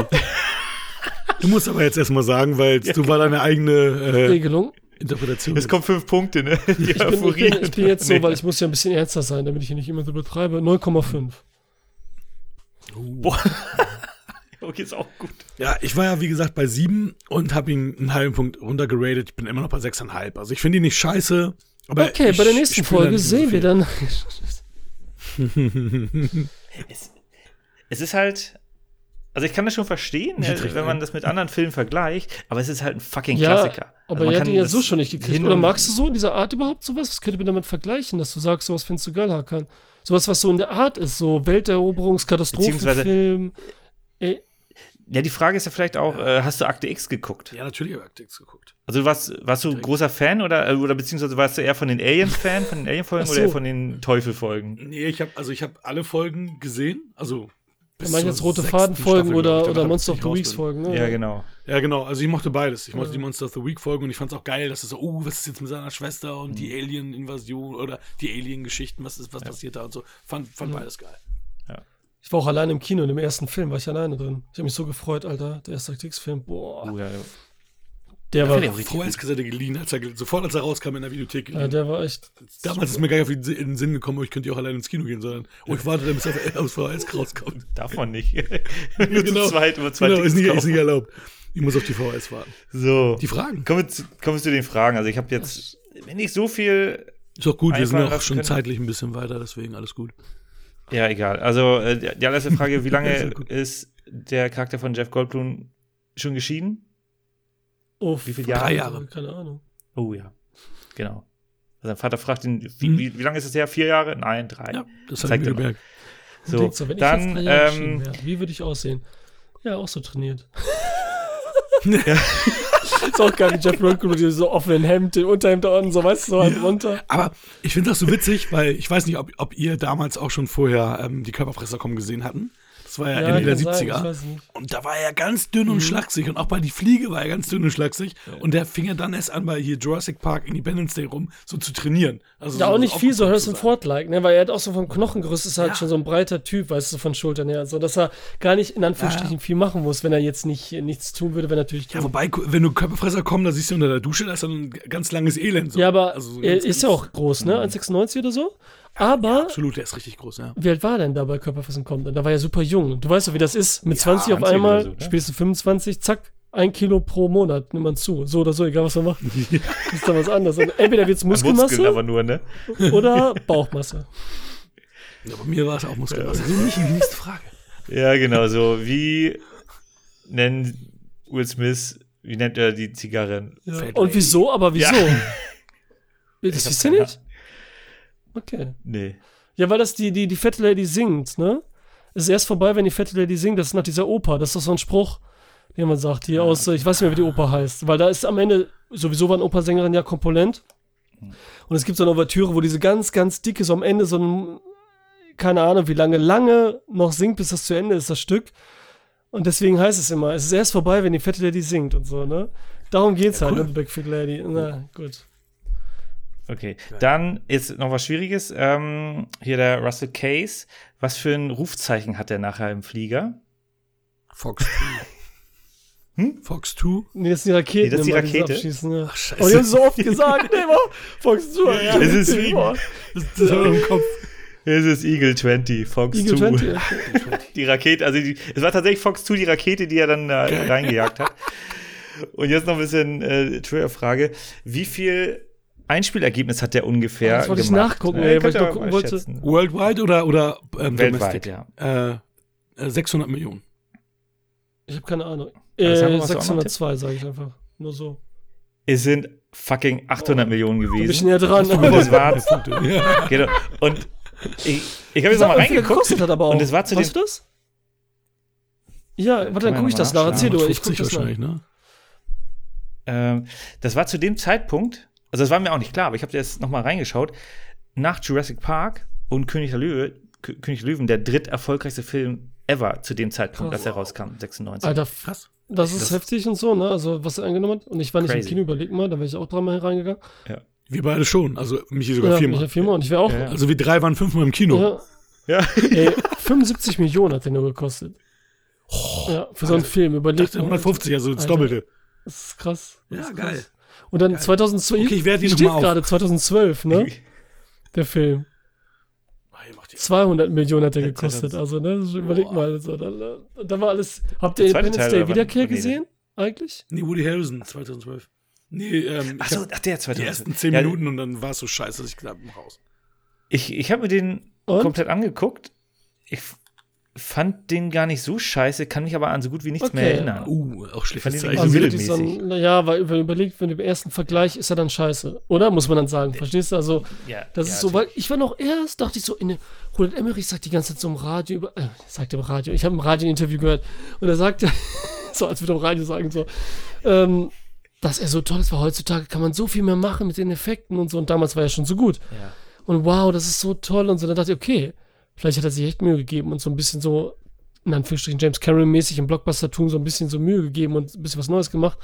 Du musst aber jetzt erstmal sagen, weil du war deine eigene äh, Regelung. Interpretation. Es kommen fünf Punkte, ne? Die Ich bin, ich, bin, ich bin jetzt so, Nee. weil ich muss ja ein bisschen ernster sein, damit ich hier nicht immer so übertreibe. 9,5. Boah. Okay, ist auch gut. Ja, ich war ja wie gesagt bei sieben und habe ihn einen halben Punkt runtergeratet. Ich bin immer noch bei sechseinhalb. Also ich finde ihn nicht scheiße. Aber Okay, ich, bei der nächsten Folge nicht so sehen wir dann. Es, es ist halt. Also ich kann das schon verstehen, äh, richtig, wenn man das mit anderen Filmen vergleicht, aber es ist halt ein fucking Ja, Klassiker. aber Also er hat ihn ja so schon nicht gekriegt. hin Oder magst du so in dieser Art überhaupt sowas? Was könnte man damit vergleichen, dass du sagst, sowas findest du geil, Hakan? Sowas, was so in der Art ist, so Welteroberungskatastrophenfilm. Ey, Ja, die Frage ist ja vielleicht auch, äh, hast du Akte X geguckt? Ja, natürlich habe ich Akte X geguckt. Also warst, warst du großer Fan oder, äh, oder beziehungsweise warst du eher von den Aliens-Fan, von den Alien-Folgen Ach oder so. eher von den Teufel-Folgen? Nee, ich habe also ich habe alle Folgen gesehen. Also bis ich meine jetzt rote Faden-Folgen oder, oder Monster of the raus Weeks bin. Folgen. Ne? Ja, genau. Ja, genau. Also ich mochte beides. Ich mochte Ja. die Monster of the Week Folgen und ich fand es auch geil, dass es so, oh, was ist jetzt mit seiner Schwester und die Alien-Invasion oder die Alien-Geschichten, was ist, was passiert da und so. Fand, fand beides geil. Ich war auch alleine im Kino, in dem ersten Film war ich alleine drin. Ich habe mich so gefreut, Alter. Der erste Akte-X-Film, boah. Oh, ja, ja. Der war, ich auch richtig Vorher als Kassette geliehen, als er, sofort als er rauskam in der Videothek ja, der war echt. Damals ist mir gar nicht auf den, in den Sinn gekommen, oh, ich könnte ja auch alleine ins Kino gehen, sondern oh, ich warte, bis er aus VHS rauskommt. Darf man nicht. Nur Genau. zu zweit über zwei Genau, ist nicht, ist nicht erlaubt. Ich muss auf die VHS warten. So. Die Fragen. Kommen wir, zu, kommen wir zu den Fragen. Also ich habe jetzt, wenn ich so viel Ist doch gut, wir sind auch schon können. zeitlich ein bisschen weiter, deswegen alles gut. Ja, egal. Also äh, die allererste Frage, wie lange ist der Charakter von Jeff Goldblum schon geschieden? Oh, Wie viele Jahre? Drei Jahre. Keine Ahnung. Oh ja, genau. Also sein Vater fragt ihn, wie, Mhm. wie, wie lange ist es her? Vier Jahre? Nein, drei. Ja, das Zeigt ich er gemerkt. So, so, wenn ich dann, jetzt drei Jahre ähm, ähm, wäre, wie würde ich aussehen? Ja, auch so trainiert. Ja. ist auch geil, wie Jeff Goldblum mit so offenen Hemd, dem Unterhemd da unten, so weißt du, so halt runter. Aber ich finde das so witzig, weil ich weiß nicht, ob, ob ihr damals auch schon vorher ähm, die Körperfresser kommen gesehen hatten. Das war ja, Ende der kann sein, 70er. ich weiß nicht. Und da war er ganz dünn Mhm. und schlaksig. Und auch bei Die Fliege war er ganz dünn und schlaksig. Und der fing ja dann erst an, bei hier Jurassic Park Independence Day rum, so zu trainieren. Also Ja, so, auch nicht viel, so Harrison sein. Ford-like, ne? Weil er hat auch so vom Knochengerüst ist halt Ja. schon so ein breiter Typ, weißt du, von Schultern her. So, dass er gar nicht in Anführungsstrichen viel machen muss, wenn er jetzt nicht nichts tun würde, wenn natürlich. Ja, wobei, wenn du Körperfresser kommen, da siehst du unter der Dusche, da ist dann ein ganz langes Elend. So. ja, aber Also so er ist ja auch groß, ne? 1,96 oder so. Aber Absolut, der ist richtig groß, ja. wie alt war er denn da bei Körperfressen kommt? Da war er super jung. Du weißt doch, wie das ist. Mit Ja, 20 auf 20 einmal, so, ne? spätestens 25, zack, ein Kilo pro Monat nimmt man zu. So oder so, egal was man macht. ist da was anderes. Und entweder wird es Muskeln Muskelmasse aber nur, ne? oder Bauchmasse. ja. Bei mir war es auch Muskelmasse. So nicht die nächste Frage. Ja, genau so. Wie nennt Will Smith, wie nennt er die Zigarren? Ja. Und wieso? Aber wieso? Ja. Das wisst ihr keine nicht? Okay. Nee. Ja, weil das die, die, die fette Lady singt, ne? Es ist erst vorbei, wenn die fette Lady singt. Das ist nach dieser Oper. Das ist doch so ein Spruch, den man sagt hier aus, äh, ich weiß nicht mehr, wie die Oper heißt. Weil da ist am Ende, sowieso war eine Opersängerin ja Komponent. Und es gibt so eine Ouvertüre, wo diese ganz, ganz dicke, so am Ende so ein, keine Ahnung, wie lange, lange noch singt, bis das zu Ende ist, das Stück. Und deswegen heißt es immer, es ist erst vorbei, wenn die fette Lady singt und so, ne? Darum geht's Ja, halt, cool. ne, The Big Fat Lady. Na, gut. Okay. Dann ist noch was Schwieriges. Ähm, hier der Russell Case. Was für ein Rufzeichen hat er nachher im Flieger? Fox 2. Hm? Fox 2? Nee, das ist die Rakete. Nee, das ist die Rakete? abschießen, ja. Ach, Oh, scheiße. die haben so oft gesagt, nee, mal, Fox zu. ja, es ist wie-. Das, das habe ich im Kopf. Es ist Eagle 20, Fox Eagle 2. 20. okay. Die Rakete, also die, es war tatsächlich Fox 2, die Rakete, die er dann äh, reingejagt hat. Und jetzt noch ein bisschen äh, Trigger-Frage. Wie viel Einspielergebnis hat der ungefähr Das wollte ich gemacht? nachgucken, Ne? ey, weil ich noch gucken wollte. schätzen. Worldwide oder, oder ähm, Weltweit, Domestic? ja. Äh, äh, 600 Millionen. Ich habe keine Ahnung. Äh, andere, was du auch noch 602, sage ich einfach. Nur so. Es sind fucking 800 Millionen Bin ich gewesen. näher dran. Und das war, Ja. genau. Und ich, ich habe jetzt nochmal mal, wie viel reingeguckt. gekostet hat aber auch. Und es war zu weißt dem- du das? Ja, warte, dann gucke ich ja das nach. Erzähl du, ich gucke 50 das nach. wahrscheinlich, ne? Ähm, das war zu dem Zeitpunkt, also das war mir auch nicht klar, aber ich habe jetzt nochmal reingeschaut, nach Jurassic Park und König der Löwe, K König der Löwen, der dritterfolgreichste Film ever zu dem Zeitpunkt, Krass. als er rauskam, 96. Alter, Krass. das ist Das- heftig und so, ne? Also, was er angenommen hat. Und ich war nicht Crazy. im Kino, überleg mal, da wäre ich auch dreimal reingegangen. Wir beide schon. Also mich sogar Ja, viermal. Michael viermal und ich wäre auch. Ja, ja. Also wir drei waren fünfmal im Kino. Ja. Ja. Ey, 75 Millionen hat der nur gekostet. ja, für so einen Alter, Film. Ich Überleg dachte mal. 150, also das Alter. Doppelte. Das ist krass. Das Ja, ist geil. Und dann 2012. Okay, ich werde die steht gerade 2012, ne? Der Film. Ah, ihr macht die- 200 Millionen hat der gekostet. 2000. Also, ne? Überleg Boah. mal. So, da, da- war alles. Habt ihr Independence Teil Day? Wiederkehr Nee, gesehen? Eigentlich? Nee, Woody Harrelson, 2012. Nee, ähm, Ach ich so, hab ach, der 2000. die ersten 10 Ja, Minuten und dann war es so scheiße, dass ich gesagt habe, raus. Ich, ich habe mir den Und? komplett angeguckt. Ich fand den gar nicht so scheiße, kann mich aber an so gut wie nichts Okay. mehr erinnern. Uh, auch schlechtes Ich fand Zeichen. den Also so wirklich so mittelmäßig. ein, ja, weil wenn man überlegt, wenn du im ersten Vergleich ist er dann scheiße. Oder? Muss man dann sagen. Verstehst du? Also, Ja, das ja, ist so, weil ich war noch erst, dachte ich so, in Roland Emmerich sagt die ganze Zeit so im Radio über, äh, sagt im Radio, ich habe im Radio ein Interview gehört und er sagte, so als würde im Radio sagen, so, ähm, dass er so toll ist, weil heutzutage kann man so viel mehr machen mit den Effekten und so und damals war er schon so gut. Ja. Und wow, das ist so toll und so. Dann dachte ich, okay, vielleicht hat er sich echt Mühe gegeben und so ein bisschen so, in Anführungsstrichen, James Cameron-mäßig im Blockbuster-Tun so ein bisschen so Mühe gegeben und ein bisschen was Neues gemacht.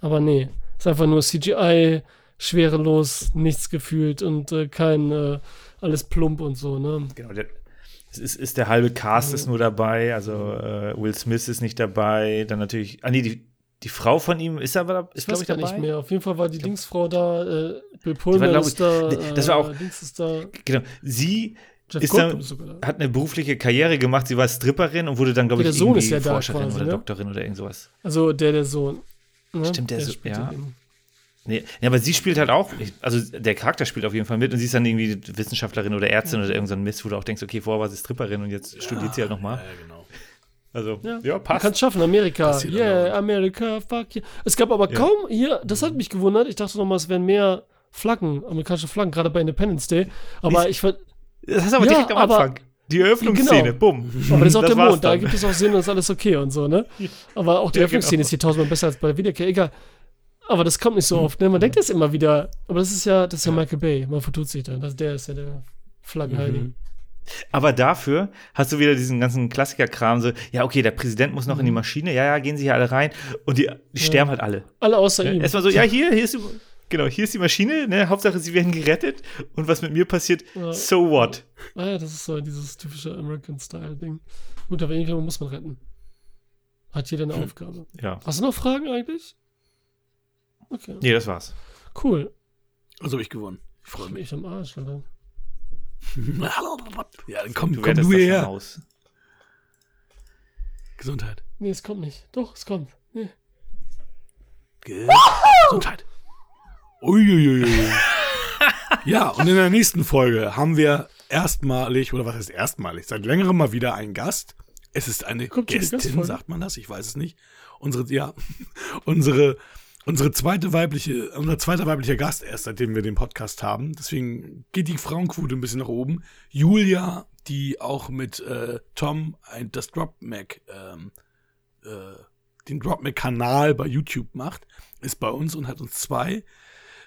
Aber nee, ist einfach nur CGI, schwerelos, nichts gefühlt und äh, kein, äh, alles plump und so, ne? Genau, der, es ist, ist der halbe Cast ist nur dabei, also äh, Will Smith ist nicht dabei, dann natürlich, ah nee, die, die Frau von ihm ist aber, ist Ich glaube weiß ich gar dabei. nicht mehr. Auf jeden Fall war die Linksfrau da, äh, Bill Pullman glaub ist ich, da, das war äh, auch- Dings ist da, Genau, sie Jeff ist dann- sogar hat eine berufliche Karriere gemacht, sie war Stripperin und wurde dann, glaube Ja, ich, der Sohn irgendwie ist ja Forscherin quasi, oder ne? Doktorin oder irgend sowas. Also der, der Sohn. Ne? Stimmt, der so- spielt ja. Nee, ja, aber sie spielt halt auch, also der Charakter spielt auf jeden Fall mit und sie ist dann irgendwie Wissenschaftlerin oder Ärztin oder irgend so ein Mist, wo du auch denkst, okay, vorher war sie Stripperin und jetzt studiert sie halt nochmal. Ja, genau. Also, Ja, ja, passt. kann es schaffen, Amerika. Passiert Yeah. America, fuck yeah. Es gab aber Ja. kaum hier, das hat mich gewundert. Ich dachte nochmal, es wären mehr Flaggen, amerikanische Flaggen, gerade bei Independence Day. Aber Wie- ich fand, Das ist aber Ja, direkt am aber- Anfang. Die Eröffnungsszene, Genau. bumm. aber das ist auch der war's Mond, da dann. gibt es auch Sinn und ist alles okay und so, ne? Aber auch die Ja, Öffnungsszene genau. ist hier tausendmal besser als bei der Wiederkehr. Egal. Aber das kommt nicht so oft, ne? Man denkt das immer wieder. Aber das ist ja, das ist ja, Michael Bay. Man vertut sich da. Das, der ist ja der Flaggenheilige. Mhm. Aber dafür hast du wieder diesen ganzen Klassiker-Kram, so, ja, okay, der Präsident muss noch in die Maschine, ja, ja, gehen sie hier alle rein und die, die sterben halt alle. Alle außer Ja, ihm. Erstmal so, ja, hier, hier ist genau, hier ist die Maschine, ne, Hauptsache sie werden gerettet und was mit mir passiert, Ja. so what? Ah ja, das ist so dieses typische American-Style-Ding. Gut, aber irgendjemand muss man retten. Hat jeder eine Aufgabe. Ja. Hast du noch Fragen eigentlich? Okay. Nee, das war's. Cool. Also hab ich gewonnen. Ich freue mich. Ich am Arsch, Alter. Ja, dann komm, Du komm du davon hierher. aus. Gesundheit. Nee, es kommt nicht. Doch, es kommt. Nee. Gesundheit. Uiuiui. ja, und in der nächsten Folge haben wir erstmalig, oder was heißt erstmalig, seit längerem mal wieder einen Gast. Es ist eine Kommt Gästin, sagt man das? Ich weiß es nicht. Unsere, ja, unsere, unsere zweite weibliche, unser zweiter weiblicher Gast erst, seitdem wir den Podcast haben. Deswegen geht die Frauenquote ein bisschen nach oben. Julia, die auch mit äh, Tom ein, das Drop Mac, ähm, äh, den Drop Mac Kanal bei YouTube macht, ist bei uns und hat uns zwei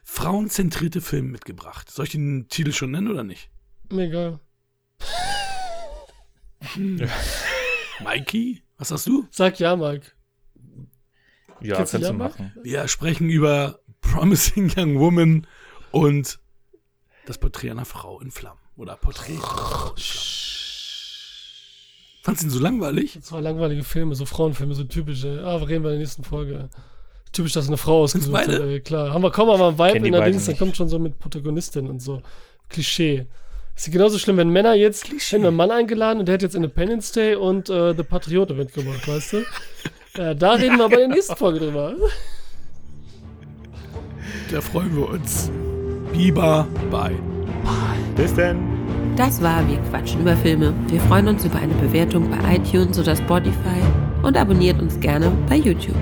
frauenzentrierte Filme mitgebracht. Soll ich den Titel schon nennen oder nicht? Mir egal. Mikey, was hast du? Sag ja, Mike. Ja, Kannst kannst du ja machen. Wir sprechen über Promising Young Woman und das Porträt einer Frau in Flammen. Oder Porträt einer Frau in Flammen. Fandst du ihn so langweilig? Zwei langweilige Filme, so Frauenfilme, so typische. Ah, wir reden bei der nächsten Folge. Typisch, dass eine Frau ausgesucht hat. beide? ey, Klar. Haben wir, kommen wir mal ein Vibe in der Dings, dann kommt schon so mit Protagonistin und so. Klischee. Ist ja genauso schlimm, wenn Männer jetzt, hätten wir einen Mann eingeladen und der hat jetzt Independence Day und äh, The Patriot mitgemacht, weißt du? Ja, da reden wir bei der nächsten Folge drüber. Da freuen wir uns. Biber bei. Bis denn. Das war Wir quatschen über Filme. Wir freuen uns über eine Bewertung bei iTunes oder Spotify und abonniert uns gerne bei YouTube.